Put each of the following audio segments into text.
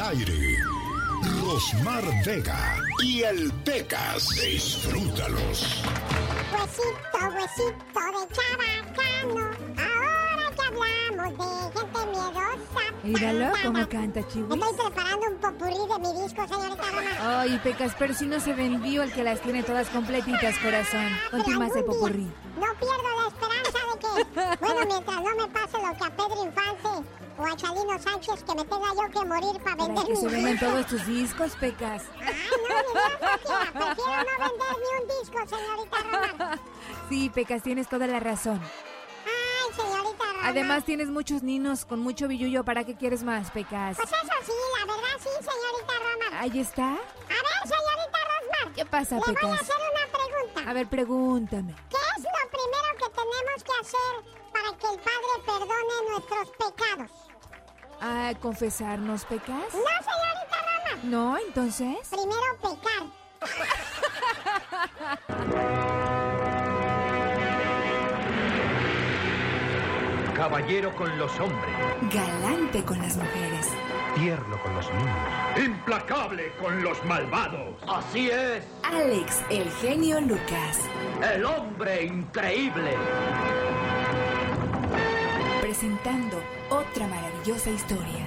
al aire. Rosmar Vega y el Pecas. Disfrútalos. Huesito, huesito de chabacano. Ahora que hablamos de gente miedosa. Míralo cómo canta, chihuis. Estoy preparando un popurrí de mi disco, señorita Roma. Ay, Pecas, pero si no se vendió el que las tiene todas completitas, corazón. Ponte más de algún día popurrí. No pierdo la de bueno, mientras no me pase lo que a Pedro Infante o a Chalino Sánchez, que me tenga yo que morir para vender mi vendan todos tus discos, Pecas. Ay, no, mi prefiero no vender ni un disco, señorita Roma. Sí, Pecas, tienes toda la razón. Ay, señorita Roma. Además, tienes muchos ninos con mucho billullo. ¿Para qué quieres más, Pecas? Pues eso sí, la verdad sí, señorita Roma. Ahí está. A ver, señorita Rosmar. ¿Qué pasa, Le voy a Pecas? hacer una pregunta. A ver, pregúntame. ¿Qué hacer para que el Padre perdone nuestros pecados? Ah, ¿confesarnos, Pecas? No, señorita Roma. No, entonces. Primero pecar. Caballero con los hombres, Galante con las mujeres. Tierno con los niños, implacable con los malvados. Así es, Alex, el genio Lucas. el hombre increíble. Presentando otra maravillosa historia.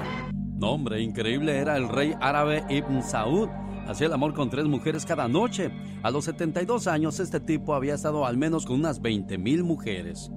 Nombre increíble era el rey árabe Ibn Saud. Hacía el amor con tres mujeres cada noche. A los 72 años este tipo había estado al menos con unas 20 mil mujeres.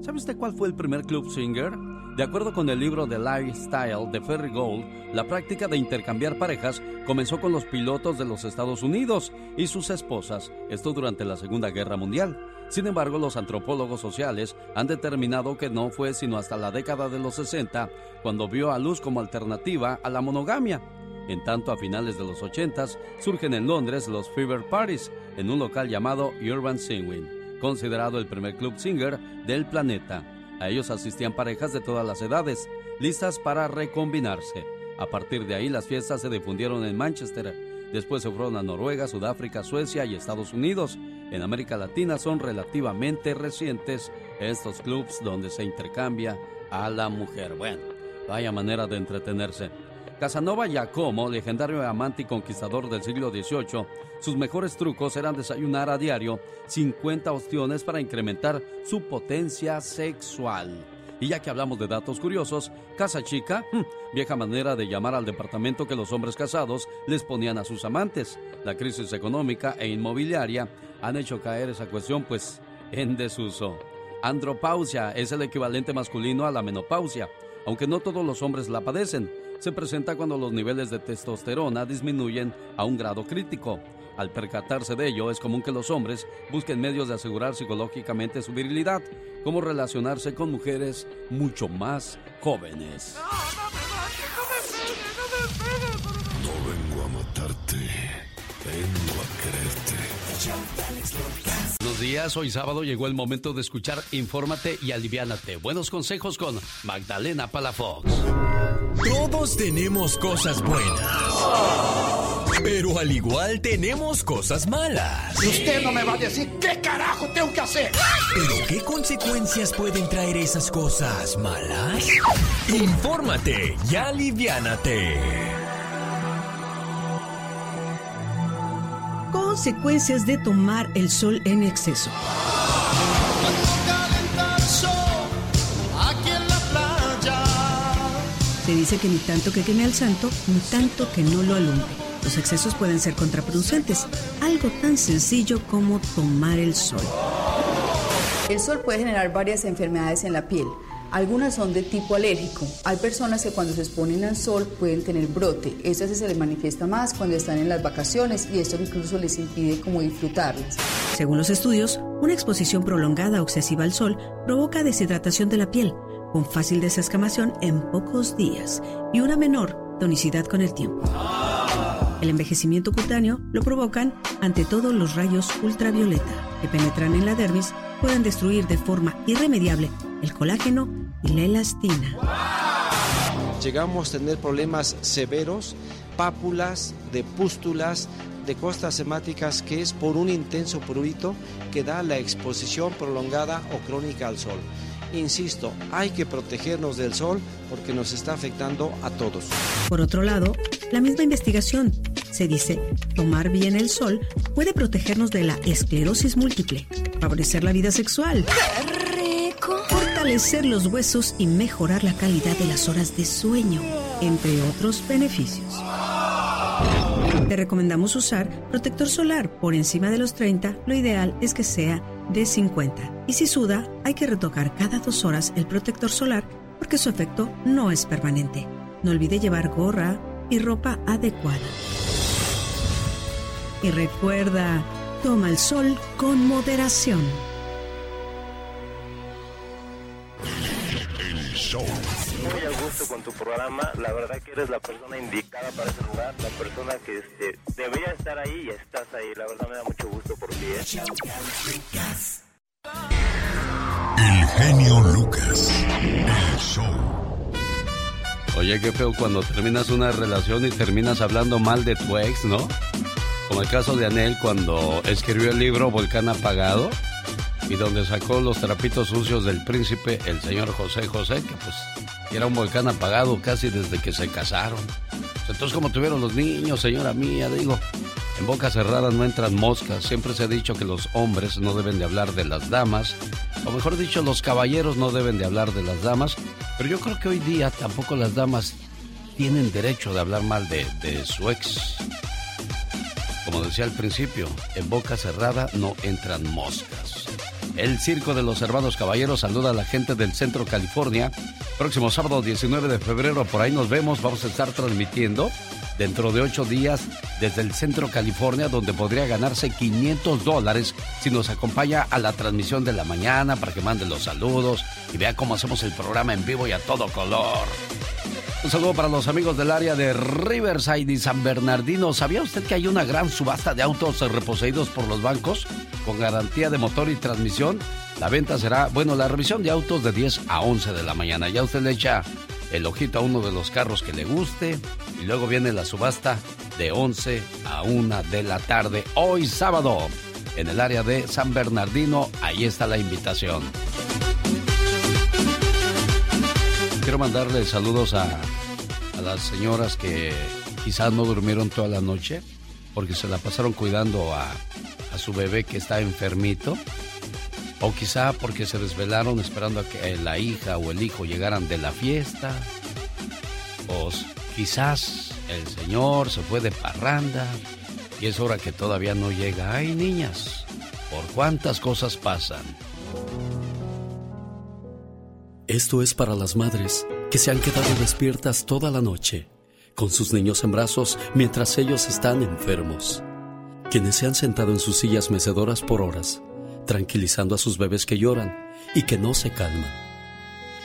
¿Sabe usted cuál fue el primer club swinger? De acuerdo con el libro The Lifestyle de Ferry Gold, la práctica de intercambiar parejas comenzó con los pilotos de los Estados Unidos y sus esposas, esto durante la Segunda Guerra Mundial. Sin embargo, los antropólogos sociales han determinado que no fue sino hasta la década de los 60 cuando vio a luz como alternativa a la monogamia. En tanto, a finales de los 80 surgen en Londres los Fever Parties en un local llamado Urban Singing, considerado el primer club singer del planeta. A ellos asistían parejas de todas las edades, listas para recombinarse. A partir de ahí, las fiestas se difundieron en Manchester. Después se fueron a Noruega, Sudáfrica, Suecia y Estados Unidos. En América Latina son relativamente recientes estos clubs donde se intercambia a la mujer. Bueno, vaya manera de entretenerse. Casanova Giacomo, legendario amante y conquistador del siglo XVIII, sus mejores trucos eran desayunar a diario 50 ostiones para incrementar su potencia sexual. Y ya que hablamos de datos curiosos, Casa Chica, hm, vieja manera de llamar al departamento que los hombres casados les ponían a sus amantes. La crisis económica e inmobiliaria han hecho caer esa cuestión pues en desuso. Andropausia es el equivalente masculino a la menopausia, aunque no todos los hombres la padecen. Se presenta cuando los niveles de testosterona disminuyen a un grado crítico. Al percatarse de ello, es común que los hombres busquen medios de asegurar psicológicamente su virilidad, como relacionarse con mujeres mucho más jóvenes. No vengo a matarte, vengo a quererte. Días, hoy sábado llegó el momento de escuchar Infórmate y Aliviánate. Buenos consejos con Magdalena Palafox. Todos tenemos cosas buenas. Pero al igual tenemos cosas malas. Usted no me va a decir qué carajo tengo que hacer. ¿Pero qué consecuencias pueden traer esas cosas malas? Infórmate y aliviánate. Consecuencias de tomar el sol en exceso. Se dice que ni tanto que queme al santo, ni tanto que no lo alumbre. Los excesos pueden ser contraproducentes. Algo tan sencillo como tomar el sol. El sol puede generar varias enfermedades en la piel. Algunas son de tipo alérgico. Hay personas que cuando se exponen al sol pueden tener brote. Esto se les manifiesta más cuando están en las vacaciones y esto incluso les impide como disfrutarlas. Según los estudios, una exposición prolongada o excesiva al sol provoca deshidratación de la piel, con fácil desescamación en pocos días y una menor tonicidad con el tiempo. El envejecimiento cutáneo lo provocan ante todo los rayos ultravioleta que penetran en la dermis, pueden destruir de forma irremediable el colágeno y la elastina. Llegamos a tener problemas severos, pápulas, de pústulas, de costas hemáticas que es por un intenso prurito que da la exposición prolongada o crónica al sol. Insisto, hay que protegernos del sol porque nos está afectando a todos. Por otro lado, la misma investigación se dice, tomar bien el sol puede protegernos de la esclerosis múltiple, favorecer la vida sexual, fortalecer los huesos y mejorar la calidad de las horas de sueño, entre otros beneficios. Te recomendamos usar protector solar por encima de los 30, lo ideal es que sea de 50. Y si suda, hay que retocar cada dos horas el protector solar porque su efecto no es permanente. No olvide llevar gorra y ropa adecuada. Y recuerda, toma el sol con moderación. Show. Muy a gusto con tu programa, la verdad que eres la persona indicada para ese lugar, la persona que este, debería estar ahí y estás ahí, la verdad me da mucho gusto por ti. ¿eh? El genio Lucas. El show. Oye, qué feo cuando terminas una relación y terminas hablando mal de tu ex, ¿no? Como el caso de Anel cuando escribió el libro Volcán Apagado y donde sacó los trapitos sucios del príncipe, el señor José José, que pues era un volcán apagado casi desde que se casaron. Entonces, como tuvieron los niños, señora mía, digo, en boca cerrada no entran moscas. Siempre se ha dicho que los hombres no deben de hablar de las damas, o mejor dicho, los caballeros no deben de hablar de las damas, pero yo creo que hoy día tampoco las damas tienen derecho de hablar mal de, de su ex. Como decía al principio, en boca cerrada no entran moscas. El Circo de los Hermanos Caballeros saluda a la gente del Centro California. Próximo sábado 19 de febrero, por ahí nos vemos. Vamos a estar transmitiendo dentro de ocho días desde el Centro California, donde podría ganarse 500 dólares si nos acompaña a la transmisión de la mañana para que mande los saludos y vea cómo hacemos el programa en vivo y a todo color. Un saludo para los amigos del área de Riverside y San Bernardino. ¿Sabía usted que hay una gran subasta de autos reposeídos por los bancos con garantía de motor y transmisión? La venta será, bueno, la revisión de autos de 10 a 11 de la mañana. Ya usted le echa el ojito a uno de los carros que le guste y luego viene la subasta de 11 a 1 de la tarde. Hoy sábado en el área de San Bernardino. Ahí está la invitación. Quiero mandarle saludos a, las señoras que quizás no durmieron toda la noche porque se la pasaron cuidando a, a su bebé que está enfermito. O quizá porque se desvelaron esperando a que la hija o el hijo llegaran de la fiesta. O quizás el señor se fue de parranda y es hora que todavía no llega. Ay, niñas, ¿por cuántas cosas pasan? Esto es para las madres que se han quedado despiertas toda la noche, con sus niños en brazos mientras ellos están enfermos. Quienes se han sentado en sus sillas mecedoras por horas, tranquilizando a sus bebés que lloran y que no se calman.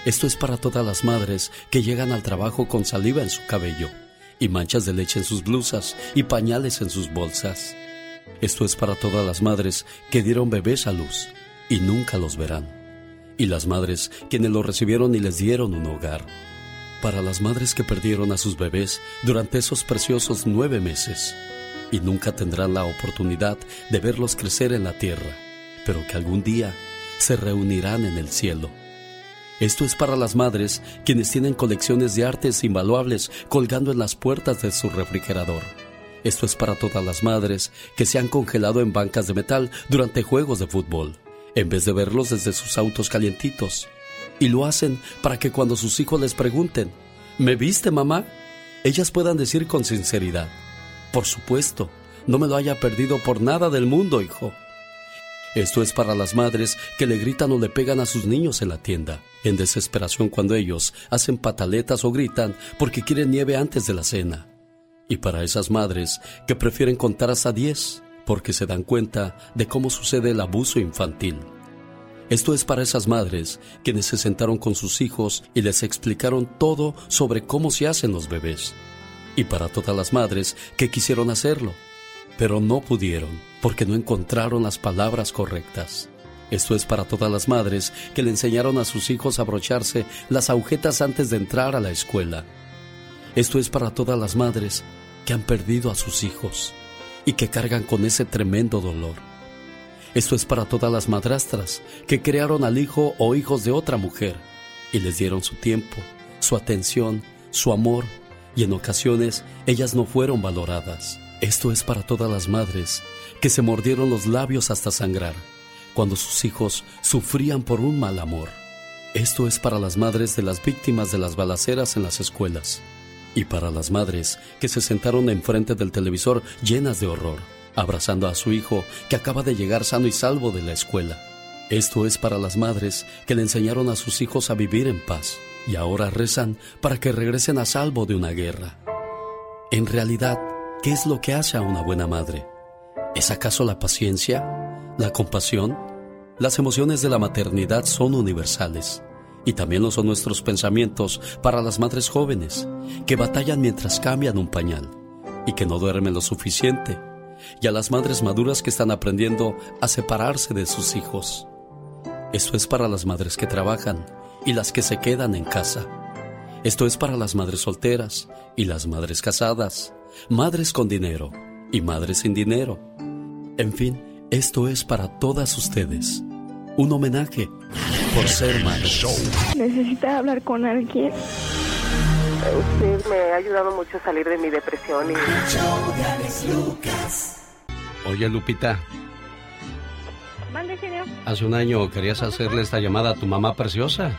Esto es para todas las madres que llegan al trabajo con saliva en su cabello y manchas de leche en sus blusas y pañales en sus bolsas. Esto es para todas las madres que dieron bebés a luz y nunca los verán y las madres quienes lo recibieron y les dieron un hogar. Para las madres que perdieron a sus bebés durante esos preciosos nueve meses y nunca tendrán la oportunidad de verlos crecer en la tierra, pero que algún día se reunirán en el cielo. Esto es para las madres quienes tienen colecciones de artes invaluables colgando en las puertas de su refrigerador. Esto es para todas las madres que se han congelado en bancas de metal durante juegos de fútbol en vez de verlos desde sus autos calientitos. Y lo hacen para que cuando sus hijos les pregunten, ¿me viste mamá? Ellas puedan decir con sinceridad, por supuesto, no me lo haya perdido por nada del mundo, hijo. Esto es para las madres que le gritan o le pegan a sus niños en la tienda, en desesperación cuando ellos hacen pataletas o gritan porque quieren nieve antes de la cena. Y para esas madres que prefieren contar hasta diez porque se dan cuenta de cómo sucede el abuso infantil. Esto es para esas madres quienes se sentaron con sus hijos y les explicaron todo sobre cómo se hacen los bebés. Y para todas las madres que quisieron hacerlo, pero no pudieron porque no encontraron las palabras correctas. Esto es para todas las madres que le enseñaron a sus hijos a abrocharse las agujetas antes de entrar a la escuela. Esto es para todas las madres que han perdido a sus hijos y que cargan con ese tremendo dolor. Esto es para todas las madrastras que crearon al hijo o hijos de otra mujer y les dieron su tiempo, su atención, su amor y en ocasiones ellas no fueron valoradas. Esto es para todas las madres que se mordieron los labios hasta sangrar cuando sus hijos sufrían por un mal amor. Esto es para las madres de las víctimas de las balaceras en las escuelas y para las madres que se sentaron enfrente del televisor llenas de horror, abrazando a su hijo que acaba de llegar sano y salvo de la escuela. Esto es para las madres que le enseñaron a sus hijos a vivir en paz y ahora rezan para que regresen a salvo de una guerra. En realidad, ¿qué es lo que hace a una buena madre? ¿Es acaso la paciencia? ¿La compasión? Las emociones de la maternidad son universales y también lo son nuestros pensamientos para las madres jóvenes que batallan mientras cambian un pañal y que no duermen lo suficiente y a las madres maduras que están aprendiendo a separarse de sus hijos. Esto es para las madres que trabajan y las que se quedan en casa. Esto es para las madres solteras y las madres casadas, madres con dinero y madres sin dinero. En fin, esto es para todas ustedes. Un homenaje por ser madres. Necesita hablar con alguien. Usted me ha ayudado mucho a salir de mi depresión y... Oye, Lupita, Mande, genio. hace un año querías hacerle esta llamada a tu mamá preciosa.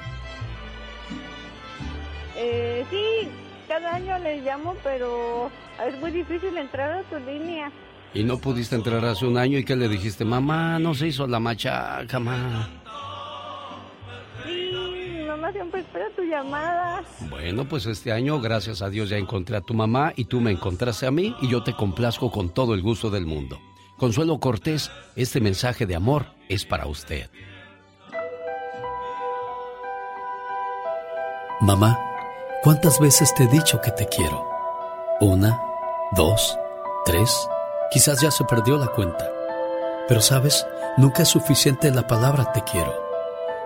Eh, sí, cada año le llamo, pero es muy difícil entrar a su línea. Y no pudiste entrar hace un año y que le dijiste, mamá, no se hizo la machaca, mamá. Mamá siempre espera tu llamada. Bueno, pues este año, gracias a Dios, ya encontré a tu mamá y tú me encontraste a mí y yo te complazco con todo el gusto del mundo. Consuelo Cortés, este mensaje de amor es para usted. Mamá, ¿cuántas veces te he dicho que te quiero? Una, dos, tres, quizás ya se perdió la cuenta. Pero sabes, nunca es suficiente la palabra te quiero.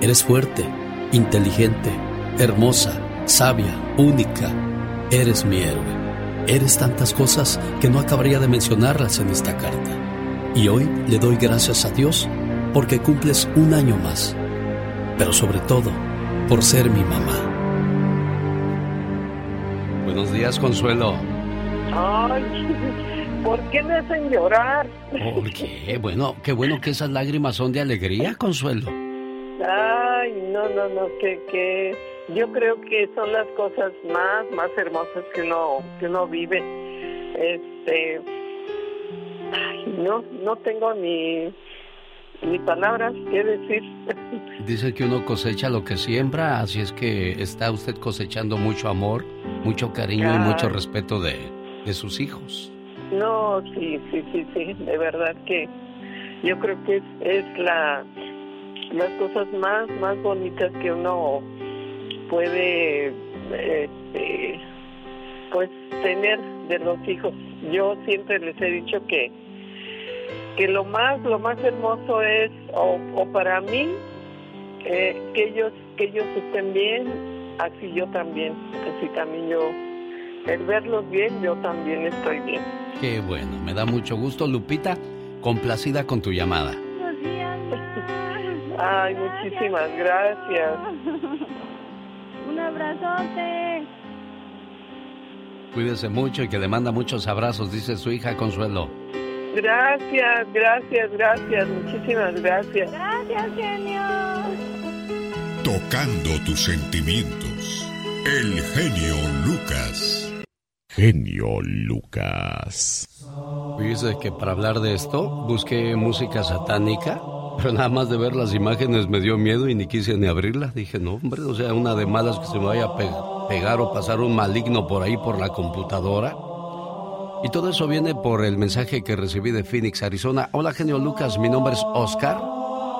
eres fuerte, inteligente, hermosa, sabia, única. Eres mi héroe. Eres tantas cosas que no acabaría de mencionarlas en esta carta. Y hoy le doy gracias a Dios porque cumples un año más. Pero sobre todo, por ser mi mamá. Buenos días, Consuelo. Ay, ¿por qué me hacen llorar? ¿Por qué? Bueno, qué bueno que esas lágrimas son de alegría, Consuelo. Ay, no, no, no, que, que yo creo que son las cosas más, más hermosas que uno, que uno vive. Este, ay, no, no tengo ni, ni palabras que decir. Dice que uno cosecha lo que siembra, así es que está usted cosechando mucho amor, mucho cariño y mucho respeto de, de sus hijos. No, sí, sí, sí, sí, de verdad que yo creo que es, es la las cosas más más bonitas que uno puede este, pues tener de los hijos. Yo siempre les he dicho que que lo más lo más hermoso es o, o para mí eh, que ellos que ellos estén bien, así yo también, así también yo el verlos bien, yo también estoy bien. Qué bueno, me da mucho gusto, Lupita, complacida con tu llamada. Ay, muchísimas gracias. Un abrazote. Cuídese mucho y que le manda muchos abrazos, dice su hija Consuelo. Gracias, gracias, gracias, muchísimas gracias. Gracias, genio. Tocando tus sentimientos. El genio Lucas. Genio Lucas. Fíjese que para hablar de esto busqué música satánica, pero nada más de ver las imágenes me dio miedo y ni quise ni abrirla. Dije, no, hombre, o sea, una de malas que se me vaya a pegar o pasar un maligno por ahí por la computadora. Y todo eso viene por el mensaje que recibí de Phoenix, Arizona. Hola, genio Lucas, mi nombre es Oscar.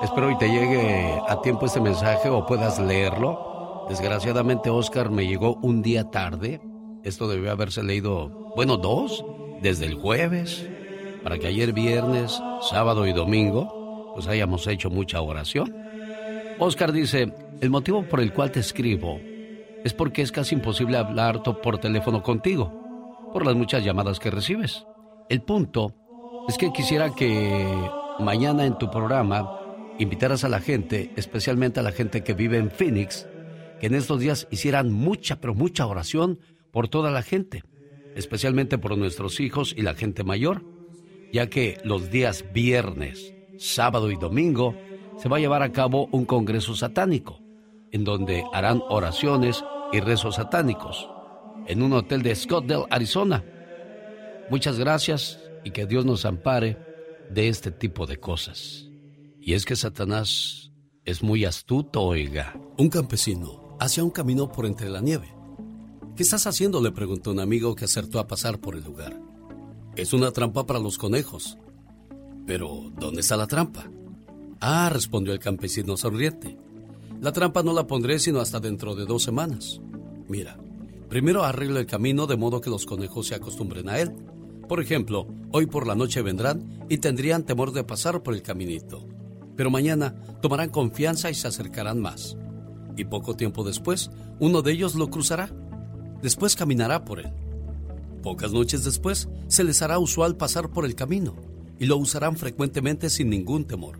Espero y te llegue a tiempo este mensaje o puedas leerlo. Desgraciadamente, Oscar me llegó un día tarde. Esto debió haberse leído, bueno, dos, desde el jueves, para que ayer viernes, sábado y domingo, pues hayamos hecho mucha oración. Oscar dice, el motivo por el cual te escribo es porque es casi imposible hablar por teléfono contigo por las muchas llamadas que recibes. El punto es que quisiera que mañana en tu programa invitaras a la gente, especialmente a la gente que vive en Phoenix, que en estos días hicieran mucha, pero mucha oración por toda la gente, especialmente por nuestros hijos y la gente mayor, ya que los días viernes, sábado y domingo se va a llevar a cabo un congreso satánico, en donde harán oraciones y rezos satánicos en un hotel de Scottsdale, Arizona. Muchas gracias y que Dios nos ampare de este tipo de cosas. Y es que Satanás es muy astuto, oiga. Un campesino hacía un camino por entre la nieve. ¿Qué estás haciendo? le preguntó un amigo que acertó a pasar por el lugar. Es una trampa para los conejos. Pero, ¿dónde está la trampa? Ah, respondió el campesino sonriente. La trampa no la pondré sino hasta dentro de dos semanas. Mira, Primero arregla el camino de modo que los conejos se acostumbren a él. Por ejemplo, hoy por la noche vendrán y tendrían temor de pasar por el caminito. Pero mañana tomarán confianza y se acercarán más. Y poco tiempo después, uno de ellos lo cruzará. Después caminará por él. Pocas noches después, se les hará usual pasar por el camino y lo usarán frecuentemente sin ningún temor.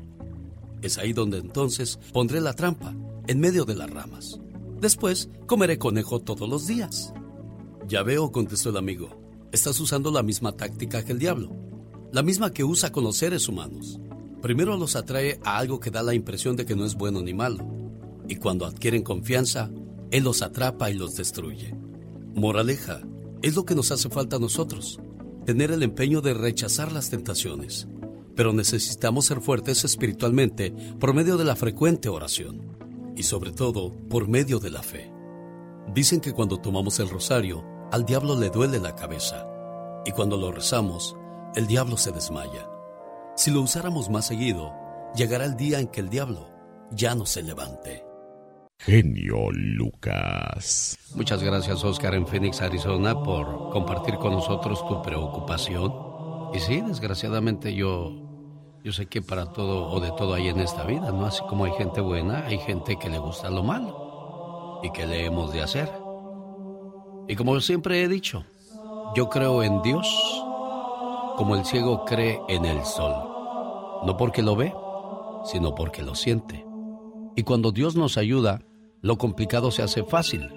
Es ahí donde entonces pondré la trampa, en medio de las ramas. Después, comeré conejo todos los días. Ya veo, contestó el amigo. Estás usando la misma táctica que el diablo. La misma que usa con los seres humanos. Primero los atrae a algo que da la impresión de que no es bueno ni malo. Y cuando adquieren confianza, Él los atrapa y los destruye. Moraleja, es lo que nos hace falta a nosotros. Tener el empeño de rechazar las tentaciones. Pero necesitamos ser fuertes espiritualmente por medio de la frecuente oración y sobre todo por medio de la fe. Dicen que cuando tomamos el rosario, al diablo le duele la cabeza y cuando lo rezamos, el diablo se desmaya. Si lo usáramos más seguido, llegará el día en que el diablo ya no se levante. Genio Lucas. Muchas gracias Oscar en Phoenix, Arizona, por compartir con nosotros tu preocupación. Y sí, desgraciadamente yo yo sé que para todo o de todo hay en esta vida, ¿no? Así como hay gente buena, hay gente que le gusta lo malo y que le hemos de hacer. Y como siempre he dicho, yo creo en Dios como el ciego cree en el sol. No porque lo ve, sino porque lo siente. Y cuando Dios nos ayuda, lo complicado se hace fácil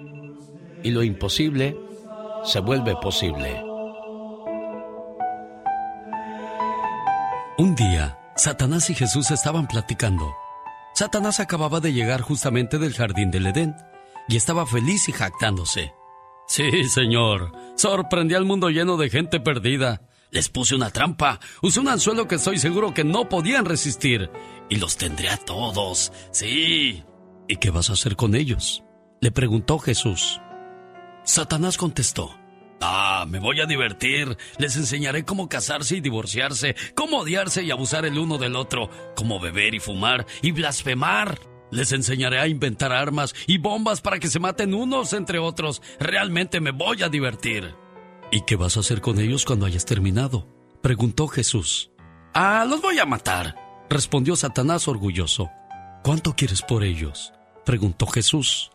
y lo imposible se vuelve posible. Un día, Satanás y Jesús estaban platicando. Satanás acababa de llegar justamente del jardín del Edén y estaba feliz y jactándose. Sí, señor, sorprendí al mundo lleno de gente perdida. Les puse una trampa, usé un anzuelo que estoy seguro que no podían resistir y los tendré a todos. Sí. ¿Y qué vas a hacer con ellos? Le preguntó Jesús. Satanás contestó. Ah, me voy a divertir. Les enseñaré cómo casarse y divorciarse, cómo odiarse y abusar el uno del otro, cómo beber y fumar y blasfemar. Les enseñaré a inventar armas y bombas para que se maten unos entre otros. Realmente me voy a divertir. ¿Y qué vas a hacer con ellos cuando hayas terminado? preguntó Jesús. Ah, los voy a matar, respondió Satanás orgulloso. ¿Cuánto quieres por ellos? preguntó Jesús.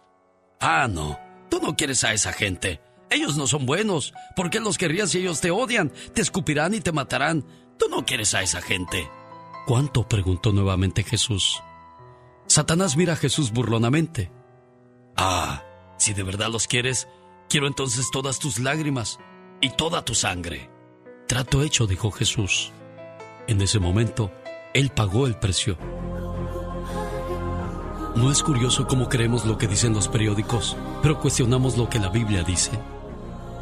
Ah, no, tú no quieres a esa gente. Ellos no son buenos. ¿Por qué los querrías si ellos te odian? Te escupirán y te matarán. Tú no quieres a esa gente. ¿Cuánto? preguntó nuevamente Jesús. Satanás mira a Jesús burlonamente. Ah, si de verdad los quieres, quiero entonces todas tus lágrimas y toda tu sangre. Trato hecho, dijo Jesús. En ese momento, Él pagó el precio. ¿No es curioso cómo creemos lo que dicen los periódicos, pero cuestionamos lo que la Biblia dice?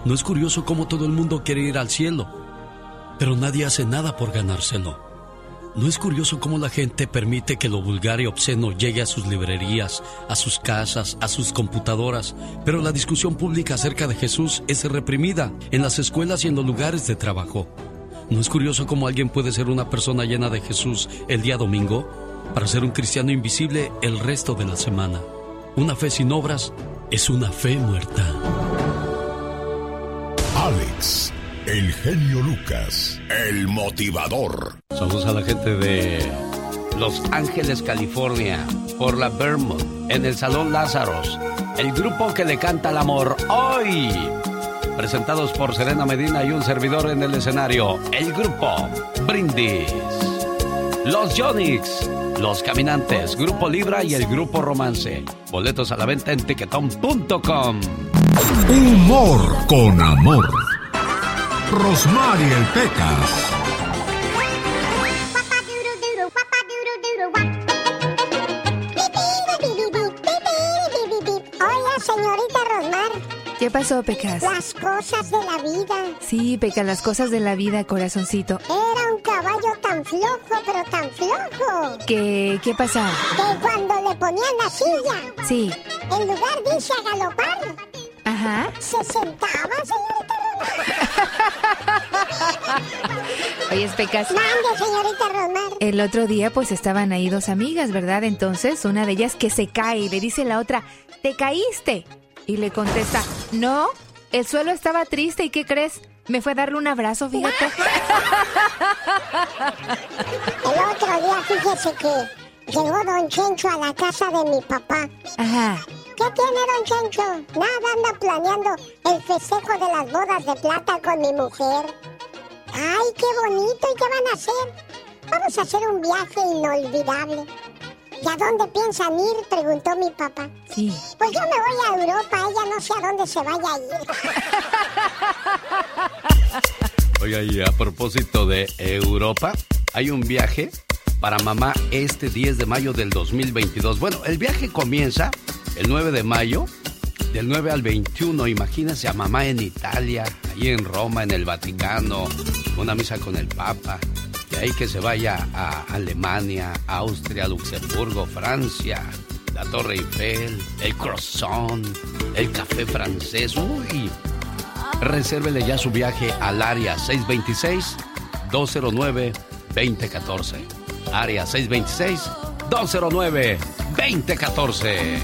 ¿No es curioso cómo todo el mundo quiere ir al cielo, pero nadie hace nada por ganárselo? ¿No es curioso cómo la gente permite que lo vulgar y obsceno llegue a sus librerías, a sus casas, a sus computadoras, pero la discusión pública acerca de Jesús es reprimida en las escuelas y en los lugares de trabajo? ¿No es curioso cómo alguien puede ser una persona llena de Jesús el día domingo para ser un cristiano invisible el resto de la semana? Una fe sin obras es una fe muerta. Alex, el genio Lucas, el motivador. Saludos a la gente de Los Ángeles, California, por la Vermont, en el Salón Lázaros. El grupo que le canta el amor hoy presentados por Serena Medina y un servidor en el escenario, el grupo Brindis. Los Yonix, Los Caminantes, Grupo Libra y el Grupo Romance. Boletos a la venta en tiquetón.com. Humor con amor. Rosmarie el Pecas. ¿Qué pasó, Pecas? Las cosas de la vida. Sí, Pecas, las cosas de la vida, corazoncito. Era un caballo tan flojo, pero tan flojo. ¿Qué, qué pasa? Que cuando le ponían la silla, Sí. en lugar de irse a galopar, Ajá. se sentaba, señorita Oye, Pecas. Mande, señorita Rosmar. El otro día pues estaban ahí dos amigas, ¿verdad? Entonces una de ellas que se cae y le dice la otra, ¿te caíste? Y le contesta, no, el suelo estaba triste y ¿qué crees? Me fue a darle un abrazo, fíjate. El otro día, fíjese que llegó Don Chencho a la casa de mi papá. Ajá. ¿Qué tiene Don Chencho? Nada, anda planeando el festejo de las bodas de plata con mi mujer. ¡Ay, qué bonito! ¿Y qué van a hacer? Vamos a hacer un viaje inolvidable. ¿Y a dónde piensan ir? Preguntó mi papá. Sí. Pues yo me voy a Europa, ella no sé a dónde se vaya a ir. Oiga, y a propósito de Europa, hay un viaje para mamá este 10 de mayo del 2022. Bueno, el viaje comienza el 9 de mayo, del 9 al 21. Imagínense a mamá en Italia, ahí en Roma, en el Vaticano, una misa con el Papa. De ahí que se vaya a Alemania, Austria, Luxemburgo, Francia, la Torre Eiffel, el croissant, el café francés. Uy, Resérvele ya su viaje al área 626-209-2014. Área 626-209-2014.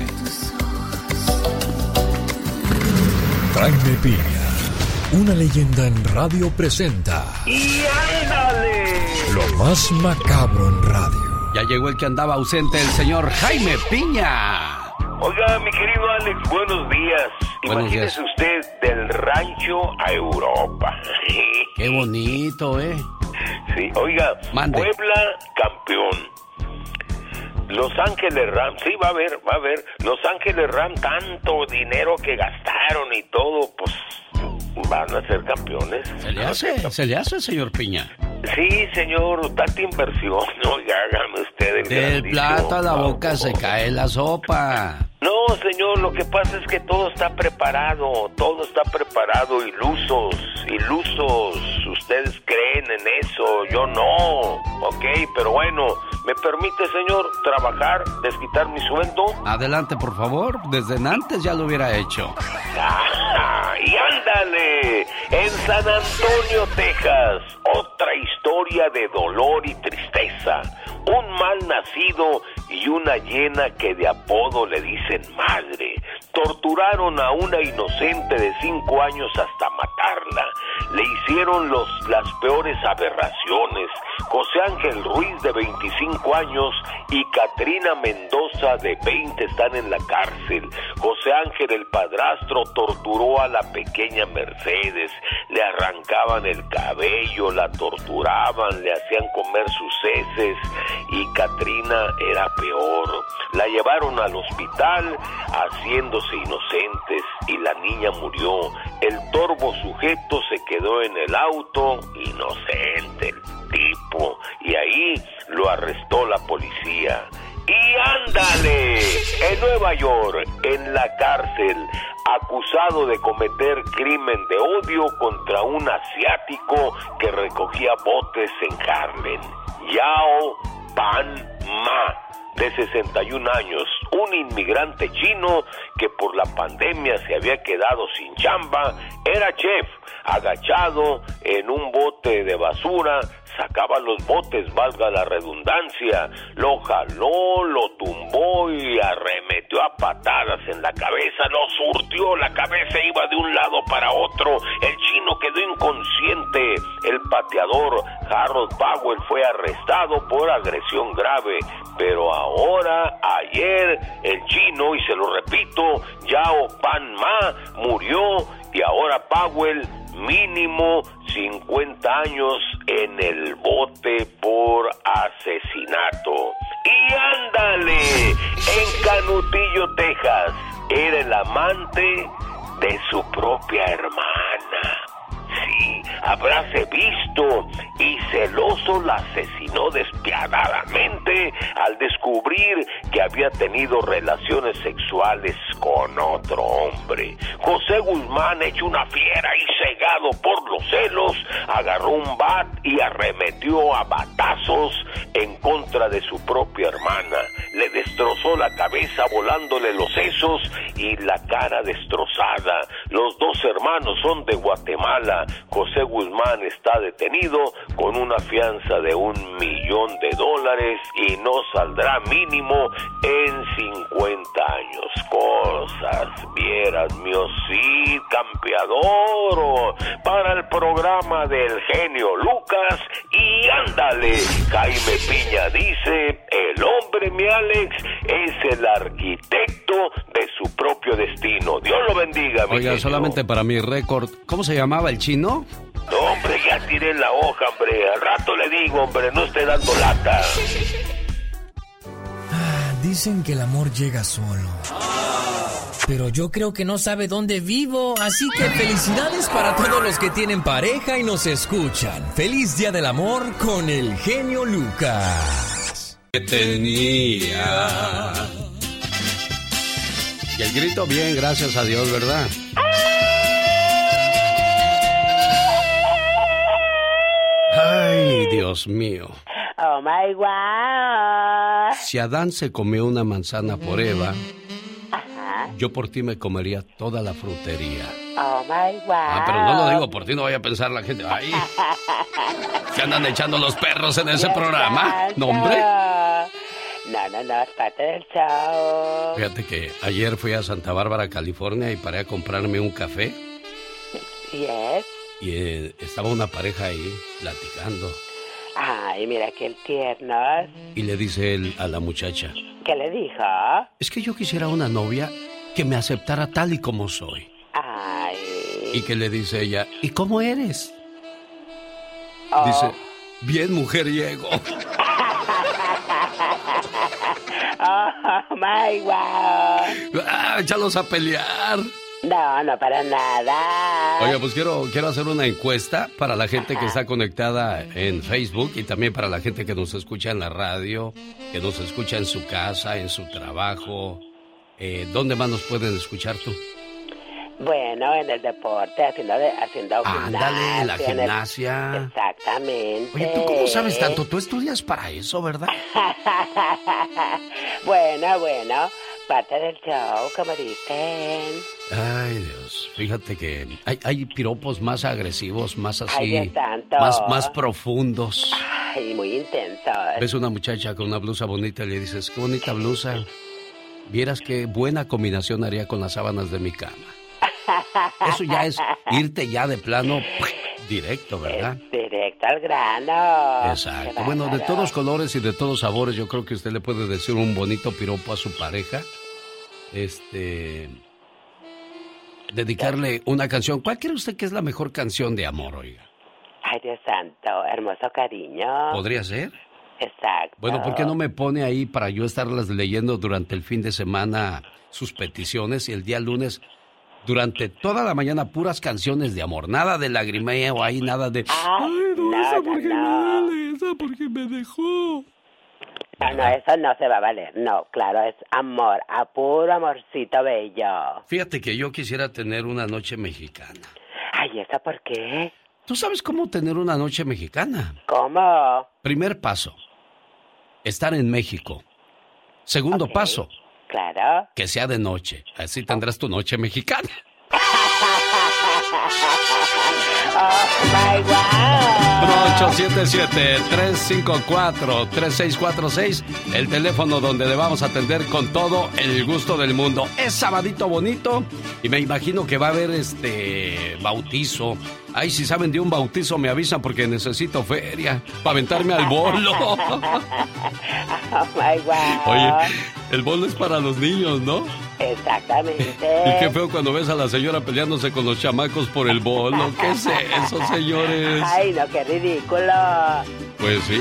Jaime Piña, una leyenda en radio presenta ¡Y ándale! lo más macabro en radio. Ya llegó el que andaba ausente, el señor Jaime Piña. Oiga, mi querido Alex, buenos días. Buenos Imagínese usted del rancho a Europa. Qué bonito, ¿eh? Sí, oiga, Mande. Puebla campeón. Los Ángeles Ram, sí, va a ver, va a ver. Los Ángeles Ram, tanto dinero que gastaron y todo, pues van a ser campeones. Se le hace, se le hace, señor Piña. Sí, señor, tanta inversión. Oiga, hágame usted el Del plato a la boca se cae la sopa. No, señor, lo que pasa es que todo está preparado, todo está preparado, ilusos, ilusos. Ustedes creen en eso, yo no, ok, pero bueno, ¿me permite, señor, trabajar, desquitar mi sueldo? Adelante, por favor. Desde antes ya lo hubiera hecho. Ah, y ándale, en San Antonio, Texas, otra historia de dolor y tristeza. Un mal nacido y una llena que de apodo le dicen madre. Torturaron a una inocente de cinco años hasta matarla. Le hicieron los, las peores aberraciones. José Ángel Ruiz, de 25 años, y Katrina Mendoza, de 20, están en la cárcel. José Ángel, el padrastro, torturó a la pequeña Mercedes. Le arrancaban el cabello, la torturaban, le hacían comer sus heces. Y Katrina era peor. La llevaron al hospital haciéndose inocentes y la niña murió. El torvo sujeto se quedó en el auto, inocente el tipo, y ahí lo arrestó la policía. Y ándale. En Nueva York, en la cárcel, acusado de cometer crimen de odio contra un asiático que recogía botes en Harlem. Yao Pan Ma de 61 años, un inmigrante chino que por la pandemia se había quedado sin chamba, era chef, agachado en un bote de basura, sacaba los botes, valga la redundancia, lo jaló, lo tumbó y arremetió a patadas en la cabeza, lo surtió, la cabeza iba de un lado para otro, el chino quedó inconsciente, el pateador Harold Powell fue arrestado por agresión grave, pero ahora, ayer, el chino, y se lo repito, Yao Pan Ma murió y ahora Powell mínimo 50 años en el bote por asesinato. Y ándale, en Canutillo, Texas, era el amante de su propia hermana. Sí, habráse visto y celoso la asesinó despiadadamente al descubrir que había tenido relaciones sexuales con otro hombre. José Guzmán, hecho una fiera y cegado por los celos, agarró un bat y arremetió a batazos en contra de su propia hermana. Le destrozó la cabeza volándole los sesos y la cara destrozada. Los dos hermanos son de Guatemala. José Guzmán está detenido con una fianza de un millón de dólares y no saldrá mínimo en 50 años. Cosas, vieras, mío, sí, campeador, para el programa del genio Lucas y ándale, Jaime Piña dice, el hombre, mi Alex, es el arquitecto propio destino. Dios lo bendiga, mi Oiga, genio. solamente para mi récord, ¿cómo se llamaba el chino? No, hombre, ya tiré la hoja, hombre. Al rato le digo, hombre, no esté dando lata. Dicen que el amor llega solo. Pero yo creo que no sabe dónde vivo, así que felicidades para todos los que tienen pareja y nos escuchan. Feliz Día del Amor con el genio Lucas. Que tenía. Y el grito bien, gracias a Dios, ¿verdad? Ay, Dios mío. Oh my God. Si Adán se comió una manzana por Eva, Ajá. yo por ti me comería toda la frutería. Oh my God. Ah, pero no lo digo por ti, no vaya a pensar la gente. Ay, ¿se andan echando los perros en ese programa? No, hombre. No, no, no, es parte del show. Fíjate que ayer fui a Santa Bárbara, California, y paré a comprarme un café. Yes. Y eh, estaba una pareja ahí platicando. Ay, mira qué tiernos. Y le dice él a la muchacha, ¿Qué le dijo? es que yo quisiera una novia que me aceptara tal y como soy. Ay. Y que le dice ella, ¿y cómo eres? Oh. Dice, bien mujeriego. Oh my God. Ah, échalos a pelear. No, no para nada. Oiga, pues quiero, quiero hacer una encuesta para la gente que está conectada en Facebook y también para la gente que nos escucha en la radio, que nos escucha en su casa, en su trabajo. Eh, ¿Dónde más nos pueden escuchar tú? Bueno, en el deporte, haciendo, de- haciendo Ándale, en la gimnasia, el- gimnasia. Exactamente. Oye, ¿tú cómo sabes tanto? Tú estudias para eso, ¿verdad? bueno, bueno, parte del show, como dicen. Ay, Dios, fíjate que hay, hay piropos más agresivos, más Ay, así, Dios santo. más, más profundos. Ay, muy intenso. Ves una muchacha con una blusa bonita y le dices, qué bonita blusa. Vieras qué buena combinación haría con las sábanas de mi cama. Eso ya es irte ya de plano directo, ¿verdad? Directo al grano. Exacto. Bueno, de todos colores y de todos sabores, yo creo que usted le puede decir un bonito piropo a su pareja. Este. Dedicarle una canción. ¿Cuál cree usted que es la mejor canción de amor, oiga? Ay, Dios santo, hermoso cariño. ¿Podría ser? Exacto. Bueno, ¿por qué no me pone ahí para yo estarlas leyendo durante el fin de semana sus peticiones y el día lunes durante toda la mañana puras canciones de amor, nada de lagrimeo ahí, nada de Ay, no, esa porque no. me duele, esa porque me dejó. No, no, eso no se va a valer. No, claro, es amor, a puro amorcito bello. Fíjate que yo quisiera tener una noche mexicana. Ay, ¿eso por qué? ¿Tú sabes cómo tener una noche mexicana? ¿Cómo? Primer paso, estar en México. Segundo paso, Claro. que sea de noche. Así tendrás tu noche mexicana. Oh, my wow. 877-354-3646, el teléfono donde le vamos a atender con todo el gusto del mundo. Es sabadito bonito y me imagino que va a haber este bautizo. Ay, si saben de un bautizo me avisan porque necesito feria para aventarme al bolo. Oh, my. Oye, el bolo es para los niños, ¿no? Exactamente. Y qué feo cuando ves a la señora peleándose con los chamacos por el bolo. ¿Qué es eso, señores? Ay, no, qué ridículo. Pues sí,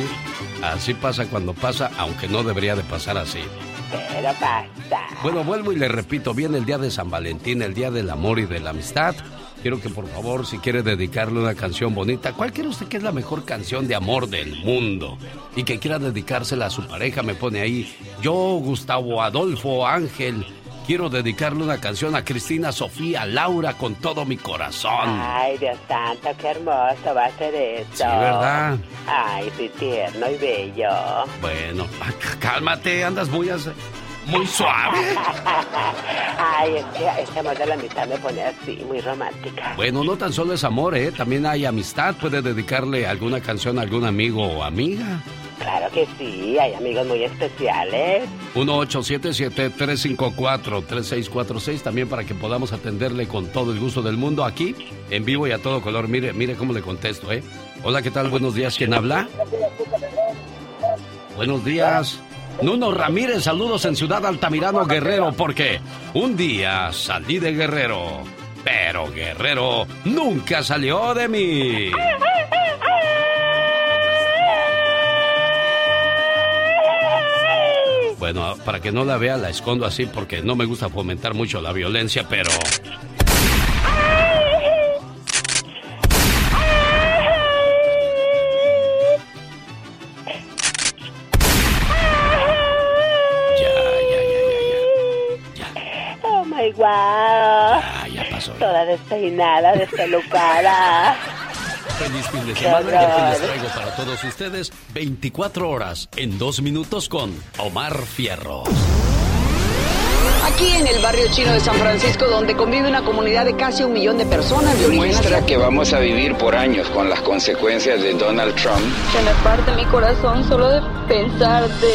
así pasa cuando pasa, aunque no debería de pasar así. Pero pasa. Bueno, vuelvo y le repito, viene el día de San Valentín, el día del amor y de la amistad. Quiero que por favor, si quiere dedicarle una canción bonita, ¿cuál cree usted que es la mejor canción de amor del mundo? Y que quiera dedicársela a su pareja, me pone ahí. Yo, Gustavo Adolfo Ángel, quiero dedicarle una canción a Cristina Sofía Laura con todo mi corazón. Ay, Dios santo, qué hermoso va a ser esto. Sí, ¿verdad? Ay, sí, tierno y bello. Bueno, cálmate, andas muy, muy suave. Ay, es que este amor de la mitad me pone así, muy romántica. Bueno, no tan solo es amor, ¿eh? También hay amistad. Puede dedicarle alguna canción a algún amigo o amiga. Claro que sí, hay amigos muy especiales. 1-877-354-3646 también para que podamos atenderle con todo el gusto del mundo aquí, en vivo y a todo color. Mire, mire cómo le contesto, ¿eh? Hola, ¿qué tal? Buenos días. ¿Quién habla? Buenos días. Nuno Ramírez, saludos en Ciudad Altamirano, Guerrero, porque un día salí de Guerrero, pero Guerrero nunca salió de mí. Bueno, para que no la vea, la escondo así porque no me gusta fomentar mucho la violencia, pero... Oh my wow. ya pasó. Toda despeinada, despelucada. Feliz fin de semana y aquí les traigo para todos ustedes 24 horas en dos minutos con Omar Fierro. Aquí en el barrio chino de San Francisco, donde convive una comunidad de casi un millón de personas de origen asiático. que vamos a vivir por años con las consecuencias de Donald Trump. Se me parte mi corazón solo de pensarte.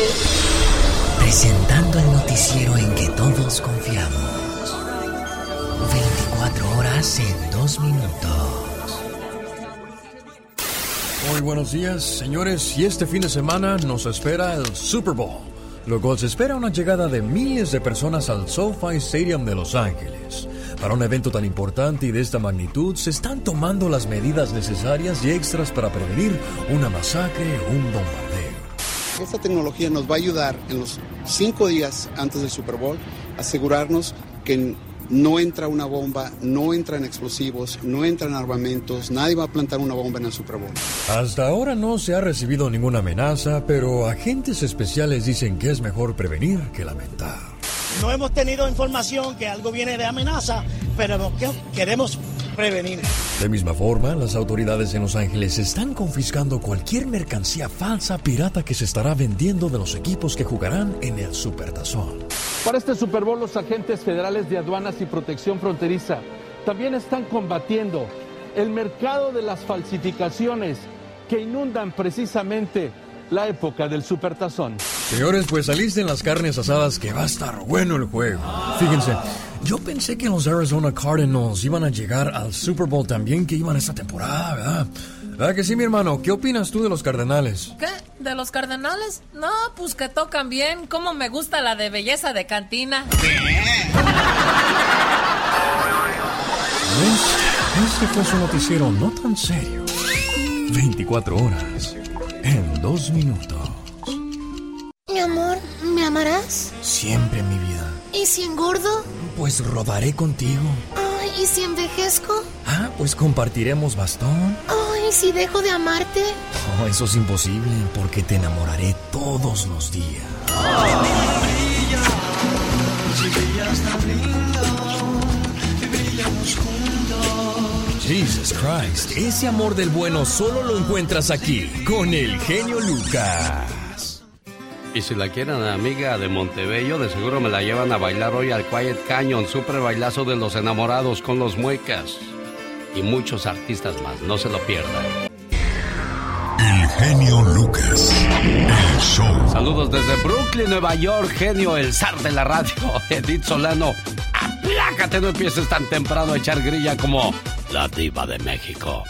Presentando el noticiero en que todos confiamos. 24 horas en 2 minutos. Muy buenos días, señores. Y este fin de semana nos espera el Super Bowl. Luego se espera una llegada de miles de personas al SoFi Stadium de Los Ángeles. Para un evento tan importante y de esta magnitud, se están tomando las medidas necesarias y extras para prevenir una masacre o un bombardeo. Esta tecnología nos va a ayudar en los cinco días antes del Super Bowl a asegurarnos que no entra una bomba, no entran explosivos, no entran armamentos, nadie va a plantar una bomba en el Super Bowl. Hasta ahora no se ha recibido ninguna amenaza, pero agentes especiales dicen que es mejor prevenir que lamentar. No hemos tenido información que algo viene de amenaza, pero que- queremos prevenir. De misma forma, las autoridades en Los Ángeles están confiscando cualquier mercancía falsa pirata que se estará vendiendo de los equipos que jugarán en el Supertazón. Para este Super Bowl, los agentes federales de aduanas y protección fronteriza también están combatiendo el mercado de las falsificaciones que inundan precisamente la época del Supertazón. Señores, pues alisten las carnes asadas que va a estar bueno el juego. Fíjense, yo pensé que los Arizona Cardinals iban a llegar al Super Bowl también que iban esta temporada, ¿verdad? ¿Verdad que sí, mi hermano? ¿Qué opinas tú de los Cardenales? ¿Qué? ¿De los cardenales? No, pues que tocan bien. ¿Cómo me gusta la de belleza de cantina? ¿Ves? Este fue su noticiero no tan serio. 24 horas en 2 minutos. Mi amor, ¿me amarás? Siempre en mi vida. ¿Y si engordo? Pues rodaré contigo. Ay, ¿y si envejezco? Ah, pues compartiremos bastón. Ay, ¿Y si dejo de amarte? Oh, eso es imposible porque te enamoraré todos los días. Jesus Christ, ese amor del bueno solo lo encuentras aquí con el genio Lucas. Y si la quieren amiga de Montebello, de seguro me la llevan a bailar hoy al Quiet Canyon, super bailazo de los enamorados con los muecas. Y muchos artistas más, no se lo pierdan. El genio Lucas. El show. Saludos desde Brooklyn, Nueva York, genio, el zar de la radio, Edith Solano. Aplácate, no empieces tan temprano a echar grilla como la diva de México.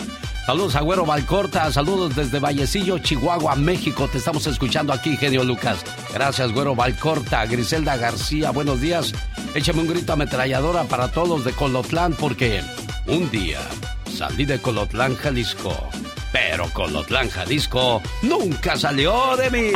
Saludos a Güero Valcorta, saludos desde Vallecillo, Chihuahua, México. Te estamos escuchando aquí, genio Lucas. Gracias, Güero Valcorta. Griselda García, buenos días. Échame un grito ametralladora para todos de Colotlán, porque un día salí de Colotlán, Jalisco. Pero Colotlán, Jalisco nunca salió de mí.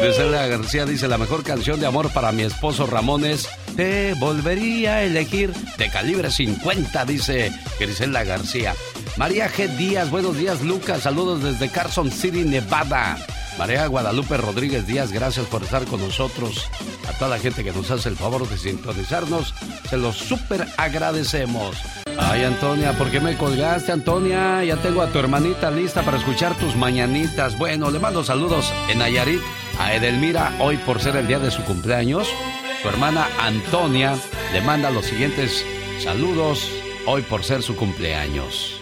Griselda García dice la mejor canción de amor para mi esposo Ramón es Te volvería a elegir de calibre 50, dice Griselda García. María G. Díaz, buenos días Lucas, saludos desde Carson City, Nevada. María Guadalupe Rodríguez Díaz, gracias por estar con nosotros. A toda la gente que nos hace el favor de sintonizarnos, se los súper agradecemos. Ay, Antonia, ¿por qué me colgaste, Antonia? Ya tengo a tu hermanita lista para escuchar tus mañanitas. Bueno, le mando saludos en Nayarit a Edelmira hoy por ser el día de su cumpleaños. Su hermana Antonia le manda los siguientes saludos hoy por ser su cumpleaños.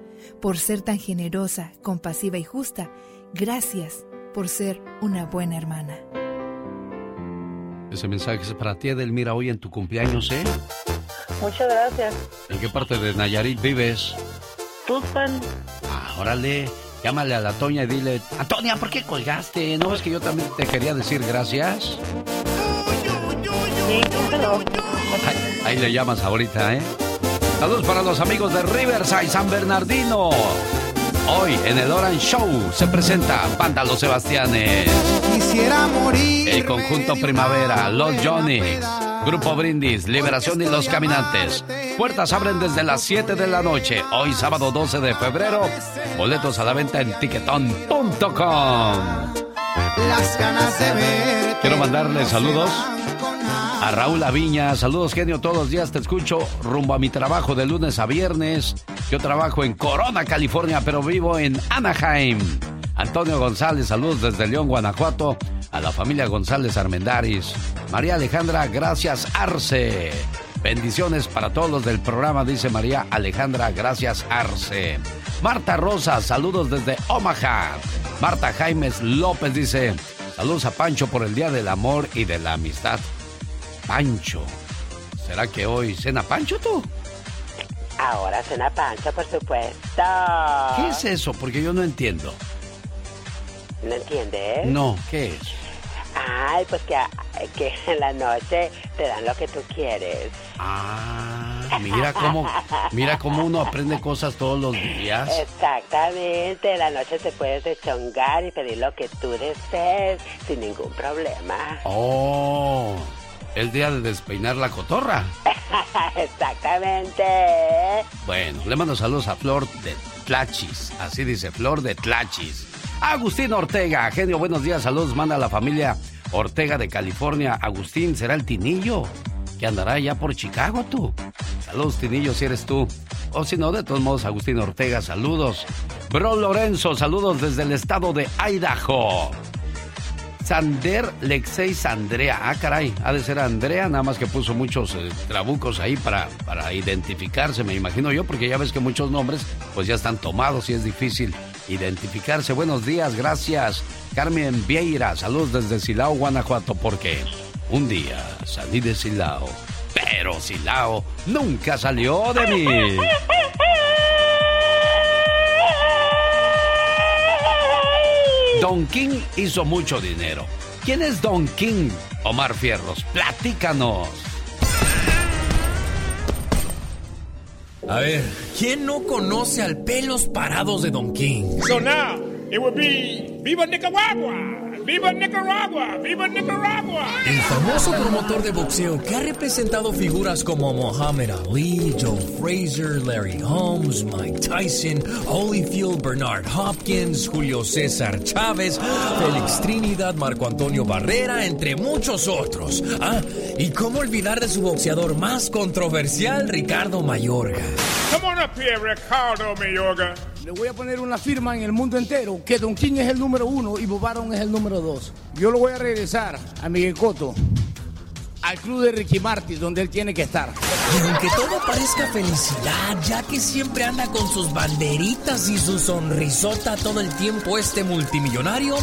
Por ser tan generosa, compasiva y justa, gracias por ser una buena hermana. Ese mensaje es para ti, Edelmira, hoy en tu cumpleaños, ¿eh? Muchas gracias. ¿En qué parte de Nayarit vives? Tuxpan. Ah, órale. Llámale a la Toña y dile, Antonia, ¿por qué colgaste? ¿No ves que yo también te quería decir gracias? Sí, ahí le llamas ahorita, ¿eh? Saludos para los amigos de Riverside, San Bernardino. Hoy en el Orange Show se presenta Banda Los Sebastianes. Quisiera morir. El conjunto Primavera, Los Johnny's, Grupo Brindis, Liberación y Los Caminantes. Puertas abren desde las 7 de la noche. Hoy sábado 12 de febrero. Boletos a la venta en tiquetón.com. Las ganas de ver. Quiero mandarle saludos a Raúl Aviña. Saludos, genio. Todos los días te escucho rumbo a mi trabajo de lunes a viernes. Yo trabajo en Corona, California, pero vivo en Anaheim. Antonio González, saludos desde León, Guanajuato. A la familia González Armendaris. María Alejandra, gracias, Arce. Bendiciones para todos los del programa, dice María Alejandra, gracias, Arce. Marta Rosa, saludos desde Omaha. Marta Jaimes López dice, saludos a Pancho por el Día del Amor y de la Amistad. Pancho. ¿Será que hoy cena Pancho tú? Ahora cena Pancho, por supuesto. ¿Qué es eso? Porque yo no entiendo. ¿No entiendes? No, ¿qué es? Ay, pues que, que en la noche te dan lo que tú quieres. Ah, mira cómo, mira cómo uno aprende cosas todos los días. Exactamente, en la noche te puedes dechongar y pedir lo que tú desees sin ningún problema. Oh, el día de despeinar la cotorra. Exactamente. Bueno, le mando saludos a Flor de Tlachis, así dice Flor de Tlachis. Agustín Ortega, genio, buenos días, saludos, manda a la familia Ortega de California. Agustín, ¿será el Tinillo? Que andará allá por Chicago tú. Saludos, Tinillo, si eres tú. O si no, de todos modos, Agustín Ortega, saludos. Bro Lorenzo, saludos desde el estado de Idaho. Sander Lexei Sandrea. Ah, caray, ha de ser Andrea, nada más que puso muchos eh, trabucos ahí para, para identificarse, me imagino yo, porque ya ves que muchos nombres pues ya están tomados y es difícil identificarse. Buenos días, gracias. Carmen Vieira, saludos desde Silao, Guanajuato, porque Un día salí de Silao, pero Silao nunca salió de mí. Don King hizo mucho dinero. ¿Quién es Don King? Omar Fierros, platícanos. A ver, ¿quién no conoce al pelos parados de Don King? So now, it would be Viva Nicaragua. ¡Viva Nicaragua! ¡Viva Nicaragua! El famoso promotor de boxeo que ha representado figuras como Muhammad Ali, Joe Frazier, Larry Holmes, Mike Tyson, Holyfield, Bernard Hopkins, Julio César Chávez, Félix Trinidad, Marco Antonio Barrera, entre muchos otros. Ah, y cómo olvidar de su boxeador más controversial, Ricardo Mayorga. Come on up here, Ricardo Mayorga. Le voy a poner una firma en el mundo entero que Don King es el número uno y Bobaron es el número dos. Yo lo voy a regresar a Miguel Coto, al club de Ricky Martin, donde él tiene que estar. Y aunque todo parezca felicidad, ya que siempre anda con sus banderitas y su sonrisota todo el tiempo este multimillonario,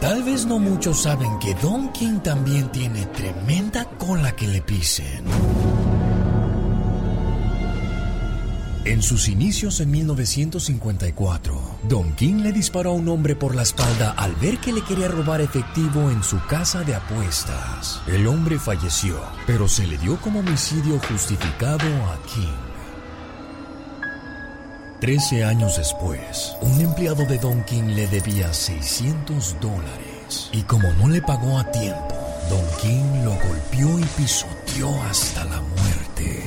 tal vez no muchos saben que Don King también tiene tremenda cola que le pisen. En sus inicios en 1954, Don King le disparó a un hombre por la espalda al ver que le quería robar efectivo en su casa de apuestas. El hombre falleció, pero se le dio como homicidio justificado a King. Trece años después, un empleado de Don King le debía 600 dólares. Y como no le pagó a tiempo, Don King lo golpeó y pisoteó hasta la muerte.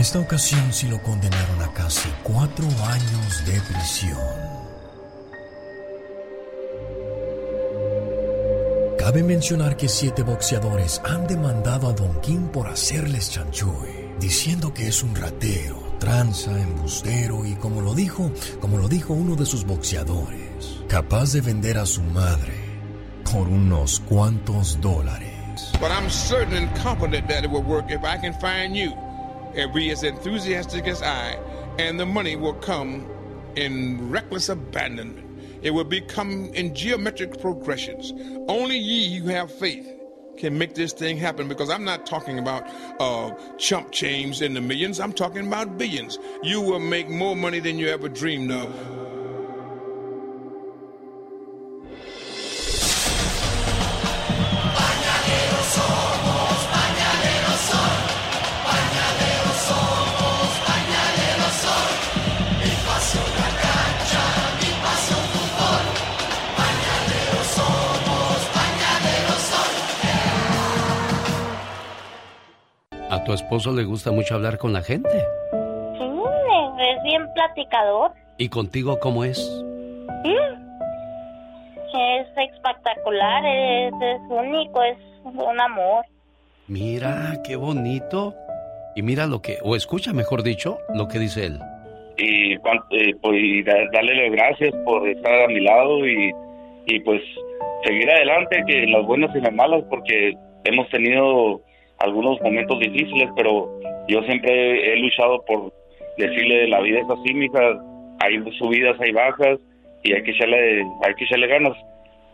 Esta ocasión sí lo condenaron a casi cuatro años de prisión. Cabe mencionar que siete boxeadores han demandado a Don King por hacerles chanchuy, diciendo que es un ratero, tranza, embustero y como lo dijo, como lo dijo uno de sus boxeadores, capaz de vender a su madre por unos cuantos dólares. But I'm certain and confident that it will work if I can find you. And be as enthusiastic as I, and the money will come in reckless abandonment. It will become in geometric progressions. Only ye who have faith can make this thing happen because I'm not talking about uh, chump change in the millions. I'm talking about billions. You will make more money than you ever dreamed of. Tu esposo le gusta mucho hablar con la gente? Sí, es bien platicador. ¿Y contigo cómo es? Es espectacular, es, es único, es un amor. Mira, qué bonito. Y mira lo que, o escucha mejor dicho, lo que dice él. Y, eh, pues, darle las gracias por estar a mi lado y, y pues seguir adelante, que en las buenas y en las malas, porque hemos tenido algunos momentos difíciles, pero yo siempre he luchado por decirle la vida es así, mija, hay subidas, hay bajas y hay que echarle, hay que echarle ganas,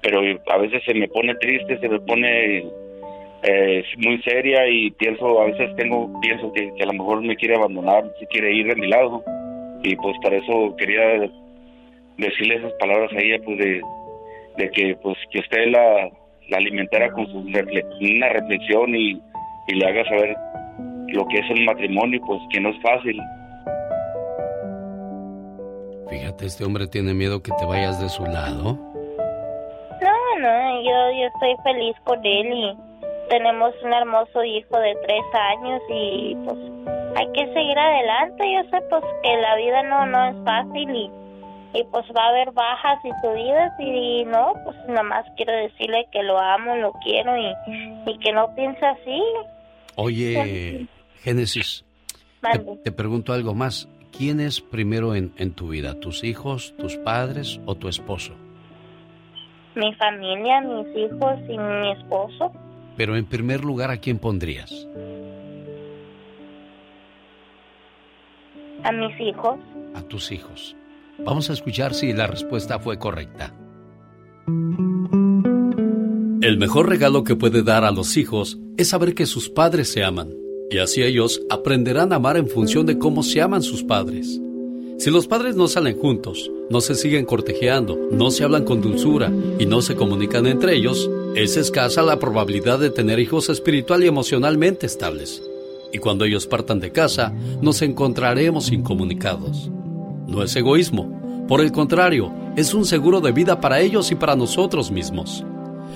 pero a veces se me pone triste, se me pone eh, muy seria y pienso, a veces tengo, pienso que, que a lo mejor me quiere abandonar, se quiere ir de mi lado. Y pues para eso quería decirle esas palabras a ella, pues de, de que pues que usted la, la alimentara con su refle- una reflexión y, y le haga saber lo que es el matrimonio, pues que no es fácil. Fíjate, este hombre tiene miedo que te vayas de su lado. No, no, yo, yo estoy feliz con él y tenemos un hermoso hijo de tres años y pues hay que seguir adelante. Yo sé pues que la vida no, no es fácil y, y pues va a haber bajas y subidas y, no, pues nada más quiero decirle que lo amo, lo quiero y, y que no piense así. Oye, Génesis, te, pregunto algo más. ¿Quién es primero en, en tu vida? ¿Tus hijos, tus padres o tu esposo? Mi familia, mis hijos y mi esposo. Pero en primer lugar, ¿a quién pondrías? a mis hijos. A tus hijos. Vamos a escuchar si la respuesta fue correcta. El mejor regalo que puede dar a los hijos es saber que sus padres se aman, y así ellos aprenderán a amar en función de cómo se aman sus padres. Si los padres no salen juntos, no se siguen cortejeando, no se hablan con dulzura y no se comunican entre ellos, es escasa la probabilidad de tener hijos espiritual y emocionalmente estables. Y cuando ellos partan de casa, nos encontraremos incomunicados. No es egoísmo, por el contrario, es un seguro de vida para ellos y para nosotros mismos.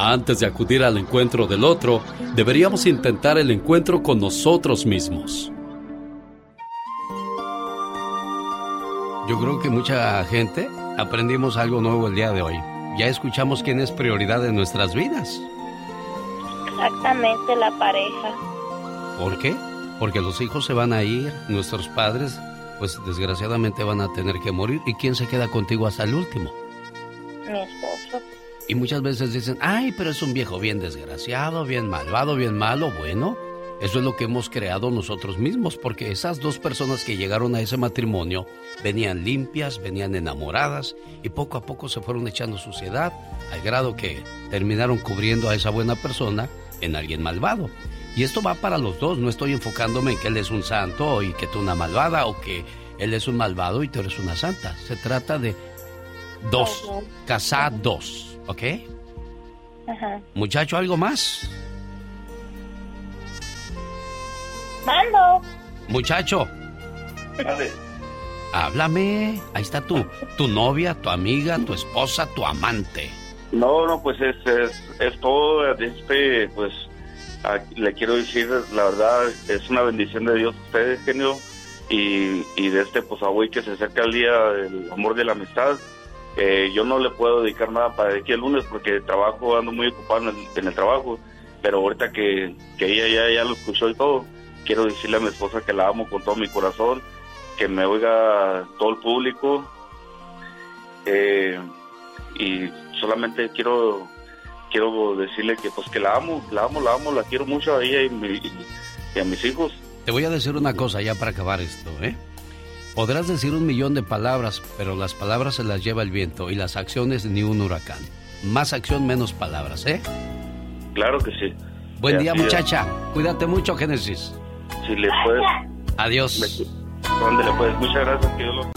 Antes de acudir al encuentro del otro, deberíamos intentar el encuentro con nosotros mismos. Yo creo que mucha gente aprendimos algo nuevo el día de hoy. Ya escuchamos quién es prioridad en nuestras vidas. Exactamente la pareja. ¿Por qué? Porque los hijos se van a ir, nuestros padres, pues desgraciadamente van a tener que morir. ¿Y quién se queda contigo hasta el último? Mi esposo. Y muchas veces dicen, ay, pero es un viejo bien desgraciado, bien malvado, bien malo. Bueno, eso es lo que hemos creado nosotros mismos, porque esas dos personas que llegaron a ese matrimonio venían limpias, venían enamoradas y poco a poco se fueron echando suciedad al grado que terminaron cubriendo a esa buena persona en alguien malvado. Y esto va para los dos, no estoy enfocándome en que él es un santo y que tú una malvada o que él es un malvado y tú eres una santa. Se trata de dos, casados, ¿ok? Ajá. Muchacho, ¿algo más? Mando. Muchacho. Háblame. Ahí está tú. Tu novia, tu amiga, tu esposa, tu amante. No, no, pues es, es, todo. Este, pues le quiero decir, la verdad, es una bendición de Dios ustedes, genio. Y, y de este, pues a hoy que se acerca el día del amor de la amistad. Eh, yo no le puedo dedicar nada para aquí el lunes porque trabajo, ando muy ocupado en el, trabajo. Pero ahorita que, que ella ya, ya lo escuchó y todo quiero decirle a mi esposa que la amo con todo mi corazón, que me oiga todo el público. Eh, y solamente quiero quiero decirle que pues que la amo, la amo, la amo, la quiero mucho a ella y, a mis hijos. Te voy a decir una cosa ya para acabar esto, ¿eh? Podrás decir un millón de palabras, pero las palabras se las lleva el viento y las acciones ni un huracán. Más acción, menos palabras, ¿eh? Claro que sí. Buen día, muchacha. Cuídate mucho, Génesis si le puedes. Adiós. ¿Dónde le puedes? Muchas gracias, que lo...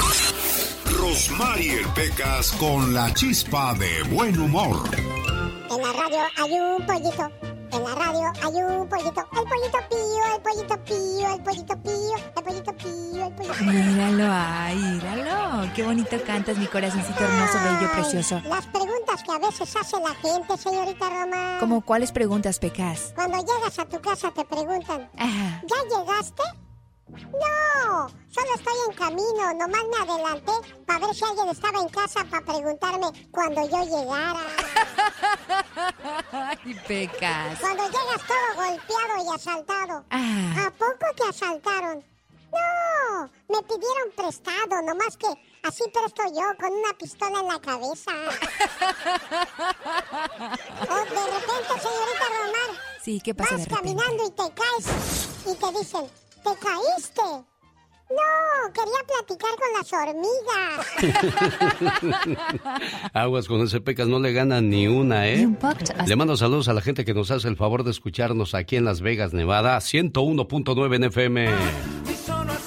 Rosmarie Pecas con la chispa de buen humor. En la radio hay un pollito. En la radio hay un pollito. El pollito pío, el pollito pío, el pollito pío, el pollito pío, el pollito pío. Míralo, ay, míralo. Qué bonito cantas, mi corazoncito hermoso, bello, precioso. Las preguntas que a veces hace la gente, señorita Roma. ¿Cómo cuáles preguntas, Pecas? Cuando llegas a tu casa te preguntan, Ajá. ¿ya llegaste? No, solo estoy en camino, nomás me adelanté para ver si alguien estaba en casa para preguntarme cuando yo llegara. Ay, pecas. Cuando llegas todo golpeado y asaltado. Ah. ¿A poco te asaltaron? No, me pidieron prestado, nomás que así presto yo con una pistola en la cabeza. o de repente, señorita Romar. Sí, ¿qué pasa? Vas caminando y te caes y te dicen, ¿Te caíste? No, quería platicar con las hormigas. Aguas con ese pecas, no le gana ni una, ¿eh? Le mando saludos a la gente que nos hace el favor de escucharnos aquí en Las Vegas, Nevada, 101.9 en FM.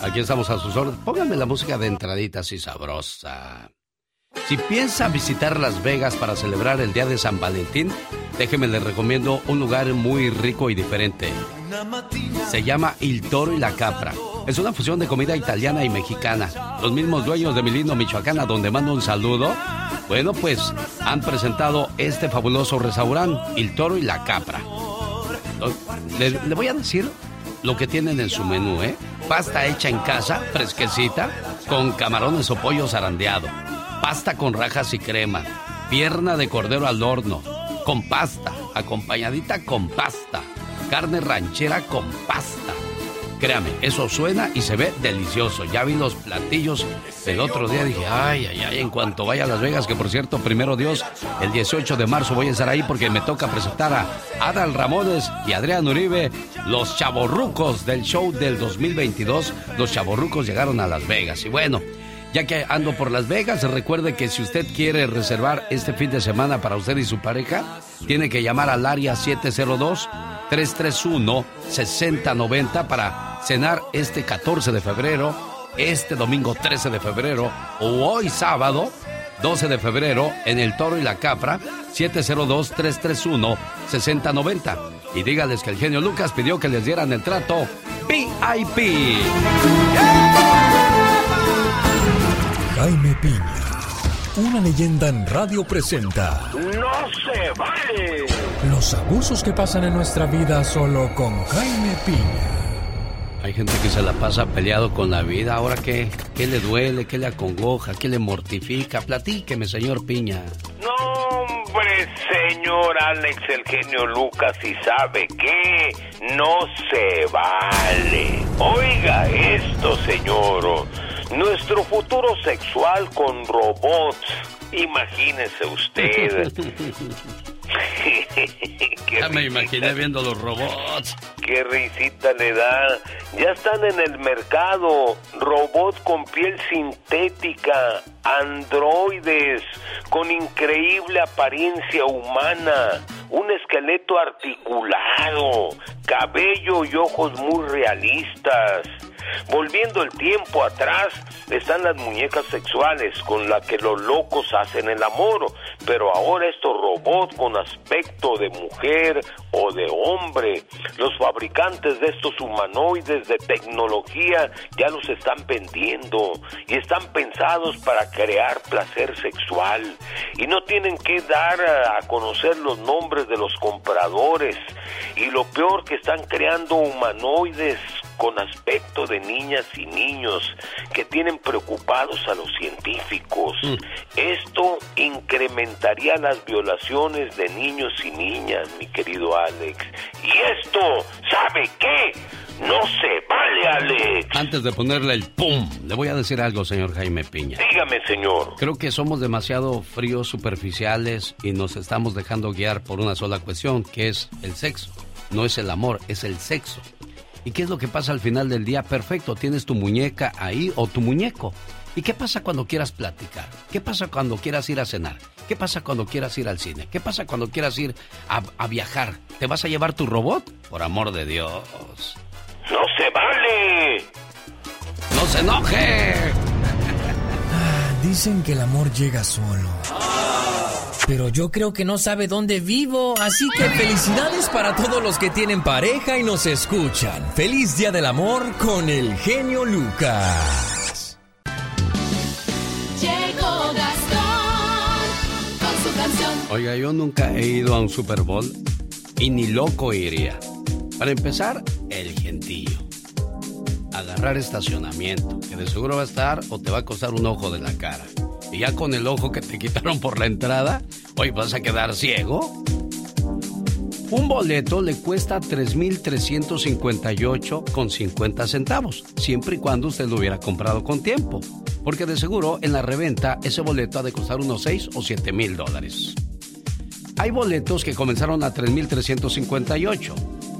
Aquí estamos a sus órdenes. Pónganme la música de entradita así sabrosa. Si piensa visitar Las Vegas para celebrar el día de San Valentín, déjeme le recomiendo un lugar muy rico y diferente. Se llama Il Toro y la Capra. Es una fusión de comida italiana y mexicana. Los mismos dueños de Milino, Michoacán, a donde mando un saludo, bueno, pues han presentado este fabuloso restaurante, Il Toro y la Capra. Le, le voy a decir lo que tienen en su menú, ¿eh? Pasta hecha en casa, fresquecita, con camarones o pollo zarandeado. Pasta con rajas y crema. Pierna de cordero al horno, con pasta, acompañadita con pasta. Carne ranchera con pasta. Créame, eso suena y se ve delicioso. Ya vi los platillos del otro día. Dije, ay, ay, ay, en cuanto vaya a Las Vegas, que por cierto, primero Dios, el 18 de marzo voy a estar ahí porque me toca presentar a Adal Ramones y Adrián Uribe, los chavorrucos del show del 2022. Los chavorrucos llegaron a Las Vegas. Y bueno, ya que ando por Las Vegas, recuerde que si usted quiere reservar este fin de semana para usted y su pareja, tiene que llamar al área 702 331-6090 para cenar este 14 de febrero, este domingo 13 de febrero o hoy sábado 12 de febrero en El Toro y la Capra 702-331-6090. Y dígales que el genio Lucas pidió que les dieran el trato VIP. Jaime Piña, una leyenda en radio presenta. ¡No se vale! Los abusos que pasan en nuestra vida solo con Jaime Piña. Hay gente que se la pasa peleado con la vida. Ahora, ¿qué, qué le duele? ¿Qué le acongoja? ¿Qué le mortifica? Platíqueme, señor Piña. No, hombre, señor Alex, el genio Lucas, y sabe que no se vale. Oiga esto, señor. Nuestro futuro sexual con robots. Imagínese usted. ya me imaginé viendo los robots. Qué risita le da. Ya están en el mercado. Robots con piel sintética. Androides con increíble apariencia humana. Un esqueleto articulado. Cabello y ojos muy realistas. Volviendo el tiempo atrás, están las muñecas sexuales con las que los locos hacen el amor, pero ahora estos robots con aspecto de mujer o de hombre, los fabricantes de estos humanoides de tecnología ya los están vendiendo y están pensados para crear placer sexual. Y no tienen que dar a conocer los nombres de los compradores. Y lo peor que están creando humanoides con aspecto de niñas y niños que tienen preocupados a los científicos. Esto incrementaría las violaciones de niños y niñas, mi querido Alex. Y esto, ¿sabe qué? No se vale, Alex. Antes de ponerle el pum, le voy a decir algo, señor Jaime Piña. Dígame, señor. Creo que somos demasiado fríos, superficiales y nos estamos dejando guiar por una sola cuestión, que es el sexo. No es el amor, es el sexo. ¿Y qué es lo que pasa al final del día? Perfecto, tienes tu muñeca ahí o tu muñeco. ¿Y qué pasa cuando quieras platicar? ¿Qué pasa cuando quieras ir a cenar? ¿Qué pasa cuando quieras ir al cine? ¿Qué pasa cuando quieras ir a, a viajar? ¿Te vas a llevar tu robot? Por amor de Dios. ¡No se vale! ¡No se enoje! Dicen que el amor llega solo. Pero yo creo que no sabe dónde vivo, así que felicidades para todos los que tienen pareja y nos escuchan. Feliz Día del Amor con el genio Lucas. Llegó Gastón con su canción. Oiga, yo nunca he ido a un Super Bowl y ni loco iría. Para empezar, el gentío. Agarrar estacionamiento, que de seguro va a estar o te va a costar un ojo de la cara. Y ya con el ojo que te quitaron por la entrada, hoy vas a quedar ciego. Un boleto le cuesta 3.358,50 centavos, siempre y cuando usted lo hubiera comprado con tiempo. Porque de seguro en la reventa ese boleto ha de costar unos 6 o 7 mil dólares. Hay boletos que comenzaron a 3.358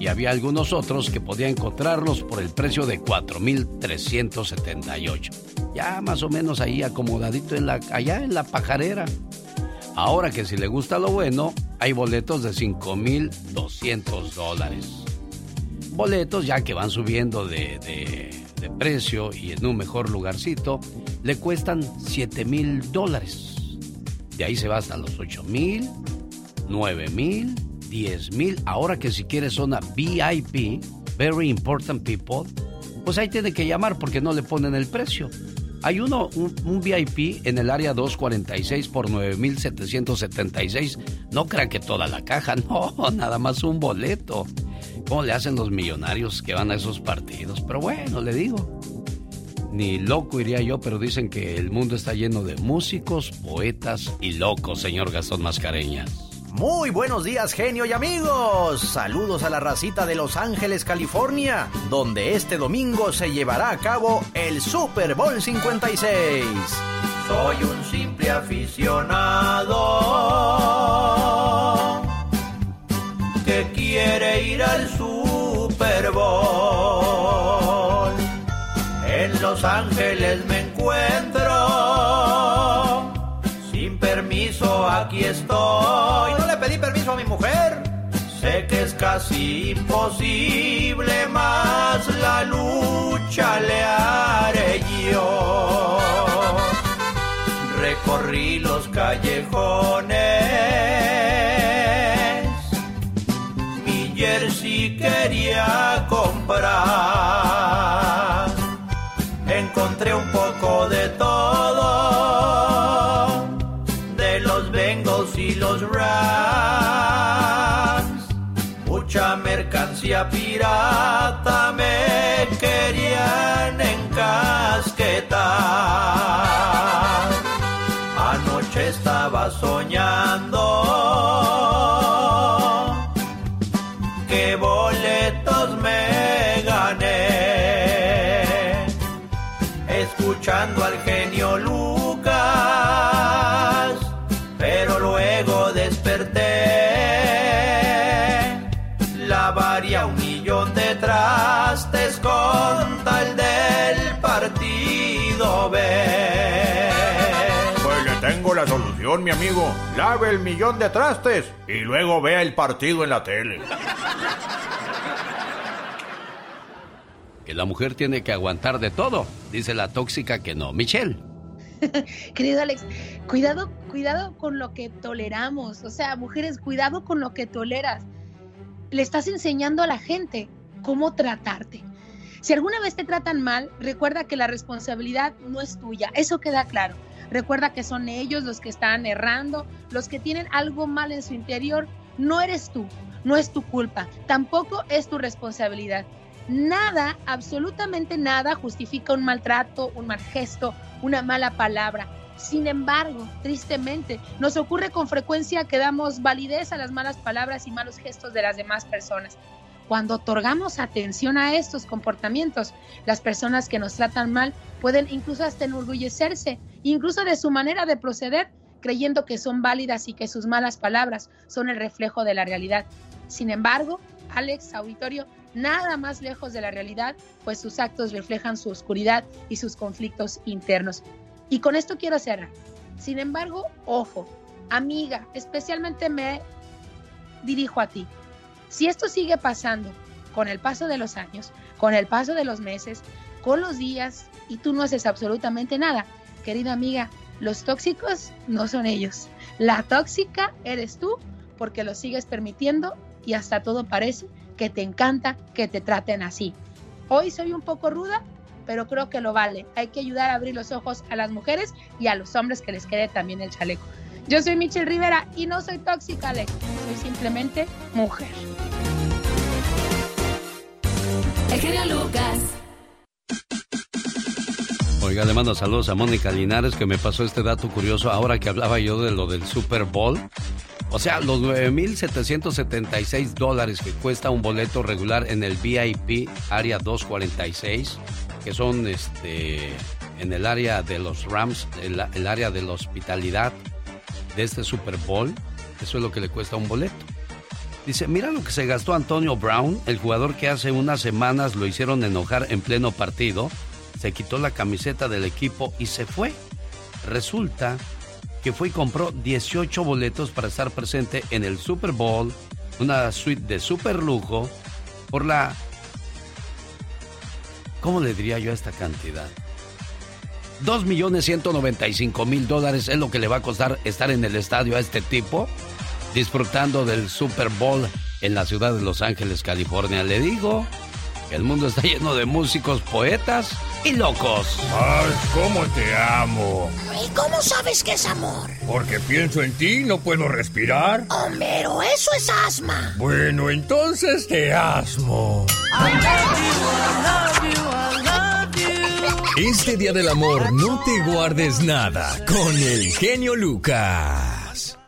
y había algunos otros que podía encontrarlos por el precio de 4.378. Ya más o menos ahí acomodadito en la, allá en la pajarera. Ahora que si le gusta lo bueno, hay boletos de 5.200 dólares. Boletos ya que van subiendo de, de, de precio y en un mejor lugarcito, le cuestan 7.000 dólares. De ahí se va hasta los 8 mil, 9 mil, 10 mil. Ahora que si quieres zona VIP, Very Important People, pues ahí tiene que llamar porque no le ponen el precio. Hay uno, un, VIP en el área 246 por 9,776. No crean que toda la caja, no, nada más un boleto. ¿Cómo le hacen los millonarios que van a esos partidos? Pero bueno, le digo. Ni loco iría yo, pero dicen que el mundo está lleno de músicos, poetas y locos, señor Gastón Mascareñas. Muy buenos días, genio y amigos. Saludos a la racita de Los Ángeles, California, donde este domingo se llevará a cabo el Super Bowl 56. Soy un simple aficionado que quiere ir al Super Bowl. En Los Ángeles me encuentro. Sin permiso, aquí estoy pedí permiso a mi mujer. Sé que es casi imposible, más la lucha le haré yo. Recorrí los callejones, mi jersey quería comprar. Mercancía pirata me querían encasquetar. Anoche estaba soñando la solución, mi amigo. Lave el millón de trastes y luego vea el partido en la tele. Que la mujer tiene que aguantar de todo, dice la tóxica que no. Michelle. Querido Alex, cuidado, cuidado con lo que toleramos. O sea, mujeres, cuidado con lo que toleras le estás enseñando a la gente cómo tratarte. Si alguna vez te tratan mal, recuerda que la responsabilidad no es tuya, eso queda claro. Recuerda que son ellos los que están errando, los que tienen algo mal en su interior, no eres tú, no es tu culpa, tampoco es tu responsabilidad. Nada, absolutamente nada justifica un maltrato, un mal gesto, una mala palabra. Sin embargo, tristemente, nos ocurre con frecuencia que damos validez a las malas palabras y malos gestos de las demás personas. Cuando otorgamos atención a estos comportamientos, las personas que nos tratan mal pueden incluso hasta enorgullecerse, incluso de su manera de proceder, creyendo que son válidas y que sus malas palabras son el reflejo de la realidad. Sin embargo, Alex Auditorio, nada más lejos de la realidad, pues sus actos reflejan su oscuridad y sus conflictos internos. Y con esto quiero cerrar. Sin embargo, ojo, amiga, especialmente me dirijo a ti. Si esto sigue pasando con el paso de los años, con el paso de los meses, con los días y tú no haces absolutamente nada, querida amiga, los tóxicos no son ellos. La tóxica eres tú porque lo sigues permitiendo y hasta todo parece que te encanta que te traten así. Hoy soy un poco ruda, pero creo que lo vale. Hay que ayudar a abrir los ojos a las mujeres y a los hombres que les quede también el chaleco. Yo soy Michelle Rivera y no soy tóxica, Alex. Soy simplemente mujer. El Lucas. Oiga, le mando saludos a Mónica Linares que me pasó este dato curioso ahora que hablaba yo de lo del Super Bowl. O sea, los 9.776 dólares que cuesta un boleto regular en el VIP Área 246 que son este, en el área de los Rams, el, el área de la hospitalidad de este Super Bowl. Eso es lo que le cuesta un boleto. Dice, mira lo que se gastó Antonio Brown, el jugador que hace unas semanas lo hicieron enojar en pleno partido, se quitó la camiseta del equipo y se fue. Resulta que fue y compró 18 boletos para estar presente en el Super Bowl, una suite de super lujo, por la ¿Cómo le diría yo a esta cantidad? 2.195.000 dólares es lo que le va a costar estar en el estadio a este tipo, disfrutando del Super Bowl en la ciudad de Los Ángeles, California. Le digo, el mundo está lleno de músicos, poetas y locos. Ay, cómo te amo. ¿Y cómo sabes que es amor? Porque pienso en ti y no puedo respirar. Homero, eso es asma. Bueno, entonces te asmo. Este día del amor no te guardes nada con el genio Lucas.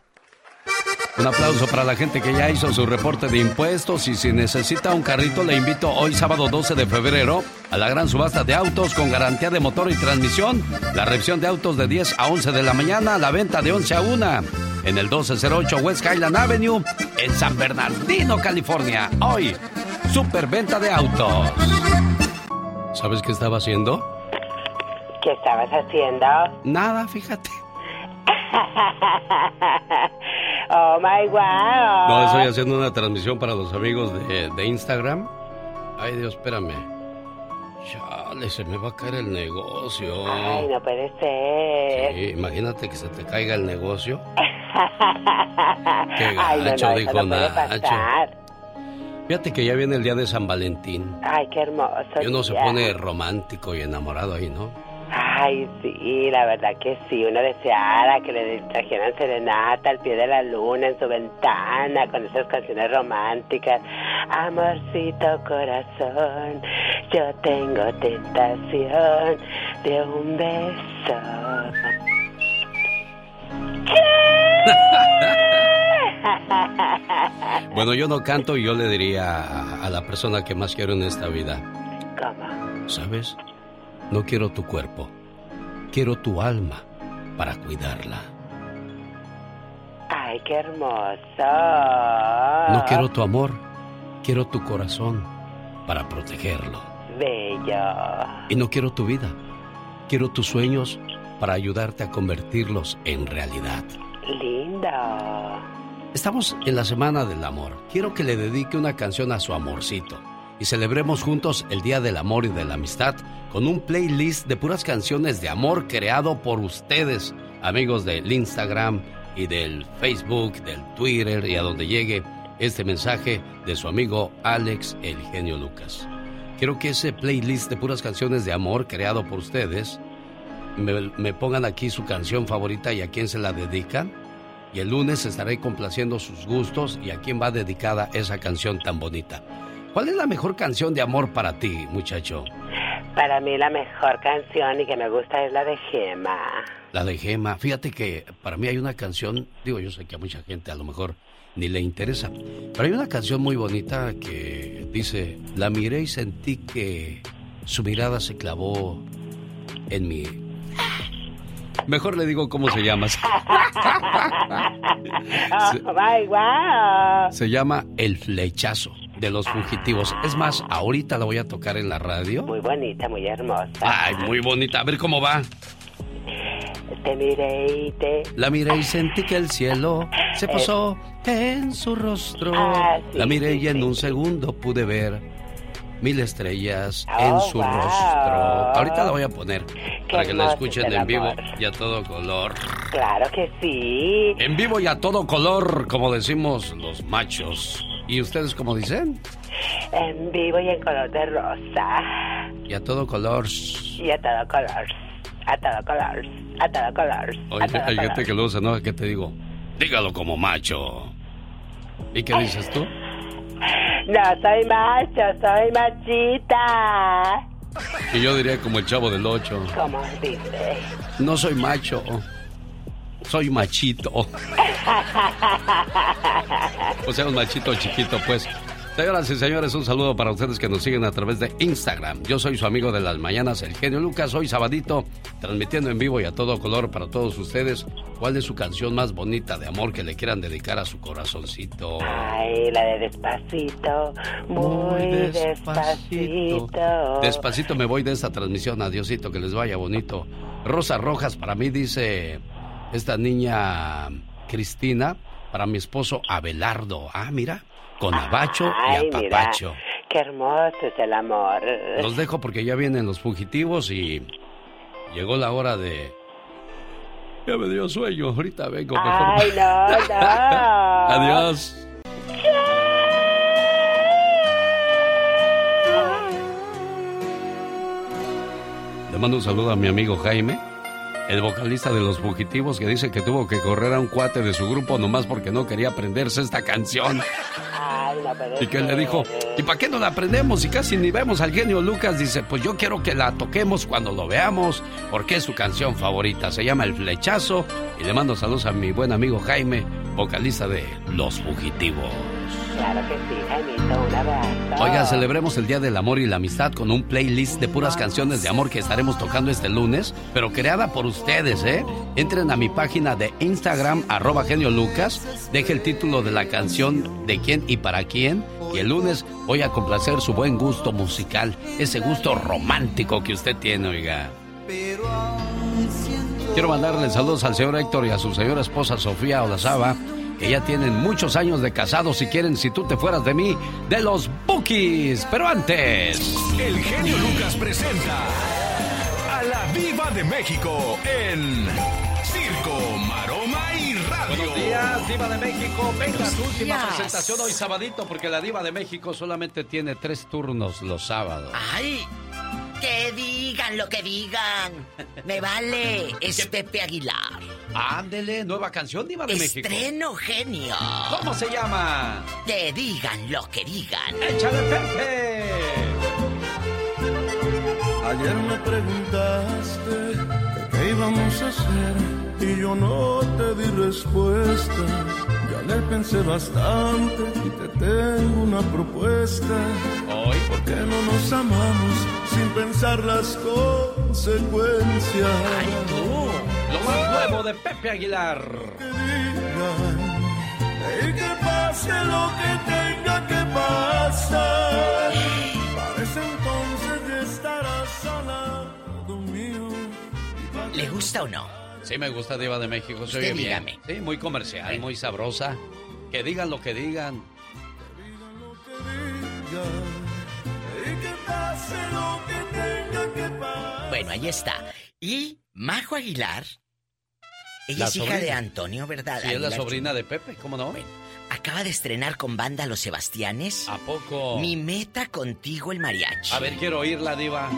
Un aplauso para la gente que ya hizo su reporte de impuestos y si necesita un carrito le invito hoy sábado 12 de febrero a la gran subasta de autos con garantía de motor y transmisión, la revisión de autos de 10 a 11 de la mañana, la venta de 11 a 1 en el 1208 West Highland Avenue en San Bernardino, California. Hoy, superventa de autos. ¿Sabes qué estaba haciendo? ¿Qué estabas haciendo? Nada, fíjate. oh my wow. No, estoy haciendo una transmisión para los amigos de, de Instagram. Ay, Dios, espérame. Chale, se me va a caer el negocio. Ay, no puede ser. Sí, imagínate que se te caiga el negocio. Qué Ay, no, gacho, no, dijo no Nacho. Fíjate que ya viene el día de San Valentín. Ay, qué hermoso. Y uno se día. pone romántico y enamorado ahí, ¿no? Ay, sí, la verdad que sí. Uno deseara que le trajeran serenata al pie de la luna en su ventana con esas canciones románticas. Amorcito corazón, yo tengo tentación de un beso. Bueno, yo no canto y yo le diría a, a la persona que más quiero en esta vida, ¿Cómo? ¿sabes? No quiero tu cuerpo, quiero tu alma para cuidarla. Ay, qué hermoso. No quiero tu amor, quiero tu corazón para protegerlo. Bello. Y no quiero tu vida, quiero tus sueños para ayudarte a convertirlos en realidad. Lindo. Estamos en la Semana del Amor. Quiero que le dedique una canción a su amorcito y celebremos juntos el Día del Amor y de la Amistad con un playlist de puras canciones de amor creado por ustedes, amigos del Instagram y del Facebook, del Twitter y a donde llegue este mensaje de su amigo Alex El Genio Lucas. Quiero que ese playlist de puras canciones de amor creado por ustedes me, pongan aquí su canción favorita y a quién se la dedican. Y el lunes estaré complaciendo sus gustos y a quién va dedicada esa canción tan bonita. ¿Cuál es la mejor canción de amor para ti, muchacho? Para mí la mejor canción y que me gusta es la de Gema. La de Gema. Fíjate que para mí hay una canción, digo, yo sé que a mucha gente a lo mejor ni le interesa, pero hay una canción muy bonita que dice, la miré y sentí que su mirada se clavó en mi... Mejor le digo cómo se llama. Oh, my wow. Se llama El Flechazo de los Fugitivos. Es más, ahorita la voy a tocar en la radio. Muy bonita, muy hermosa. Ay, muy bonita. A ver cómo va. Te miré y te... La miré y sentí que el cielo se posó en su rostro. Ah, sí, la miré sí, y en sí. un segundo pude ver mil estrellas Oh, en su wow. rostro. Ahorita la voy a poner para que la escuchen en vivo amor. y a todo color. Claro que sí. En vivo y a todo color, como decimos los machos. ¿Y ustedes cómo dicen? En vivo y en color de rosa. Y a todo color. Y a todo color. A todo color. A todo color. Oye, hay gente que lo usa, ¿no? ¿Qué te digo? Dígalo como macho. ¿Y qué dices tú? No soy macho, soy machita. Y yo diría como el chavo del 8. ¿Cómo dice? No soy macho. Soy machito. O sea, un machito chiquito, pues. Señoras y señores, un saludo para ustedes que nos siguen a través de Instagram. Yo soy su amigo de las mañanas, el genio Lucas. Hoy sabadito, transmitiendo en vivo y a todo color para todos ustedes. ¿Cuál es su canción más bonita de amor que le quieran dedicar a su corazoncito? Ay, la de despacito. Muy, despacito. Despacito me voy de esta transmisión. Adiosito, que les vaya bonito. Rosas rojas para mí, dice esta niña Cristina. Para mi esposo Abelardo. Ah, mira, con abacho Ay, y mira, apapacho. qué hermoso es el amor. Los dejo porque ya vienen los fugitivos y Llegó la hora de... Ya me dio sueño, ahorita vengo. Mejor. Ay, no, no. Adiós. Le mando un saludo a mi amigo Jaime, el vocalista de Los Fugitivos, que dice que tuvo que correr a un cuate de su grupo nomás porque no quería aprenderse esta canción. Ay, pero Y que le dijo, ¿y para qué no la aprendemos? Y casi ni vemos al genio Lucas. Dice, pues yo quiero que la toquemos cuando lo veamos, porque es su canción favorita. Se llama El Flechazo. Y le mando saludos a mi buen amigo Jaime, vocalista de Los Fugitivos. Claro que sí, Jaimito, un abrazo. Oiga, celebremos el Día del Amor y la Amistad con un playlist de puras canciones de amor que estaremos tocando este lunes, pero creada por ustedes, ¿eh? Entren a mi página de Instagram, arroba genio Lucas, deje el título de la canción de quién y para quién, y el lunes voy a complacer su buen gusto musical, ese gusto romántico que usted tiene, oiga. Quiero mandarle saludos al señor Héctor y a su señora esposa Sofía Olazaba, que ya tienen muchos años de casados y quieren si tú te fueras de mí, de los Bookies. Pero antes... El genio Lucas presenta a la Viva de México en Circo, Maroma y Radio. Buenos días, Diva de México. Venga, tu última días. presentación hoy sabadito, porque la Diva de México solamente tiene tres turnos los sábados. ¡Ay! Que digan lo que digan. Me vale. Es Pepe Aguilar. Ándele, nueva canción, Diva de México. Estreno genio. ¿Cómo se llama? Que digan lo que digan. ¡Échale, Pepe! Ayer me preguntaste que qué íbamos a hacer y yo no te di respuesta. Ya le pensé bastante y te tengo una propuesta. Hoy, ¿por qué no nos amamos sin pensar las consecuencias? ¡Ay, tú! Lo más nuevo de Pepe Aguilar. Y que pase lo que tenga que pasar. Para ese entonces ya estarás al lado mío. ¿Le gusta o no? Sí, me gusta Diva de México, oye bien. dígame. Sí, muy comercial, muy sabrosa. Que digan lo que digan. Y que pase lo que tenga que pasar. Bueno, ahí está. Y Majo Aguilar. Ella La es hija de Antonio, ¿verdad? Sí, es la sobrina de Pepe, ¿cómo no? Acaba de estrenar con banda Los Sebastianes. ¿A poco? Mi meta contigo el mariachi. A ver, quiero oírla, Diva.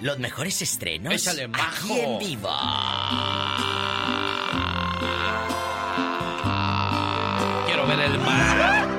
Los mejores estrenos. Échale, Majo. Aquí en vivo. Quiero ver el mar.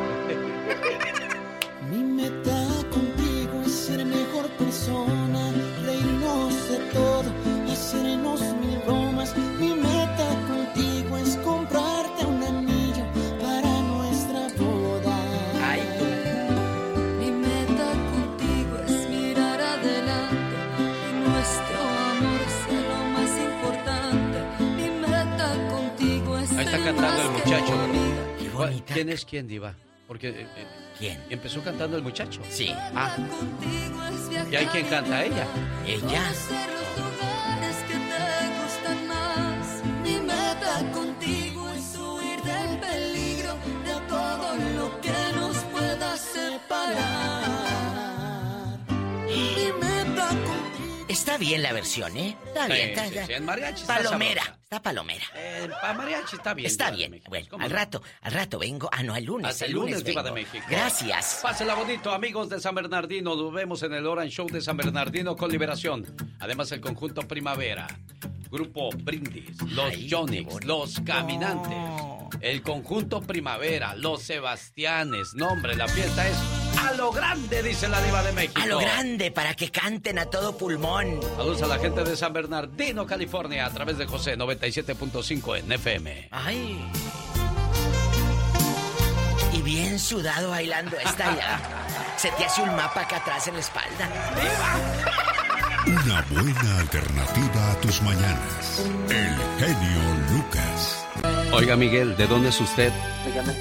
Bonita. ¿Quién es quién, Diva? Porque eh, eh, ¿Quién? empezó cantando el muchacho. Sí. Ah, contigo es viajar ¿y hay quien canta? Ella. Ella. Está bien la versión, ¿eh? Está bien. Está, sí, sí, en mariachi palomera. Está palomera. Eh, para mariachi está bien. Está bien. México. Bueno, ¿Cómo al no? rato, al rato vengo. Ah, no, el lunes. Hasta el lunes, vengo. de México. Gracias. Pásela bonito, amigos de San Bernardino. Nos vemos en el Orange Show de San Bernardino con Liberación. Además, el conjunto Primavera. Grupo Brindis, los Jonix, los Caminantes, el conjunto Primavera, los Sebastianes. Nombre, la fiesta es a lo grande, dice la Diva de México. A lo grande, para que canten a todo pulmón. Saludos a la gente de San Bernardino, California, a través de José 97.5 en FM. Ay. Y bien sudado bailando esta ya. Se te hace un mapa acá atrás en la espalda. Una buena alternativa a tus mañanas. El genio Lucas. Oiga, Miguel, ¿de dónde es usted? Dígame.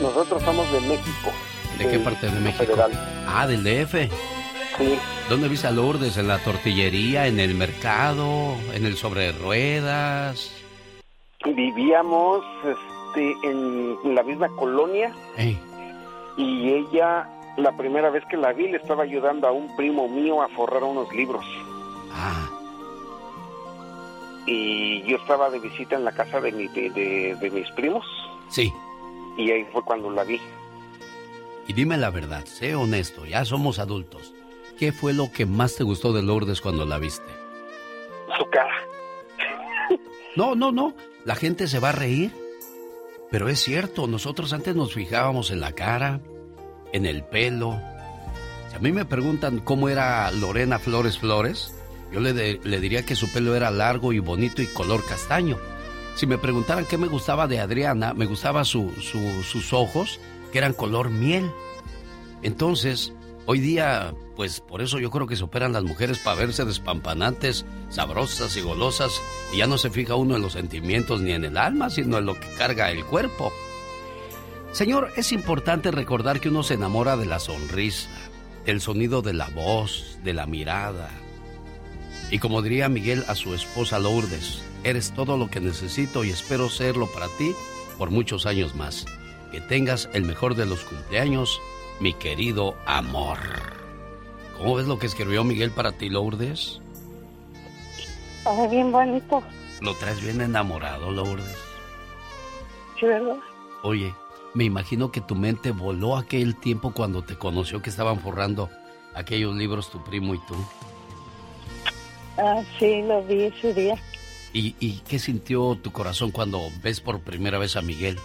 Nosotros somos de México. ¿De qué parte de México? Federal. Ah, del DF. Sí. ¿Dónde viste a Lourdes? ¿En la tortillería? ¿En el mercado? ¿En el sobre ruedas? Vivíamos este, en la misma colonia y ella, la primera vez que la vi, le estaba ayudando a un primo mío a forrar unos libros. Ah, y yo estaba de visita en la casa de, mi, de, de- de mis primos Sí. y ahí fue cuando la vi. Y dime la verdad, sé honesto, ya somos adultos. ¿Qué fue lo que más te gustó de Lourdes cuando la viste? Su cara. No, no, no. La gente se va a reír. Pero es cierto, nosotros antes nos fijábamos en la cara, en el pelo. Si a mí me preguntan cómo era Lorena Flores Flores, yo le, de- le diría que su pelo era largo y bonito y color castaño. Si me preguntaran qué me gustaba de Adriana, me gustaba su, su- sus ojos, que eran color miel. Entonces, hoy día, pues por eso yo creo que se operan las mujeres para verse despampanantes, sabrosas y golosas, y ya no se fija uno en los sentimientos ni en el alma, sino en lo que carga el cuerpo. Señor, es importante recordar que uno se enamora de la sonrisa, del sonido de la voz, de la mirada. Y como diría Miguel a su esposa Lourdes, eres todo lo que necesito y espero serlo para ti por muchos años más. Que tengas el mejor de los cumpleaños, mi querido amor. ¿Cómo ves lo que escribió Miguel para ti, Lourdes? Ay, bien bonito, Lo traes bien enamorado, Lourdes. sí, ¿verdad? Oye, me imagino que tu mente voló aquel tiempo cuando te conoció que estaban forrando aquellos libros tu primo y tú. Ah, sí, lo vi ese día. ¿Y, y qué sintió tu corazón cuando ves por primera vez a Miguel?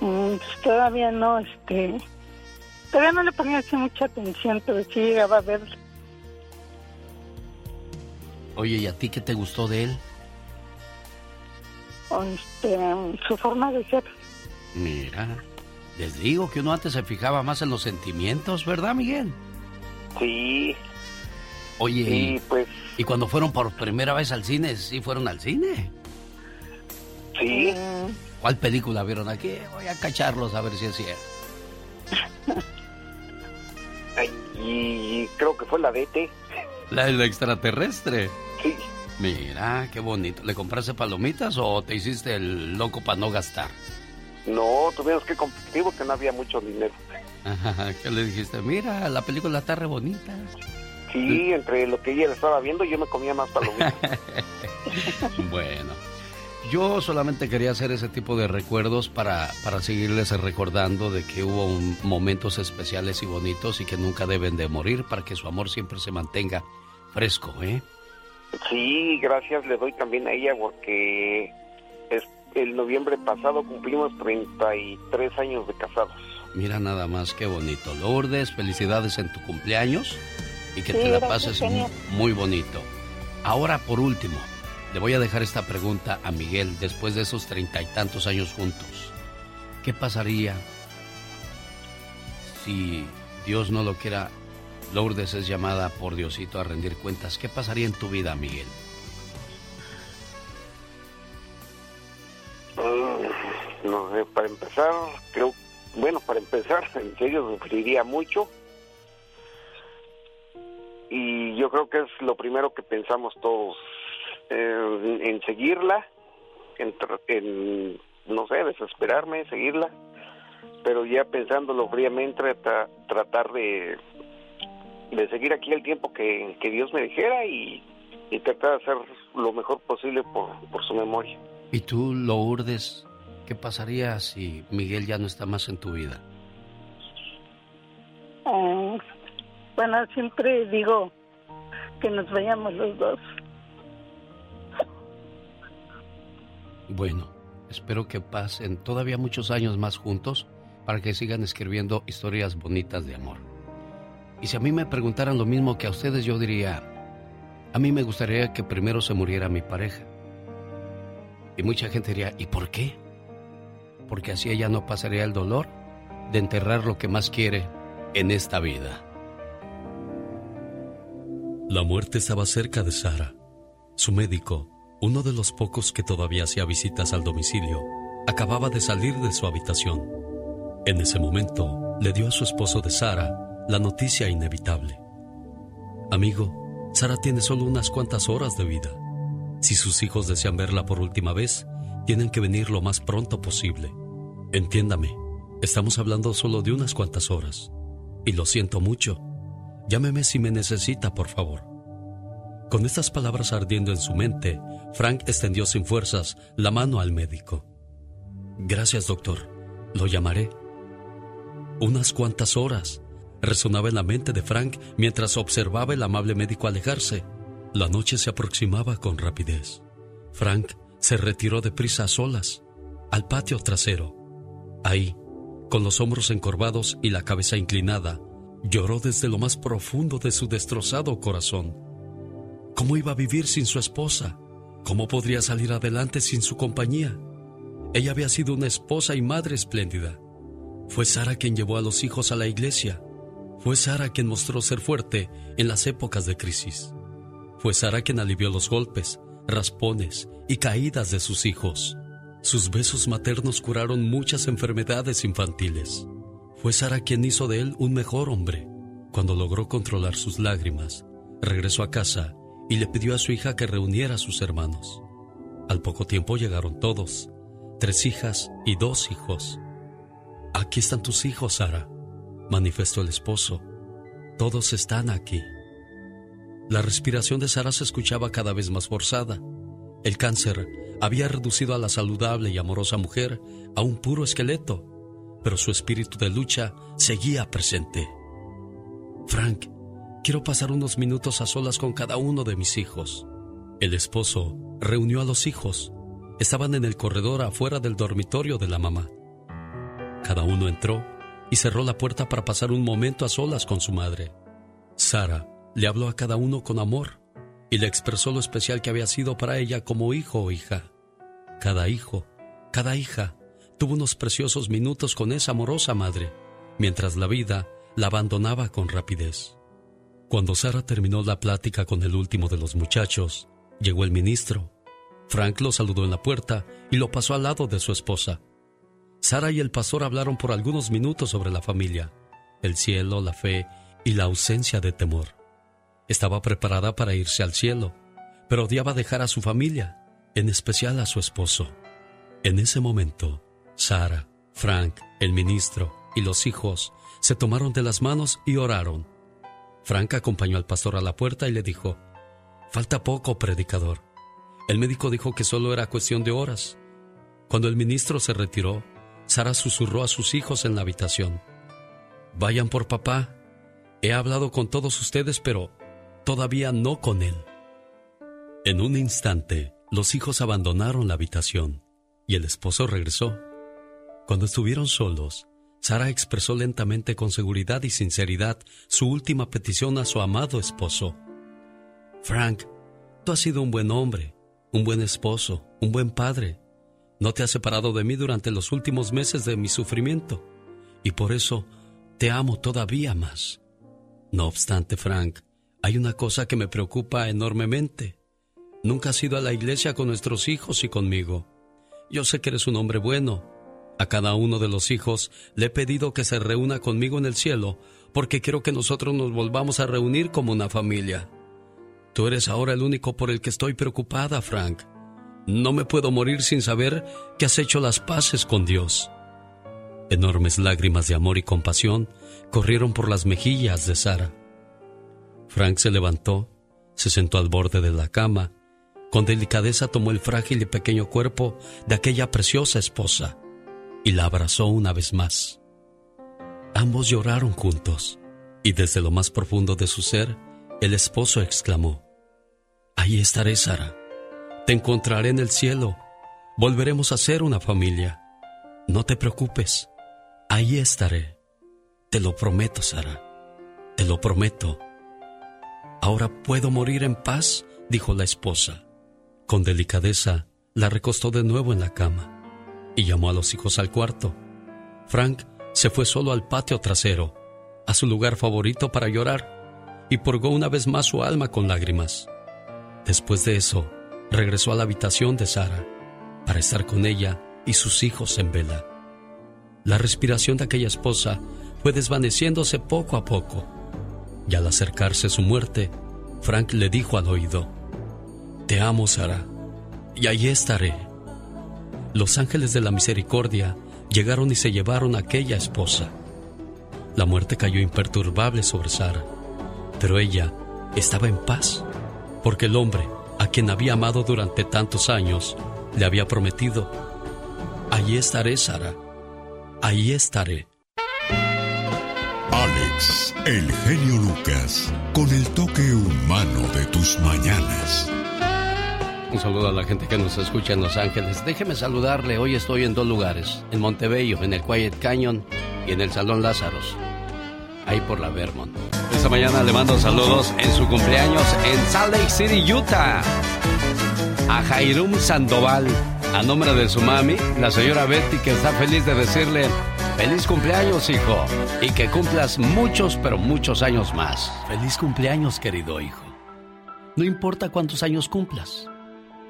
Mm, pues todavía no, este... Todavía no le ponía así mucha atención, pero sí llegaba a ver. Oye, ¿y a ti qué te gustó de él? este, su forma de ser. Mira, les digo que uno antes se fijaba más en los sentimientos, ¿verdad, Miguel? Sí. Oye, Sí, y, pues y cuando fueron por primera vez al cine, ¿sí fueron al cine? sí. ¿Cuál película vieron aquí? Voy a cacharlos a ver si es cierto. Y creo que fue la DT. La del extraterrestre. Sí. Mira, qué bonito. ¿Le compraste palomitas o te hiciste el loco para no gastar? No, tuvimos que competir porque no había mucho dinero. ¿Qué le dijiste? Mira, la película está re bonita. Sí, entre lo que ella estaba viendo, yo me comía más palomitas. Bueno, yo solamente quería hacer ese tipo de recuerdos para, para seguirles recordando de que hubo un- momentos especiales y bonitos y que nunca deben de morir para que su amor siempre se mantenga fresco, ¿eh? Sí, gracias le doy también a ella porque es, el noviembre pasado cumplimos 33 años de casados. Mira nada más qué bonito. Lourdes, felicidades en tu cumpleaños y que Sí, te la pases muy bonito. Ahora, por último, le voy a dejar esta pregunta a Miguel después de esos treinta y tantos años juntos. ¿Qué pasaría si Dios no lo quiera? Lourdes es llamada por Diosito a rendir cuentas. ¿Qué pasaría en tu vida, Miguel? Mm, No sé, para empezar, creo, bueno, para empezar, en serio sufriría mucho. Y yo creo que es lo primero que pensamos todos, eh, en, seguirla, en, en, no sé, desesperarme, seguirla, pero ya pensándolo fríamente, tra- tratar de, de seguir aquí el tiempo que, que Dios me dijera y, y tratar de hacer lo mejor posible por, por su memoria. ¿Y tú, Lourdes, qué pasaría si Miguel ya no está más en tu vida? Ah, bueno, siempre digo que nos vayamos los dos. Bueno, espero que pasen todavía muchos años más juntos para que sigan escribiendo historias bonitas de amor. Y si a mí me preguntaran lo mismo que a ustedes, yo diría, a mí me gustaría que primero se muriera mi pareja. Y mucha gente diría, ¿y por qué? Porque así ella no pasaría el dolor de enterrar lo que más quiere en esta vida. La muerte estaba cerca de Sara. Su médico, uno de los pocos que todavía hacía visitas al domicilio, acababa de salir de su habitación. En ese momento, le dio a su esposo de Sara la noticia inevitable. Amigo, Sara tiene solo unas cuantas horas de vida. Si sus hijos desean verla por última vez, tienen que venir lo más pronto posible. Entiéndame, estamos hablando solo de unas cuantas horas. Y lo siento mucho. Llámeme si me necesita, por favor. Con estas palabras ardiendo en su mente, Frank extendió sin fuerzas la mano al médico. Gracias, doctor. Lo llamaré. Unas cuantas horas resonaba en la mente de Frank mientras observaba el amable médico alejarse. La noche se aproximaba con rapidez. Frank se retiró deprisa a solas, al patio trasero. Ahí, con los hombros encorvados y la cabeza inclinada, lloró desde lo más profundo de su destrozado corazón. ¿Cómo iba a vivir sin su esposa? ¿Cómo podría salir adelante sin su compañía? Ella había sido una esposa y madre espléndida. Fue Sara quien llevó a los hijos a la iglesia. Fue Sara quien mostró ser fuerte en las épocas de crisis. Fue Sara quien alivió los golpes, raspones y caídas de sus hijos. Sus besos maternos curaron muchas enfermedades infantiles. Fue Sara quien hizo de él un mejor hombre. Cuando logró controlar sus lágrimas, regresó a casa y le pidió a su hija que reuniera a sus hermanos. Al poco tiempo llegaron todos, tres hijas y dos hijos. Aquí están tus hijos, Sara, manifestó el esposo. Todos están aquí. La respiración de Sara se escuchaba cada vez más forzada. El cáncer había reducido a la saludable y amorosa mujer a un puro esqueleto, pero su espíritu de lucha seguía presente. Frank, quiero pasar unos minutos a solas con cada uno de mis hijos. El esposo reunió a los hijos. Estaban en el corredor afuera del dormitorio de la mamá. Cada uno entró y cerró la puerta para pasar un momento a solas con su madre. Sara le habló a cada uno con amor y le expresó lo especial que había sido para ella como hijo o hija. Cada hijo, cada hija, tuvo unos preciosos minutos con esa amorosa madre, mientras la vida la abandonaba con rapidez. Cuando Sara terminó la plática con el último de los muchachos, llegó el ministro. Frank lo saludó en la puerta y lo pasó al lado de su esposa. Sara y el pastor hablaron por algunos minutos sobre la familia, el cielo, la fe y la ausencia de temor. Estaba preparada para irse al cielo, pero odiaba dejar a su familia, en especial a su esposo. En ese momento, Sara, Frank, el ministro y los hijos se tomaron de las manos y oraron. Frank acompañó al pastor a la puerta y le dijo, Falta poco, predicador. El médico dijo que solo era cuestión de horas. Cuando el ministro se retiró, Sara susurró a sus hijos en la habitación. Vayan por papá. He hablado con todos ustedes, pero todavía no con él. En un instante, los hijos abandonaron la habitación y el esposo regresó. Cuando estuvieron solos, Sara expresó lentamente con seguridad y sinceridad su última petición a su amado esposo. Frank, tú has sido un buen hombre, un buen esposo, un buen padre. No te has separado de mí durante los últimos meses de mi sufrimiento y por eso te amo todavía más. No obstante, Frank, hay una cosa que me preocupa enormemente. Nunca has ido a la iglesia con nuestros hijos y conmigo. Yo sé que eres un hombre bueno. A cada uno de los hijos le he pedido que se reúna conmigo en el cielo porque quiero que nosotros nos volvamos a reunir como una familia. Tú eres ahora el único por el que estoy preocupada, Frank. No me puedo morir sin saber que has hecho las paces con Dios. Enormes lágrimas de amor y compasión corrieron por las mejillas de Sara. Frank se levantó, se sentó al borde de la cama, con delicadeza tomó el frágil y pequeño cuerpo de aquella preciosa esposa y la abrazó una vez más. Ambos lloraron juntos y desde lo más profundo de su ser, el esposo exclamó, Ahí estaré, Sara. Te encontraré en el cielo. Volveremos a ser una familia. No te preocupes. Ahí estaré. Te lo prometo, Sara. Te lo prometo. Ahora puedo morir en paz, dijo la esposa. Con delicadeza, la recostó de nuevo en la cama y llamó a los hijos al cuarto. Frank se fue solo al patio trasero, a su lugar favorito para llorar, y purgó una vez más su alma con lágrimas. Después de eso, regresó a la habitación de Sara para estar con ella y sus hijos en vela. La respiración de aquella esposa fue desvaneciéndose poco a poco y al acercarse su muerte, Frank le dijo al oído, Te amo, Sara, y allí estaré. Los ángeles de la misericordia llegaron y se llevaron a aquella esposa. La muerte cayó imperturbable sobre Sara, pero ella estaba en paz. porque el hombre a quien había amado durante tantos años le había prometido, ahí estaré, Sara, ahí estaré. Alex, el genio Lucas, con el toque humano de tus mañanas. Un saludo a la gente que nos escucha en Los Ángeles. Déjeme saludarle. Hoy estoy en dos lugares: en Montebello, en el Quiet Canyon y en el Salón Lázaros. Ahí por la Vermont. Esta mañana le mando saludos en su cumpleaños en Salt Lake City, Utah. A Jairum Sandoval, a nombre de su mami, la señora Betty, que está feliz de decirle feliz cumpleaños, hijo. Y que cumplas muchos, pero muchos años más. Feliz cumpleaños, querido hijo. No importa cuántos años cumplas.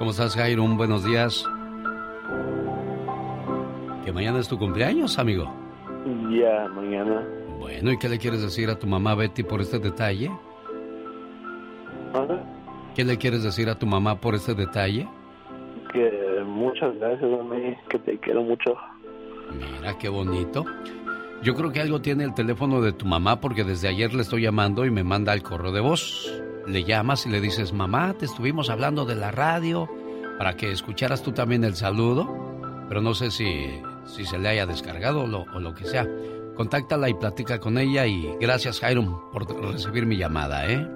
¿Cómo estás, Jairo? Buenos días. Que mañana es tu cumpleaños, amigo. Ya, mañana. Bueno, ¿y qué le quieres decir a tu mamá Betty por este detalle? ¿Qué le quieres decir a tu mamá por este detalle? Que muchas gracias, mami, que te quiero mucho. Mira, qué bonito. Yo creo que algo tiene el teléfono de tu mamá porque desde ayer le estoy llamando y me manda el correo de voz. Le llamas y le dices, mamá, te estuvimos hablando de la radio para que escucharas tú también el saludo, pero no sé si, si se le haya descargado o lo, o lo que sea. Contáctala y platica con ella y gracias, Jairo, por recibir mi llamada, ¿eh?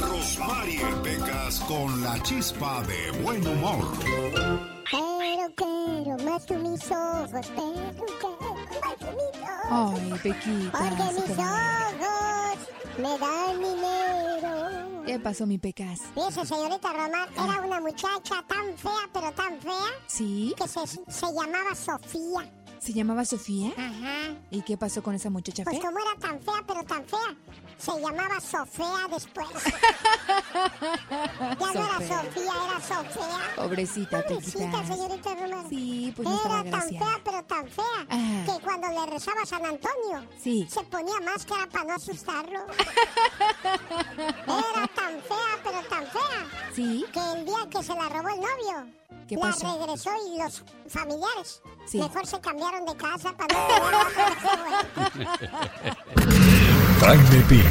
Rosmarie Pecas con la chispa de buen humor. Pero quiero más que mis ojos, pero quiero Ay, Pequita. Porque mis ojos me dan dinero. ¿Qué pasó, mi Pecas? Dice, señorita Román, era una muchacha tan fea, pero tan fea, ¿Sí? que se, se llamaba Sofía. ¿Se llamaba Sofía? Ajá. ¿Y qué pasó con esa muchacha Pues fea? como era tan fea, pero tan fea, se llamaba Sofía después. ya no era Sofía. Era Sofía. Pobrecita, Pobrecita, señorita Román. Sí, pues nuestra Era tan fea, pero tan fea, que cuando le rezaba a San Antonio, Sí. se ponía máscara para no asustarlo. era tan fea, pero tan fea, ¿Sí? que el día que se la robó el novio, ¿Qué la pasó? regresó y los familiares Sí. mejor se cambiaron de casa para no Jaime Piña,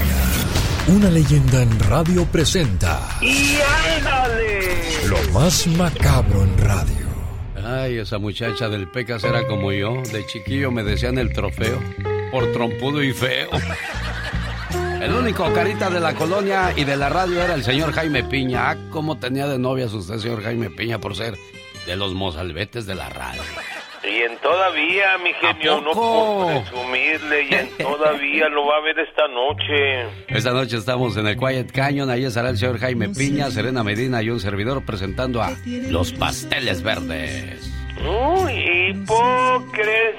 una leyenda en radio presenta ¡Y ándale! lo más macabro en radio. Ay, esa muchacha del Pecas era como yo. De chiquillo me decían el trofeo. Por trompudo y feo. El único carita de la colonia y de la radio era el señor Jaime Piña. Ah, cómo tenía de novias usted, señor Jaime Piña, por ser de los mozalbetes de la radio. Y en todavía, mi genio, no por presumirle, y en todavía lo va a ver esta noche. Esta noche estamos en el Quiet Canyon. Ahí estará el señor Jaime Piña, Serena Medina y un servidor presentando a Los Pasteles Verdes. ¡Uy, hipocresía!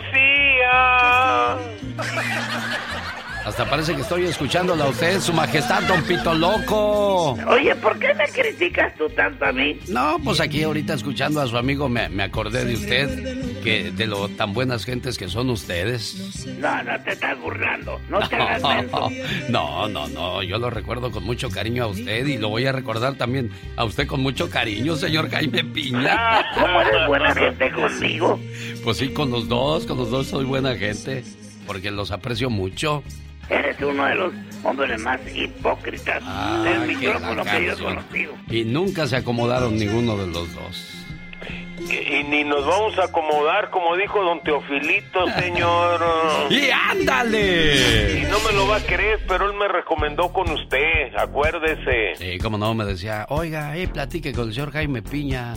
Hasta parece que estoy escuchándola a usted, su majestad, don Pito Loco. Oye, ¿por qué me criticas tú tanto a mí? No, pues aquí ahorita escuchando a su amigo me, me acordé de usted, que de lo tan buenas gentes que son ustedes. No, no te estás burlando. No te hagas menso. No, no, no, yo lo recuerdo con mucho cariño a usted y lo voy a recordar también a usted con mucho cariño, señor Jaime Piña. ¿Cómo eres buena gente conmigo? Pues sí, con los dos, con los dos soy buena gente, porque los aprecio mucho. Eres uno de los hombres más hipócritas del Ah, qué micrófono que yo he conocido. Y nunca se acomodaron ninguno de los dos. Y, y ni nos vamos a acomodar, como dijo don Teofilito, señor. ¡Y ándale! Y no me lo va a creer, pero él me recomendó con usted, acuérdese. Sí, como no, me decía, oiga, eh, platique con el señor Jaime Piña.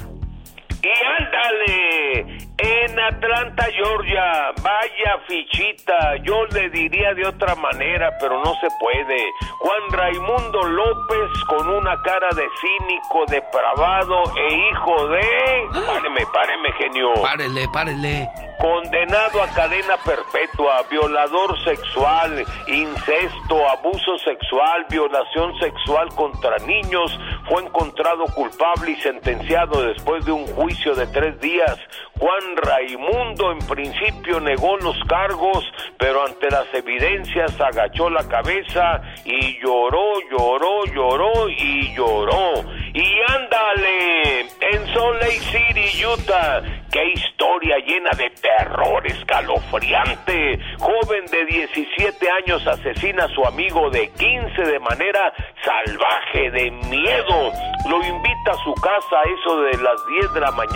Y ándale, en Atlanta, Georgia, vaya fichita, yo le diría de otra manera, pero no se puede. Juan Raimundo López con una cara de cínico, depravado e hijo de... Páreme, páreme, genio. Párele, párele. Condenado a cadena perpetua, violador sexual, incesto, abuso sexual, violación sexual contra niños, fue encontrado culpable y sentenciado después de un juicio de tres días. Juan Raimundo en principio negó los cargos, pero ante las evidencias agachó la cabeza y lloró, lloró, lloró y lloró. Y ándale, en Salt Lake City, Utah, qué historia llena de terror escalofriante. Joven de 17 años asesina a su amigo de 15 de manera salvaje, de miedo. Lo invita a su casa a eso de las 10 de la mañana,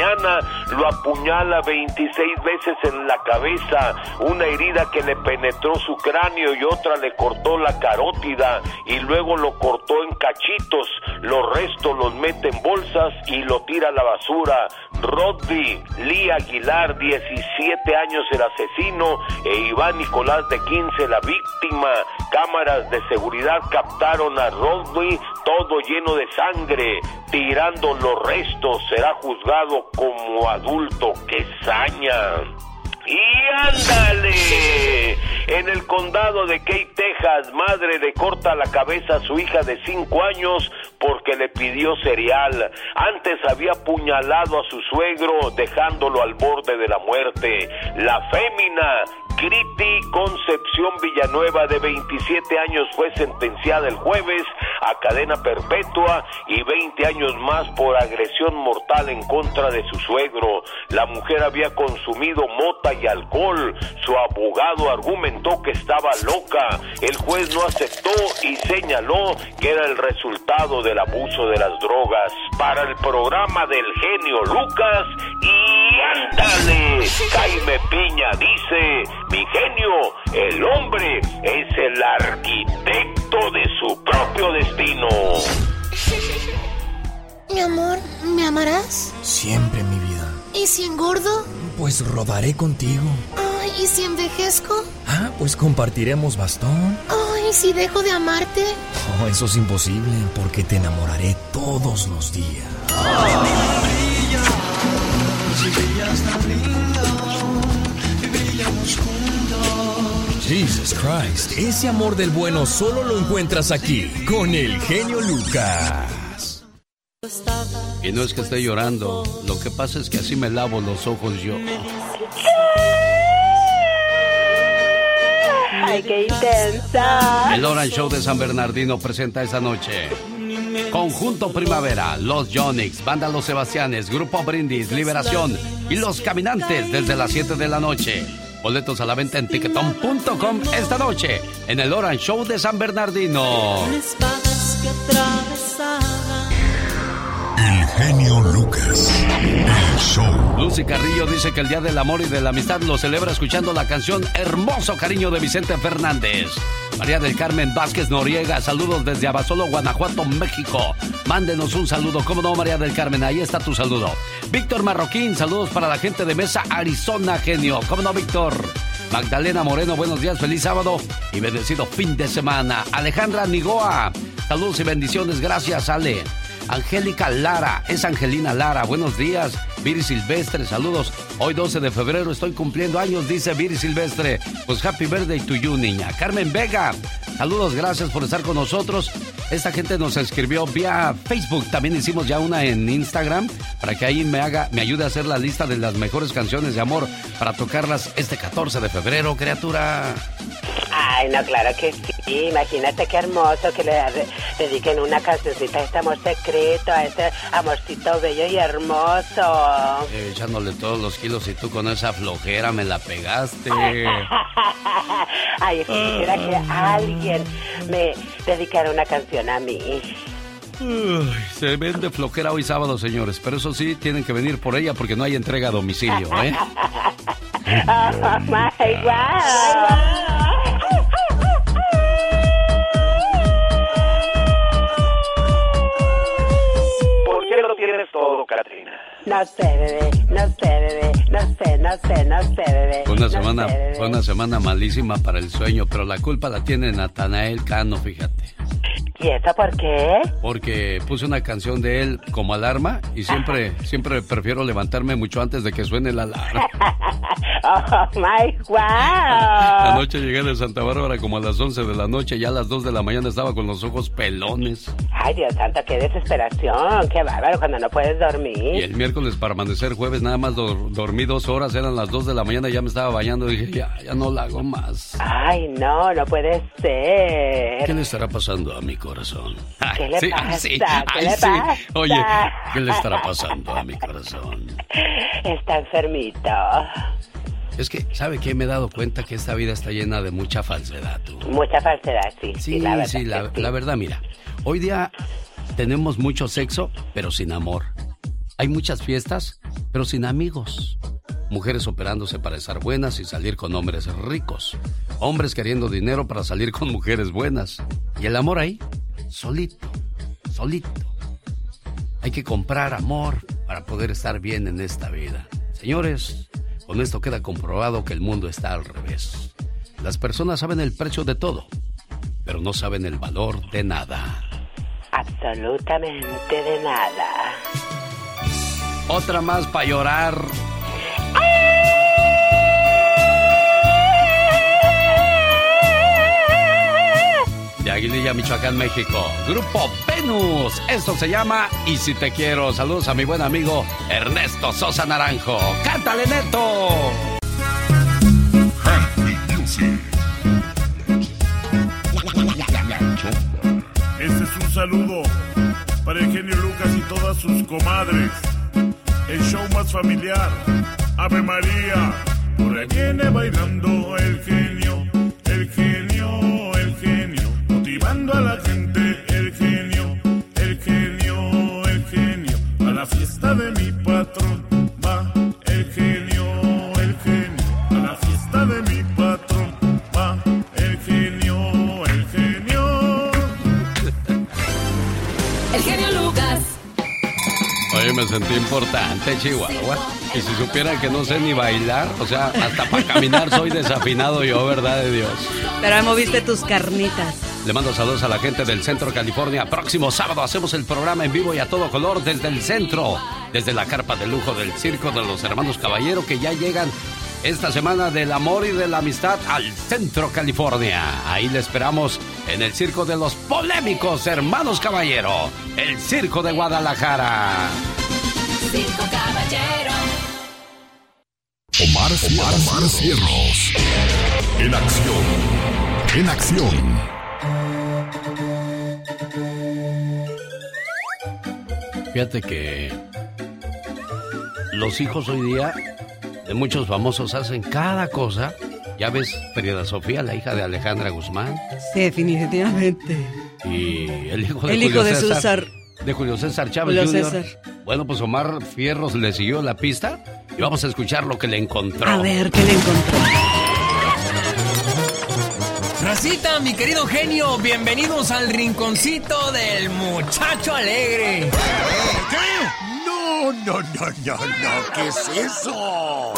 lo apuñala 26 veces en la cabeza, una herida que le penetró su cráneo y otra le cortó la carótida y luego lo cortó en cachitos, los restos los mete en bolsas y lo tira a la basura. Roddy Lee Aguilar, 17 años el asesino, e Iván Nicolás de 15 la víctima. Cámaras de seguridad captaron a Rodney todo lleno de sangre, tirando los restos. Será juzgado como adulto. ¡Qué saña! Y ándale. En el condado de Key, Texas, madre le corta la cabeza a su hija de 5 años porque le pidió cereal. Antes había apuñalado a su suegro dejándolo al borde de la muerte. La fémina Criti Concepción Villanueva, de 27 años, fue sentenciada el jueves a cadena perpetua y 20 años más por agresión mortal en contra de su suegro. La mujer había consumido mota y alcohol. Su abogado argumentó que estaba loca. El juez no aceptó y señaló que era el resultado del abuso de las drogas. Para el programa del genio Lucas y ándale, Jaime Piña dice, mi genio, el hombre es el arquitecto de su propio destino. Mi amor, ¿me amarás? Siempre, mi vida. ¿Y si engordo? Pues rodaré contigo. Ay, ¿y si envejezco? Ah, pues compartiremos bastón. Ay, ¿y si dejo de amarte? Oh, eso es imposible, porque te enamoraré todos los días. Jesus Christ, ese amor del bueno solo lo encuentras aquí, con el genio Lucas. Y no es que esté llorando, lo que pasa es que así me lavo los ojos yo. ¡Ay, qué intensa! El Orange Show de San Bernardino presenta esta noche. Conjunto Primavera, Los Yonix, Banda Los Sebastianes, Grupo Brindis, Liberación y Los Caminantes desde las 7 de la noche. Boletos a la venta en ticketon.com esta noche en el Orange Show de San Bernardino. El genio Lucas. El show. Lucy Carrillo dice que el Día del Amor y de la Amistad lo celebra escuchando la canción Hermoso Cariño de Vicente Fernández. María del Carmen Vázquez Noriega, saludos desde Abasolo, Guanajuato, México. Mándenos un saludo, ¿cómo no, María del Carmen? Ahí está tu saludo. Víctor Marroquín, saludos para la gente de Mesa, Arizona, genio. ¿Cómo no, Víctor? Magdalena Moreno, buenos días, feliz sábado y bendecido fin de semana. Alejandra Nigoa, saludos y bendiciones, gracias, Ale. Angélica Lara, es Angelina Lara, buenos días. Viri Silvestre, saludos. Hoy 12 de febrero estoy cumpliendo años, dice Viri Silvestre. Pues happy birthday to you, niña. Carmen Vega, saludos, gracias por estar con nosotros. Esta gente nos escribió vía Facebook, también hicimos ya una en Instagram para que ahí me haga, me ayude a hacer la lista de las mejores canciones de amor para tocarlas este 14 de febrero, criatura. Ay, no, claro que sí. Imagínate qué hermoso que le de- dediquen una cancioncita a este amor secreto, a este amorcito bello y hermoso. Eh, echándole todos los kilos y tú con esa flojera me la pegaste. Ay, quisiera que alguien me dedicara una canción a mí. Uy, se vende flojera hoy sábado, señores, pero eso sí, tienen que venir por ella porque no hay entrega a domicilio, ¿eh? Oh, my God. Todo, Katrina? No sé, bebé, no sé, bebé, no sé, no sé, no sé, bebé. Fue una no semana, sé, bebé. fue una semana malísima para el sueño, pero la culpa la tiene Natanael Cano, fíjate. ¿Y eso por qué? Porque puse una canción de él como alarma y siempre, siempre prefiero levantarme mucho antes de que suene la alarma. oh my wow. Anoche llegué de Santa Bárbara como a las 11 de la noche, ya a las 2 de la mañana estaba con los ojos pelones. Ay, Dios santo, qué desesperación, qué bárbaro cuando no puedes dormir. Y el miércoles para amanecer jueves nada más dor- dormí dos horas, eran las 2 de la mañana, ya me estaba bañando y dije, ya, ya no la hago más. Ay, no, no puede ser. ¿Qué le estará pasando a mi corazón? Ay, ¿Qué le sí, pasa? ay, sí, ¿Qué ay, le sí. pasa? Oye, ¿qué le estará pasando a mi corazón? Está enfermito. Es que, ¿sabe qué? Me he dado cuenta que esta vida está llena de mucha falsedad, tú. Mucha falsedad, sí. Sí, la verdad. sí, la, que sí. la verdad, mira, hoy día tenemos mucho sexo, pero sin amor. Hay muchas fiestas, pero sin amigos. Mujeres operándose para estar buenas y salir con hombres ricos. Hombres queriendo dinero para salir con mujeres buenas. Y el amor ahí, solito, solito. Hay que comprar amor para poder estar bien en esta vida. Señores, con esto queda comprobado que el mundo está al revés. Las personas saben el precio de todo, pero no saben el valor de nada. Absolutamente de nada. Otra más para llorar. De Aguililla, Michoacán, México. Grupo Venus. Esto se llama Y si te quiero. Saludos a mi buen amigo Ernesto Sosa Naranjo. ¡Cántale, Neto! Este es un saludo para el genio Lucas y todas sus comadres. El show más familiar, Ave María. Por ahí viene bailando el genio, el genio, el genio. Motivando a la gente, el genio, el genio, el genio. A la fiesta de mi patrón Sentí importante, Chihuahua. Y si supieran que no sé ni bailar, o sea, hasta para caminar soy desafinado yo, ¿verdad de Dios? Pero ahí moviste tus carnitas. Le mando saludos a la gente del Centro California. Próximo sábado hacemos el programa en vivo y a todo color desde el centro, desde la carpa de lujo del Circo de los Hermanos Caballero que ya llegan esta semana del amor y de la amistad al Centro California. Ahí le esperamos en el Circo de los Polémicos Hermanos Caballero, el Circo de Guadalajara. Cinco caballero. Omar, Omar, Omar Cierros. En acción. En acción. Fíjate que los hijos hoy día de muchos famosos hacen cada cosa. Ya ves, Frida Sofía, la hija de Alejandra Guzmán, Sí, definitivamente. y el hijo de El Julio hijo de César, César. De Julio César Chávez Julio Jr. César. Bueno, pues Omar Fierros le siguió la pista y vamos a escuchar lo que le encontró. A ver, ¿qué le encontró? Racita, mi querido genio, bienvenidos al rinconcito del muchacho alegre. No, no, no, no, no, ¿qué es eso?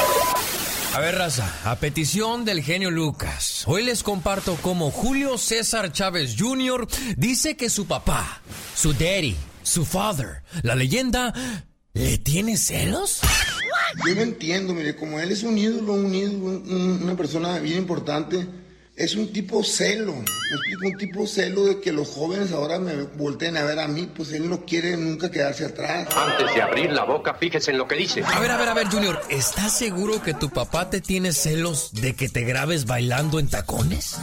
A ver, raza, a petición del genio Lucas, hoy les comparto cómo Julio César Chávez Jr. dice que su papá, su daddy, su father, la leyenda, ¿le tiene celos? Yo no entiendo, mire, como él es un ídolo, un ídolo, un- una persona bien importante, es un tipo celo, me explico, un tipo celo de que los jóvenes ahora me volteen a ver a mí, pues él no quiere nunca quedarse atrás. Antes de abrir la boca, fíjese en lo que dice. A ver, a ver, a ver, Junior, ¿estás seguro que tu papá te tiene celos de que te grabes bailando en tacones?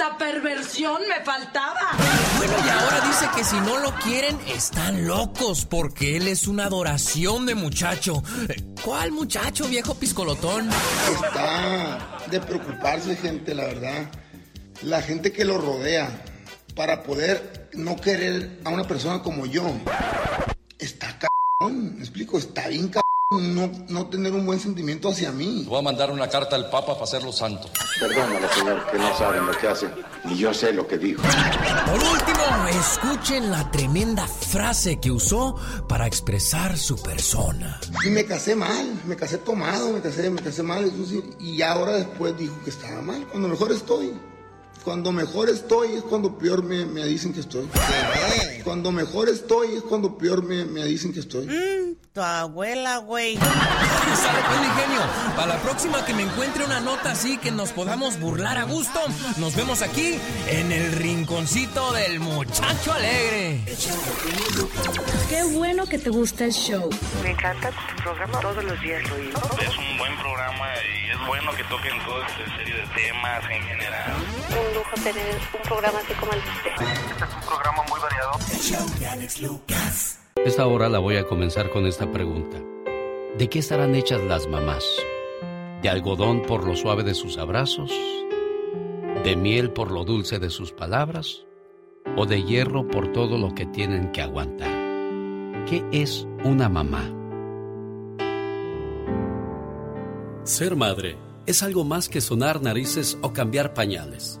Esta perversión me faltaba. Bueno, y ahora dice que si no lo quieren, están locos, porque él es una adoración de muchacho. Eh, ¿Cuál muchacho, viejo piscolotón? Está de preocuparse, gente, la verdad. La gente que lo rodea, para poder no querer a una persona como yo, está cabrón, me explico, está bien cabrón. No, no tener un buen sentimiento hacia mí. Voy a mandar una carta al Papa para hacerlo santo. Perdónalo, señor, que no saben lo que hacen. Ni yo sé lo que dijo. Por último, escuchen la tremenda frase que usó para expresar su persona. Y me casé mal, me casé tomado, me casé, me casé mal. Y ahora después dijo que estaba mal, cuando mejor estoy. Cuando mejor estoy es cuando peor me, me dicen que estoy. Cuando mejor estoy es cuando peor me, me dicen que estoy. Tu abuela, güey. Sale pues, mi genio. Para la próxima que me encuentre una nota así que nos podamos burlar a gusto, nos vemos aquí en el rinconcito del muchacho alegre. Qué bueno que te gusta el show. Me encanta tu programa, todos los días oigo. Es un buen programa y es bueno que toquen toda esta serie de temas en general. Un lujo tener un programa así como el de usted. Este es un programa muy variado. Esta hora la voy a comenzar con esta pregunta. ¿De qué estarán hechas las mamás? ¿De algodón por lo suave de sus abrazos? ¿De miel por lo dulce de sus palabras? ¿O de hierro por todo lo que tienen que aguantar? ¿Qué es una mamá? Ser madre es algo más que sonar narices o cambiar pañales.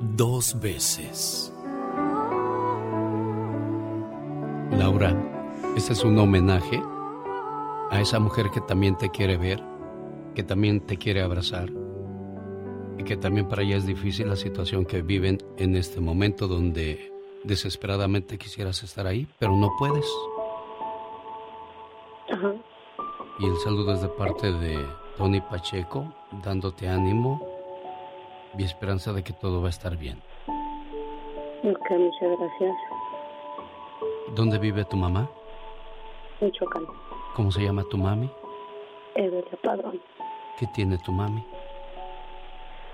dos veces. Laura, este es un homenaje a esa mujer que también te quiere ver, que también te quiere abrazar y que también para ella es difícil la situación que viven en este momento donde desesperadamente quisieras estar ahí, pero no puedes. Ajá. Y el saludo es de parte de Tony Pacheco, dándote ánimo y esperanza de que todo va a estar bien. Ok, muchas gracias. ¿Dónde vive tu mamá? Michoacán. ¿Cómo se llama tu mami? Evelia Padrón. ¿Qué tiene tu mami?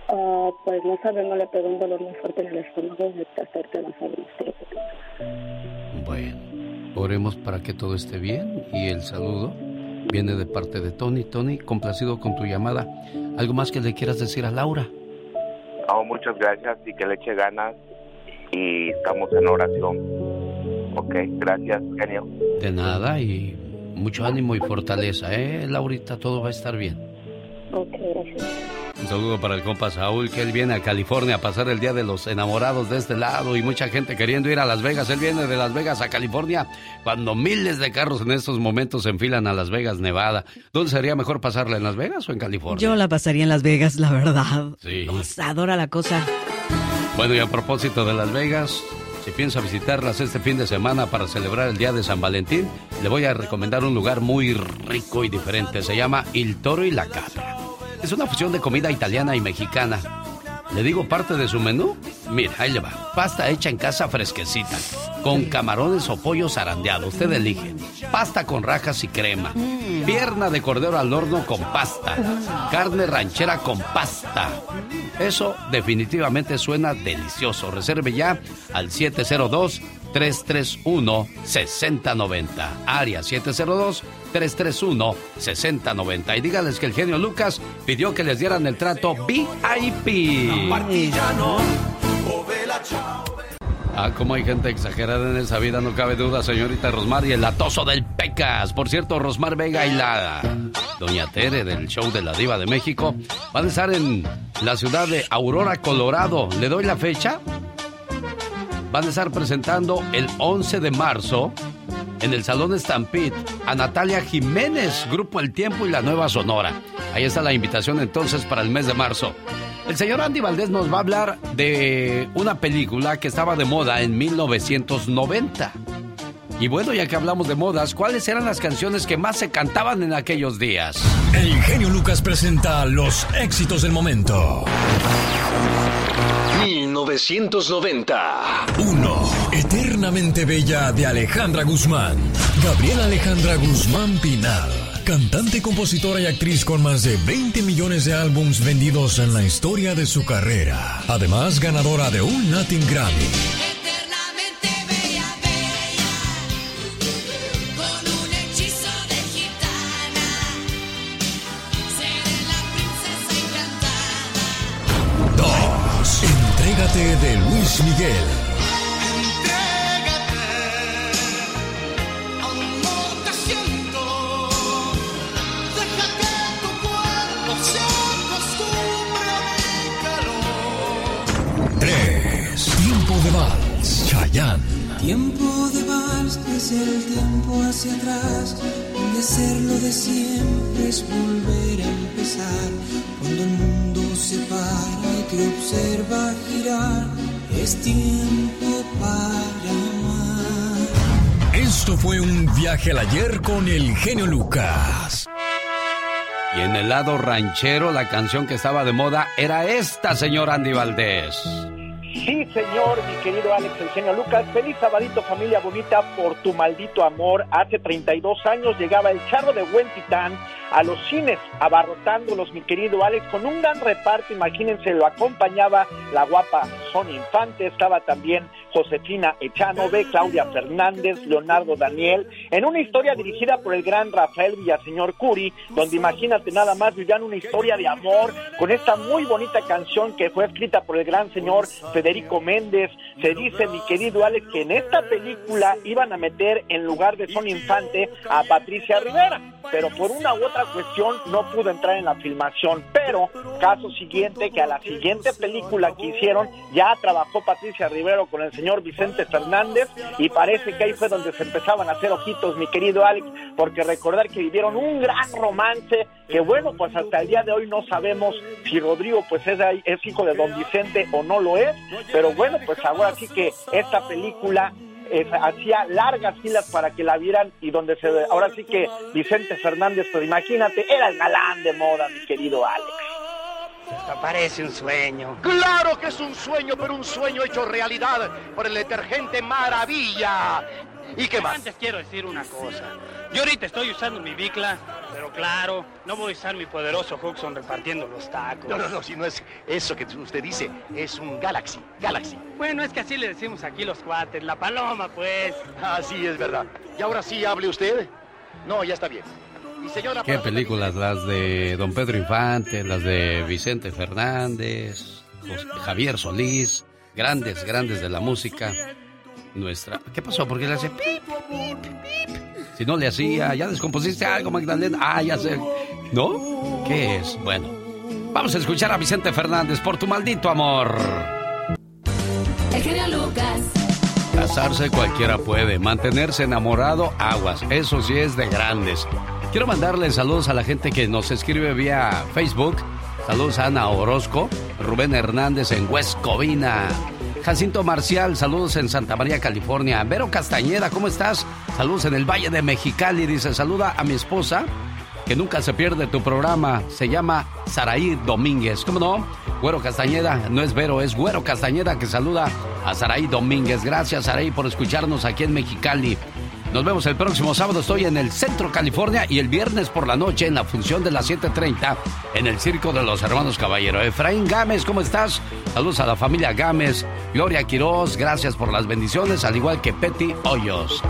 Ah, pues no sabe, no le pegó un dolor muy fuerte en el estómago y hasta no sabemos. Bueno, oremos para que todo esté bien y el saludo viene de parte de Tony. Tony, complacido con tu llamada. ¿Algo más que le quieras decir a Laura? No, muchas gracias y que le eche ganas y estamos en oración. Ok, gracias, genio. De nada y mucho ánimo y fortaleza, ¿eh? Laurita, todo va a estar bien. Ok, gracias. Un saludo para el compa Saúl, que él viene a California a pasar el Día de los Enamorados de este lado y mucha gente queriendo ir a Las Vegas. Él viene de Las Vegas a California cuando miles de carros en estos momentos se enfilan a Las Vegas, Nevada. ¿Dónde sería mejor pasarla, en Las Vegas o en California? Yo la pasaría en Las Vegas, la verdad. Sí. Adora la cosa. Bueno, y a propósito de Las Vegas, si piensa visitarlas este fin de semana para celebrar el Día de San Valentín, le voy a recomendar un lugar muy rico y diferente. Se llama Il Toro y la Cabra. Es una fusión de comida italiana y mexicana. ¿Le digo parte de su menú? Mira, ahí le va. Pasta hecha en casa fresquecita, con camarones o pollo zarandeado. Usted elige. Pasta con rajas y crema. Pierna de cordero al horno con pasta. Carne ranchera con pasta. Eso definitivamente suena delicioso. Reserve ya al 331-6090. Área 702-331-6090. Y dígales que el genio Lucas pidió que les dieran el trato VIP. Ah, como hay gente exagerada en esa vida, no cabe duda, señorita Rosmar y el atoso del Pecas. Por cierto, Rosmar Vega y la Doña Tere del show de la Diva de México van a estar en la ciudad de Aurora, Colorado. ¿Le doy la fecha? Van a estar presentando el 11 de marzo en el Salón Stampede a Natalia Jiménez, Grupo El Tiempo y la Nueva Sonora. Ahí está la invitación entonces para el mes de marzo. El señor Andy Valdés nos va a hablar de una película que estaba de moda en 1990. Y bueno, ya que hablamos de modas, ¿cuáles eran las canciones que más se cantaban en aquellos días? El genio Lucas presenta los éxitos del momento. 1990. 1. Eternamente Bella de Alejandra Guzmán. Gabriela Alejandra Guzmán Pinal. Cantante, compositora y actriz con más de 20 millones de álbums vendidos en la historia de su carrera. Además, ganadora de un Latin Grammy. Entrégate de Luis Miguel. Amor, te siento. Deja que tu cuerpo se acostumbre a mi calor. 3. Tiempo de Vals. Chayanne. Tiempo de vals es el tiempo hacia atrás, donde hacerlo de siempre es volver a empezar. Cuando el mundo se para y te observa girar, es tiempo para amar. Esto fue un viaje al ayer con el genio Lucas. Y en el lado ranchero, la canción que estaba de moda era esta, señor Andy Valdés. Sí, señor, mi querido Alex, el genio Lucas. Feliz sabadito, familia bonita, por tu maldito amor. Hace 32 años llegaba el charro de Buen Titán a los cines, abarrotándolos, mi querido Alex, con un gran reparto. Imagínense, lo acompañaba la guapa Sonia Infante, estaba también Josefina Echanove, Claudia Fernández, Leonardo Daniel, en una historia dirigida por el gran Rafael Villaseñor Curi, donde imagínate nada más, vivían una historia de amor con esta muy bonita canción que fue escrita por el gran señor Federico Méndez. Se dice, mi querido Alex, que en esta película iban a meter en lugar de Sonia Infante a Patricia Rivera, pero por una u otra cuestión no pudo entrar en la filmación. Pero, caso siguiente, que a la siguiente película que hicieron ya trabajó Patricia Rivero con el señor Vicente Fernández y parece que ahí fue donde se empezaban a hacer ojitos, mi querido Alex, porque recordar que vivieron un gran romance que bueno, pues hasta el día de hoy no sabemos si Rodrigo pues es, hijo de don Vicente o no lo es, pero bueno, pues ahora sí que esta película eh, hacía largas filas para que la vieran y donde se ahora sí que Vicente Fernández, pues imagínate, era el galán de moda, mi querido Alex. Esto parece un sueño. Claro que es un sueño, pero un sueño hecho realidad por el detergente Maravilla. ¿Y qué más? Antes quiero decir una cosa. Yo ahorita estoy usando mi bicla, pero claro, no voy a usar mi poderoso Huxon repartiendo los tacos. No, no, no, si no es eso que usted dice, es un Galaxy, Galaxy. Bueno, es que así le decimos aquí los cuates, la paloma, pues. Así es verdad. ¿Y ahora sí hable usted? No, ya está bien. Y señora... ¿Qué películas? Las de Don Pedro Infante, las de Vicente Fernández, Javier Solís, grandes, grandes de la música nuestra. ¿Qué pasó? ¿Por qué le hace pip, pip, pip? Si no le hacía, ya descompusiste algo, Magdalena. Ah, ya sé. ¿No? ¿Qué es? Bueno, vamos a escuchar a Vicente Fernández por tu maldito amor. El genio Lucas. Casarse cualquiera puede, mantenerse enamorado, aguas, eso sí es de grandes. Quiero mandarle saludos a la gente que nos escribe vía Facebook. Saludos a Ana Orozco, Rubén Hernández en West Covina. Jacinto Marcial, saludos en Santa María, California. Vero Castañeda, ¿cómo estás? Saludos en el Valle de Mexicali. Dice, saluda a mi esposa, que nunca se pierde tu programa. Se llama Saraí Domínguez. ¿Cómo no? Güero Castañeda, no es Vero, es Güero Castañeda que saluda a Saraí Domínguez. Gracias, Saraí, por escucharnos aquí en Mexicali. Nos vemos el próximo sábado. Estoy en el Centro California y el viernes por la noche en la función de las 7:30 en el Circo de los Hermanos Caballero. Efraín Gámez, ¿cómo estás? Saludos a la familia Gámez. Gloria Quiroz, gracias por las bendiciones, al igual que Petty Hoyos.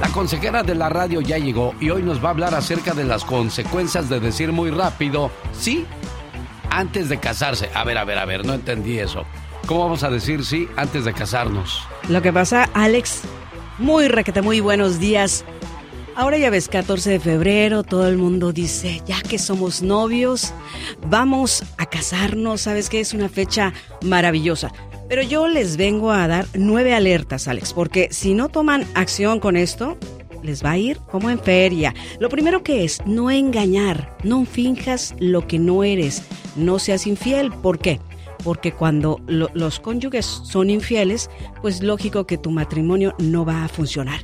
La consejera de la radio ya llegó y hoy nos va a hablar acerca de las consecuencias de decir muy rápido sí antes de casarse. A ver, a ver, a ver, no entendí eso. ¿Cómo vamos a decir sí antes de casarnos? Lo que pasa, Alex, muy requete, muy buenos días. Ahora ya ves, 14 de febrero, todo el mundo dice, ya que somos novios, vamos a casarnos, sabes que es una fecha maravillosa. Pero yo les vengo a dar nueve alertas, Alex, porque si no toman acción con esto, les va a ir como en feria. Lo primero que es, no engañar, no finjas lo que no eres, no seas infiel. ¿Por qué? Porque cuando los cónyuges son infieles, pues lógico que tu matrimonio no va a funcionar.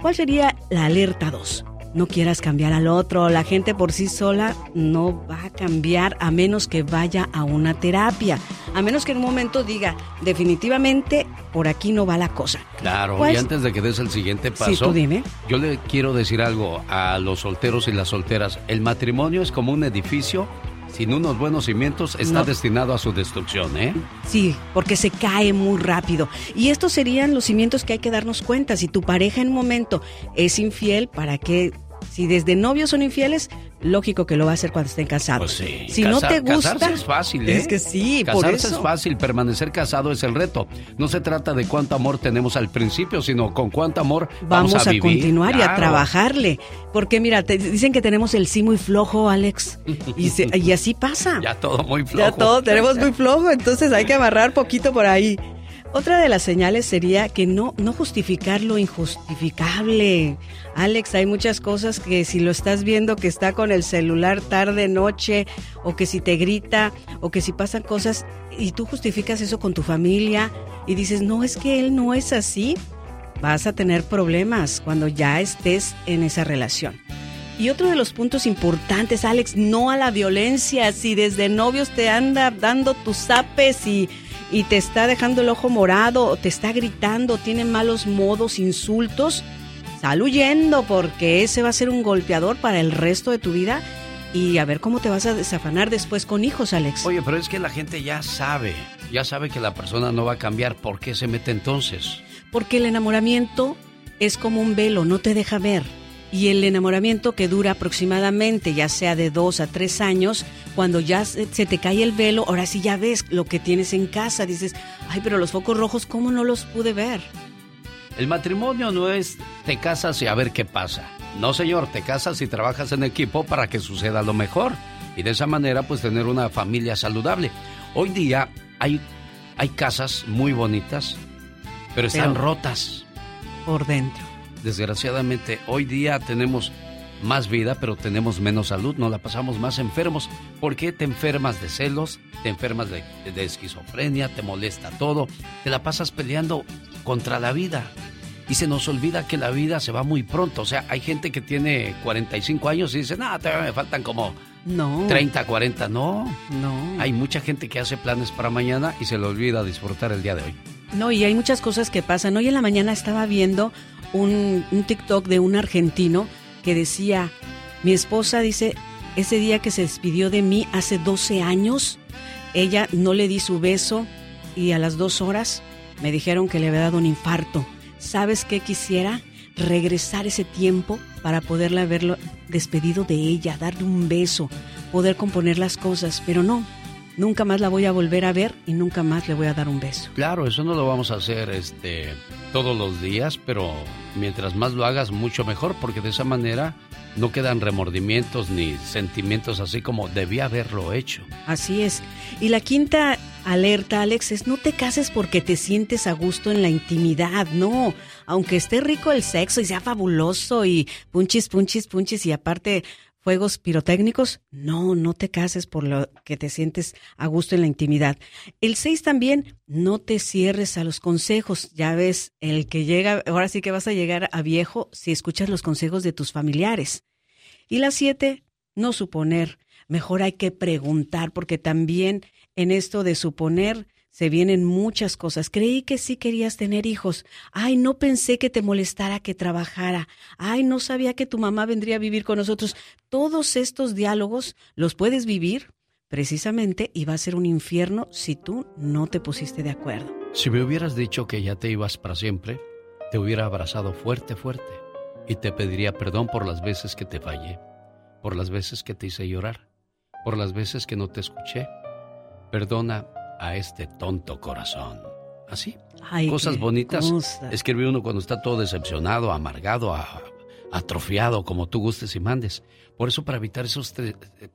¿Cuál sería la alerta 2? no quieras cambiar al otro. La gente por sí sola no va a cambiar a menos que vaya a una terapia. A menos que en un momento diga, definitivamente por aquí no va la cosa. Claro, y Pues- antes de que des el siguiente paso, Sí, tú dime. yo le quiero decir algo a los solteros y las solteras. El matrimonio es como un edificio. Sin unos buenos cimientos está No. destinado a su destrucción, ¿eh? Sí, porque se cae muy rápido. Y estos serían los cimientos que hay que darnos cuenta. Si tu pareja en un momento es infiel, ¿para qué? Si desde novios son infieles, lógico que lo va a hacer cuando estén casados. Pues sí. Si no te gusta, Casarse es fácil, ¿eh? Es que sí, por Casarse eso. es fácil, permanecer casado es el reto. No se trata de cuánto amor tenemos al principio, sino con cuánto amor vamos, Vamos, a, vivir. continuar y a trabajarle. Porque mira, te dicen que tenemos el sí muy flojo, Alex. Y, se- y así pasa. Ya todo muy flojo. Ya todo tenemos muy flojo, entonces hay que amarrar poquito por ahí. Otra de las señales sería que no, no justificar lo injustificable. Alex, hay muchas cosas que si lo estás viendo que está con el celular tarde, noche, o que si te grita, o que si pasan cosas y tú justificas eso con tu familia y dices, no, es que él no es así, vas a tener problemas cuando ya estés en esa relación. Y otro de los puntos importantes, Alex, no a la violencia. Si desde novios te anda dando tus zapes y, y te está dejando el ojo morado, te está gritando, tiene malos modos, insultos, sal huyendo porque ese va a ser un golpeador para el resto de tu vida. Y a ver cómo te vas a desafanar después con hijos, Alex. Oye, pero es que la gente ya sabe, ya sabe que la persona no va a cambiar. ¿Por qué se mete entonces? Porque el enamoramiento es como un velo, no te deja ver. Y el enamoramiento que dura aproximadamente, ya sea de dos a tres años, cuando ya se, se te cae el velo, ahora sí ya ves lo que tienes en casa. Dices, ay, pero los focos rojos, ¿cómo no los pude ver? El matrimonio no es te casas y a ver qué pasa. No, señor, te casas y trabajas en equipo para que suceda lo mejor. Y de esa manera, pues tener una familia saludable. Hoy día hay, hay casas muy bonitas, pero están Pero- rotas. Por dentro. Desgraciadamente, hoy día tenemos más vida, pero tenemos menos salud, nos la pasamos más enfermos. ¿Por qué te enfermas de celos? Te enfermas de, de esquizofrenia, te molesta todo, te la pasas peleando contra la vida. Y se nos olvida que la vida se va muy pronto. O sea, hay gente que tiene 45 años y dice, no, todavía me faltan como No. 30, 40. No, No. hay mucha gente que hace planes para mañana y se le olvida disfrutar el día de hoy. No, y hay muchas cosas que pasan. Hoy en la mañana estaba viendo un, TikTok de un argentino que decía, mi esposa dice, ese día que se despidió de mí hace 12 años, ella no le di su beso y a las dos horas me dijeron que le había dado un infarto. ¿Sabes qué quisiera? Regresar ese tiempo para poderla haberlo despedido de ella, darle un beso, poder componer las cosas, pero no, nunca más la voy a volver a ver y nunca más le voy a dar un beso. Claro, eso no lo vamos a hacer este todos los días, pero mientras más lo hagas mucho mejor, porque de esa manera no quedan remordimientos ni sentimientos así como debía haberlo hecho. Así es. Y la quinta alerta, Alex, es no te cases porque te sientes a gusto en la intimidad, no. Aunque esté rico el sexo y sea fabuloso y punchis, punchis, punchis y aparte fuegos pirotécnicos, no, no te cases por lo que te sientes a gusto en la intimidad. El seis también, no te cierres a los consejos. Ya ves, el que llega, ahora sí que vas a llegar a viejo si escuchas los consejos de tus familiares. Y la siete, no suponer. Mejor hay que preguntar, porque también en esto de suponer se vienen muchas cosas. Creí que sí querías tener hijos. Ay, no pensé que te molestara que trabajara. Ay, no sabía que tu mamá vendría a vivir con nosotros. Todos estos diálogos los puedes vivir precisamente y va a ser un infierno si tú no te pusiste de acuerdo. Si me hubieras dicho que ya te ibas para siempre, te hubiera abrazado fuerte, fuerte y te pediría perdón por las veces que te fallé, por las veces que te hice llorar, por las veces que no te escuché. Perdona a este tonto corazón. Así. Cosas bonitas. Escribe uno cuando está todo decepcionado, amargado, atrofiado, como tú gustes y mandes. Por eso, para evitar esos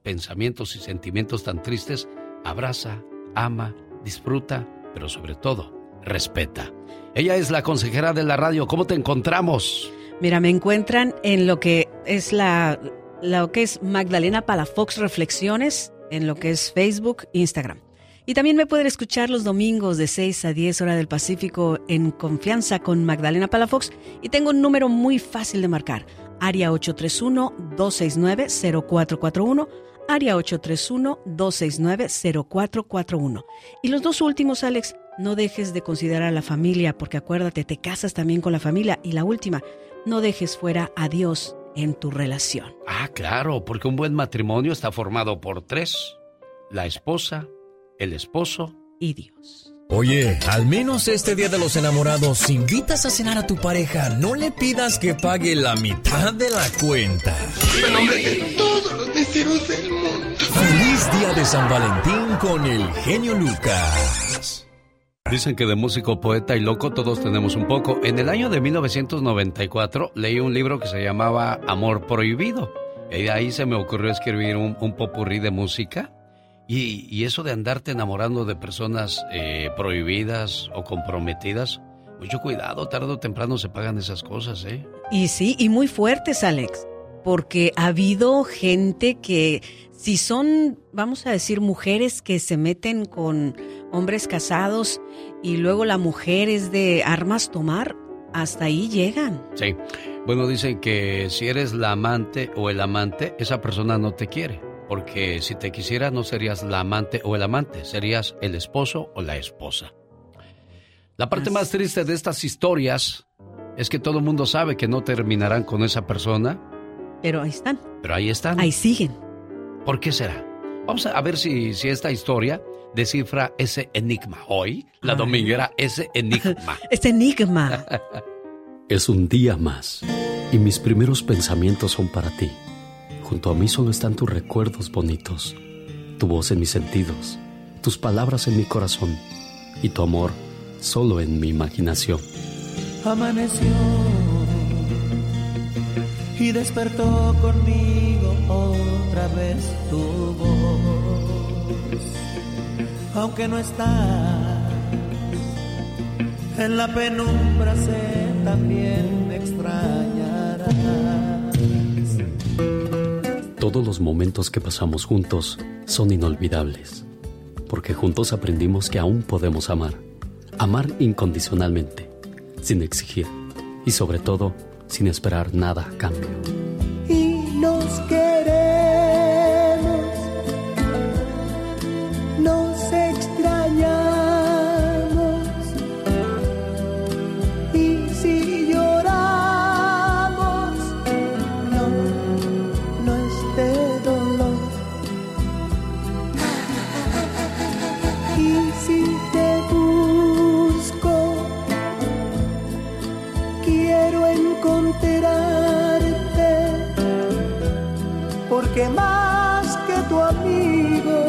pensamientos y sentimientos tan tristes, abraza, ama, disfruta, pero sobre todo, respeta. Ella es la consejera de la radio. ¿Cómo te encontramos? Mira, me encuentran en lo que es la lo que es Magdalena Palafox Reflexiones, en lo que es Facebook, Instagram. Y también me pueden escuchar los domingos de 6 a 10 hora del Pacífico en Confianza con Magdalena Palafox y tengo un número muy fácil de marcar, área 831-269-0441, área 831-269-0441. Y los dos últimos, Alex, no dejes de considerar a la familia, porque acuérdate, te casas también con la familia. Y la última, no dejes fuera a Dios en tu relación. Ah, claro, porque un buen matrimonio está formado por tres, la esposa, el esposo y Dios. Oye, al menos este día de los enamorados, si invitas a cenar a tu pareja, no le pidas que pague la mitad de la cuenta. todos los deseos del mundo. Feliz día de San Valentín con el genio Lucas. Dicen que de músico, poeta y loco todos tenemos un poco. En el año de 1994 leí un libro que se llamaba Amor Prohibido. Y de ahí se me ocurrió escribir un, un popurrí de música y, eso de andarte enamorando de personas eh, prohibidas o comprometidas, mucho cuidado, tarde o temprano se pagan esas cosas, ¿eh? Y sí, y muy fuertes, Alex, porque ha habido gente que, si son, vamos a decir, mujeres que se meten con hombres casados y luego la mujer es de armas tomar, hasta ahí llegan. Sí, bueno, dicen que si eres la amante o el amante, esa persona no te quiere porque si te quisiera no serías la amante o el amante, serías el esposo o la esposa. La parte más triste de estas historias es que todo el mundo sabe que no terminarán con esa persona. Pero ahí están. Pero ahí están. Ahí siguen. ¿Por qué será? Vamos a ver si, si esta historia descifra ese enigma. Hoy, la dominguera, ese enigma. ese enigma. es un día más y mis primeros pensamientos son para ti. Junto a mí solo están tus recuerdos bonitos, tu voz en mis sentidos, tus palabras en mi corazón y tu amor solo en mi imaginación. Amaneció y despertó conmigo otra vez tu voz. Aunque no estás en la penumbra, sé también me extrañarás. Todos los momentos que pasamos juntos son inolvidables, porque juntos aprendimos que aún podemos amar, amar incondicionalmente, sin exigir y sobre todo sin esperar nada a cambio. Que más que tu amigo,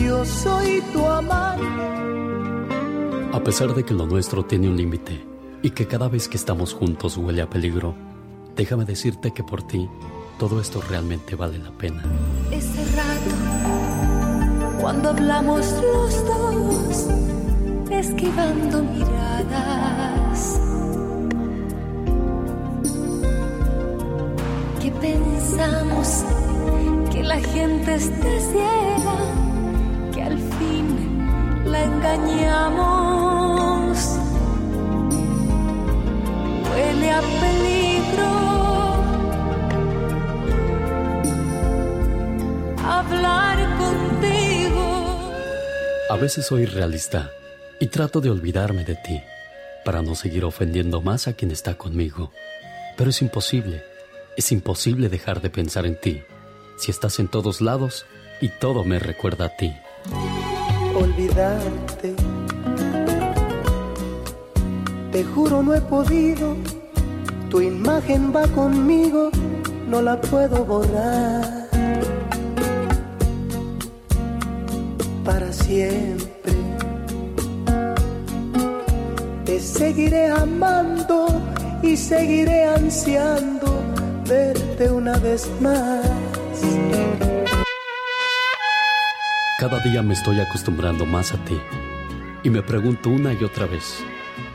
yo soy tu amante. A pesar de que lo nuestro tiene un límite y que cada vez que estamos juntos huele a peligro, déjame decirte que por ti todo esto realmente vale la pena. Ese rato, cuando hablamos los dos, esquivando miradas pensamos que la gente esté ciega, que al fin la engañamos. Huele a peligro hablar contigo. A veces soy realista y trato de olvidarme de ti para no seguir ofendiendo más a quien está conmigo. Pero es imposible, es imposible dejar de pensar en ti si estás en todos lados y todo me recuerda a ti. Olvidarte, te juro no he podido, tu imagen va conmigo, no la puedo borrar. Para siempre te seguiré amando y seguiré ansiando verte una vez más. Cada día me estoy acostumbrando más a ti y me pregunto una y otra vez,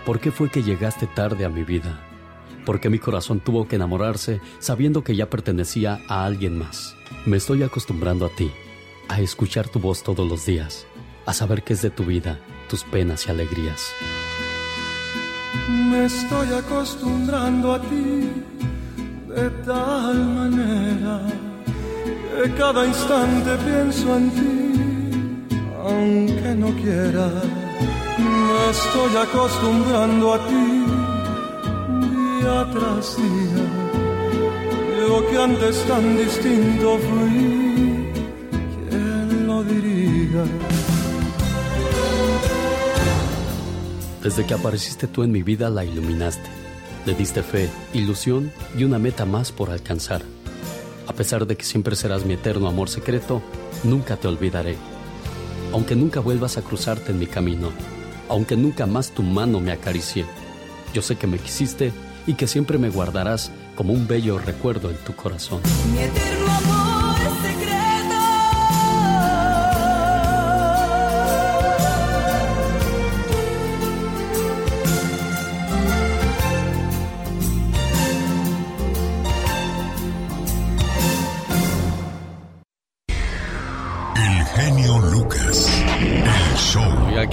¿por qué fue que llegaste tarde a mi vida? ¿Por qué mi corazón tuvo que enamorarse sabiendo que ya pertenecía a alguien más? Me estoy acostumbrando a ti, a escuchar tu voz todos los días, a saber qué es de tu vida, tus penas y alegrías. Me estoy acostumbrando a ti de tal manera que cada instante pienso en ti, aunque no quiera. Me estoy acostumbrando a ti día tras día. Yo que antes tan distinto fui, ¿quién lo diría? Desde que apareciste tú en mi vida la iluminaste. Le diste fe, ilusión y una meta más por alcanzar. A pesar de que siempre serás mi eterno amor secreto, nunca te olvidaré. Aunque nunca vuelvas a cruzarte en mi camino, aunque nunca más tu mano me acaricie, yo sé que me quisiste y que siempre me guardarás como un bello recuerdo en tu corazón. Mi eterno amor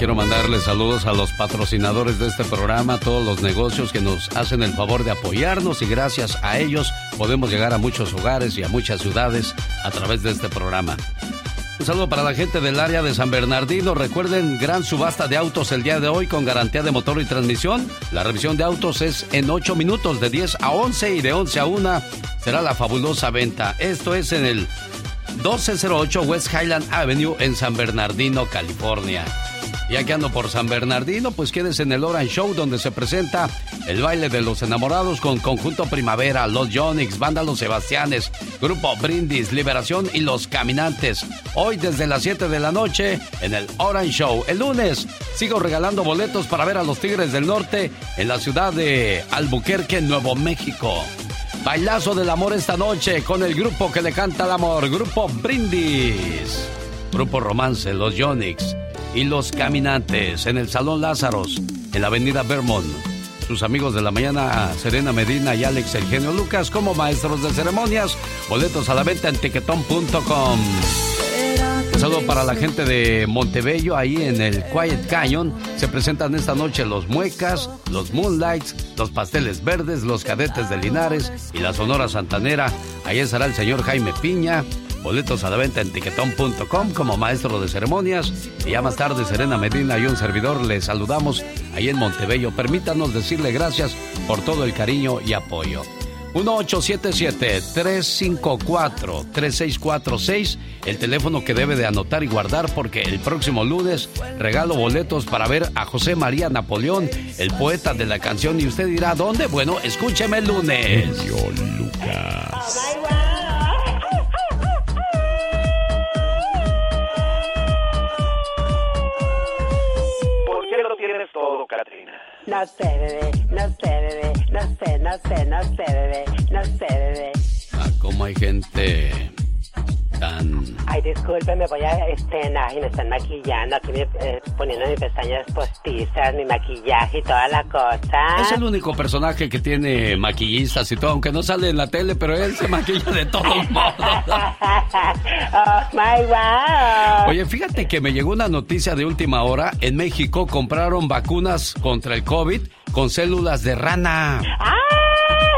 quiero mandarles saludos a los patrocinadores de este programa, a todos los negocios que nos hacen el favor de apoyarnos y gracias a ellos podemos llegar a muchos hogares y a muchas ciudades a través de este programa. Un saludo para la gente del área de San Bernardino. Recuerden, gran subasta de autos el día de hoy con garantía de motor y transmisión. La revisión de autos es en 8 minutos, de 10 a 11 y de 11 a 1 será la fabulosa venta. Esto es en el 1208 West Highland Avenue en San Bernardino, California. Ya que ando por San Bernardino, pues quédese en el Orange Show donde se presenta el baile de los enamorados con Conjunto Primavera, Los Yonix, Banda Los Sebastianes, Grupo Brindis, Liberación y Los Caminantes. Hoy desde las 7 de la noche en el Orange Show. El lunes sigo regalando boletos para ver a los Tigres del Norte en la ciudad de Albuquerque, Nuevo México. Bailazo del amor esta noche con el grupo que le canta el amor, Grupo Brindis. Grupo Romance, Los Yonix y Los Caminantes en el Salón Lázaros, en la Avenida Vermont. Sus amigos de la mañana, Serena Medina y Alex El Genio Lucas, como maestros de ceremonias. Boletos a la venta en tiquetón.com. Un saludo para la gente de Montebello, ahí en el Quiet Canyon. Se presentan esta noche los Muecas, los Moonlights, los Pasteles Verdes, los Cadetes de Linares y la Sonora Santanera. Ahí estará el señor Jaime Piña. Boletos a la venta en tiquetón.com como maestro de ceremonias. Y ya más tarde, Serena Medina y un servidor les saludamos ahí en Montebello. Permítanos decirle gracias por todo el cariño y apoyo. 1877-354-3646, el teléfono que debe de anotar y guardar porque el próximo lunes regalo boletos para ver a José María Napoleón, el poeta de la canción. Y usted dirá, ¿dónde? Bueno, escúcheme el lunes. Lucas. Tienes todo, Katrina? No sé, bebé, no sé, bebé, no sé, no sé, no sé, bebé, no sé, bebé. Ah, cómo hay gente tan... Ay, disculpe, me voy a estrenar y me están maquillando, aquí me, eh, poniendo mis pestañas postizas, mi maquillaje y toda la cosa. Es el único personaje que tiene maquillistas y todo, aunque no sale en la tele, pero él se maquilla de todos modos. oh my wow. Oye, fíjate que me llegó una noticia de última hora. En México compraron vacunas contra el COVID con células de rana. ¡Ay!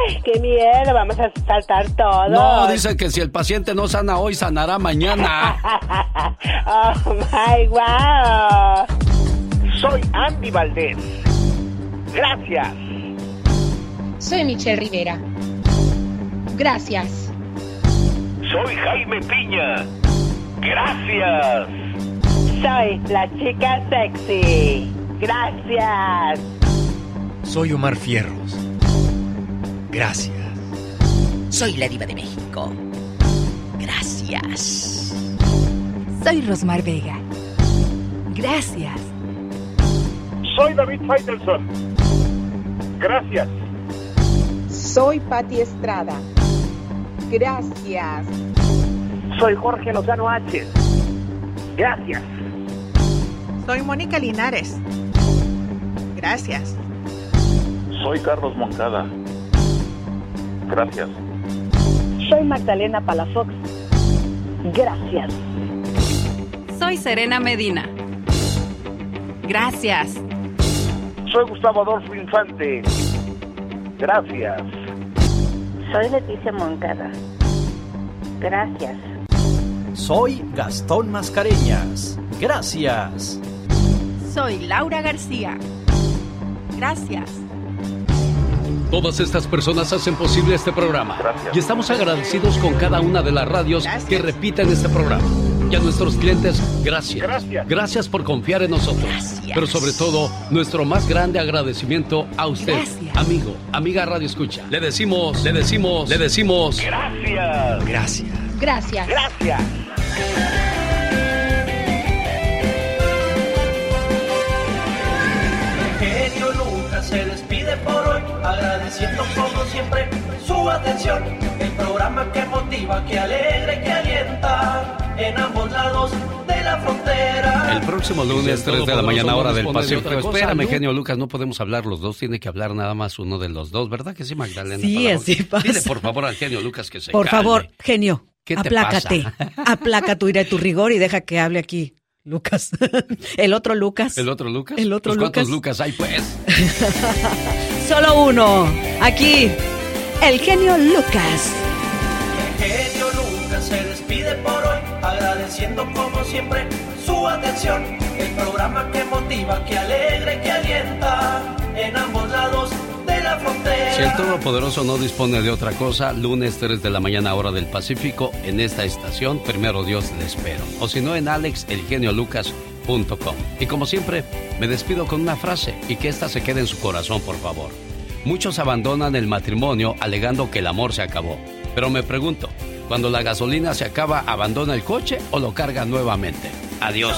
¡Ay, qué miedo! Vamos a saltar todo. No, dice que si el paciente no sana hoy, sanará mañana. ¡Oh, my wow! Soy Andy Valdés. Gracias. Soy Michelle Rivera. Gracias. Soy Jaime Piña. Gracias. Soy la chica sexy. Gracias. Soy Omar Fierros. Gracias. Soy la diva de México. Gracias. Soy Rosmar Vega. Gracias. Soy David Faitelson. Gracias. Soy Patti Estrada. Gracias. Soy Jorge Lozano H. Gracias. Soy Mónica Linares. Gracias. Soy Carlos Moncada. Gracias. Soy Magdalena Palafox. Gracias. Soy Serena Medina. Gracias. Soy Gustavo Adolfo Infante. Gracias. Soy Leticia Moncada. Gracias. Soy Gastón Mascareñas. Gracias. Soy Laura García. Gracias. Todas estas personas hacen posible este programa. Y estamos agradecidos con cada una de las radios que repiten este programa. Y a nuestros clientes, gracias. Gracias. Gracias por confiar en nosotros. Pero sobre todo, nuestro más grande agradecimiento a usted, amigo, amiga Radio Escucha. Le decimos, le decimos, le decimos. Gracias. Gracias. Gracias. Gracias. Agradeciendo como siempre su atención. El programa que motiva, que alegra y que alienta en ambos lados de la frontera. El próximo lunes, Sí, 3 de la mañana, hora del Pacífico. Espérame, ¿no? genio Lucas, no podemos hablar los dos, tiene que hablar nada más uno de los dos, ¿verdad que sí, Magdalena? Sí, así pasa. Dile por favor al genio Lucas que se Por calme. favor, genio, ¿Qué te aplácate. Aplaca tu ira y tu rigor y deja que hable aquí Lucas. El otro Lucas. ¿El otro Lucas? El otro Pues, ¿Cuántos Lucas. Lucas hay, pues? Solo uno. Aquí, el genio Lucas. El genio Lucas se despide por hoy, agradeciendo como siempre su atención. El programa que motiva, que alegra y que alienta en ambos lados de la frontera. Si el Todopoderoso no dispone de otra cosa, lunes 3 de la mañana, hora del Pacífico, en esta estación, primero Dios le espero. O si no, en alexelgeniolucas.com. Y como siempre, me despido con una frase y que esta se quede en su corazón, por favor. Muchos abandonan el matrimonio alegando que el amor se acabó. Pero me pregunto, cuando la gasolina se acaba, ¿abandona el coche o lo carga nuevamente? Adiós.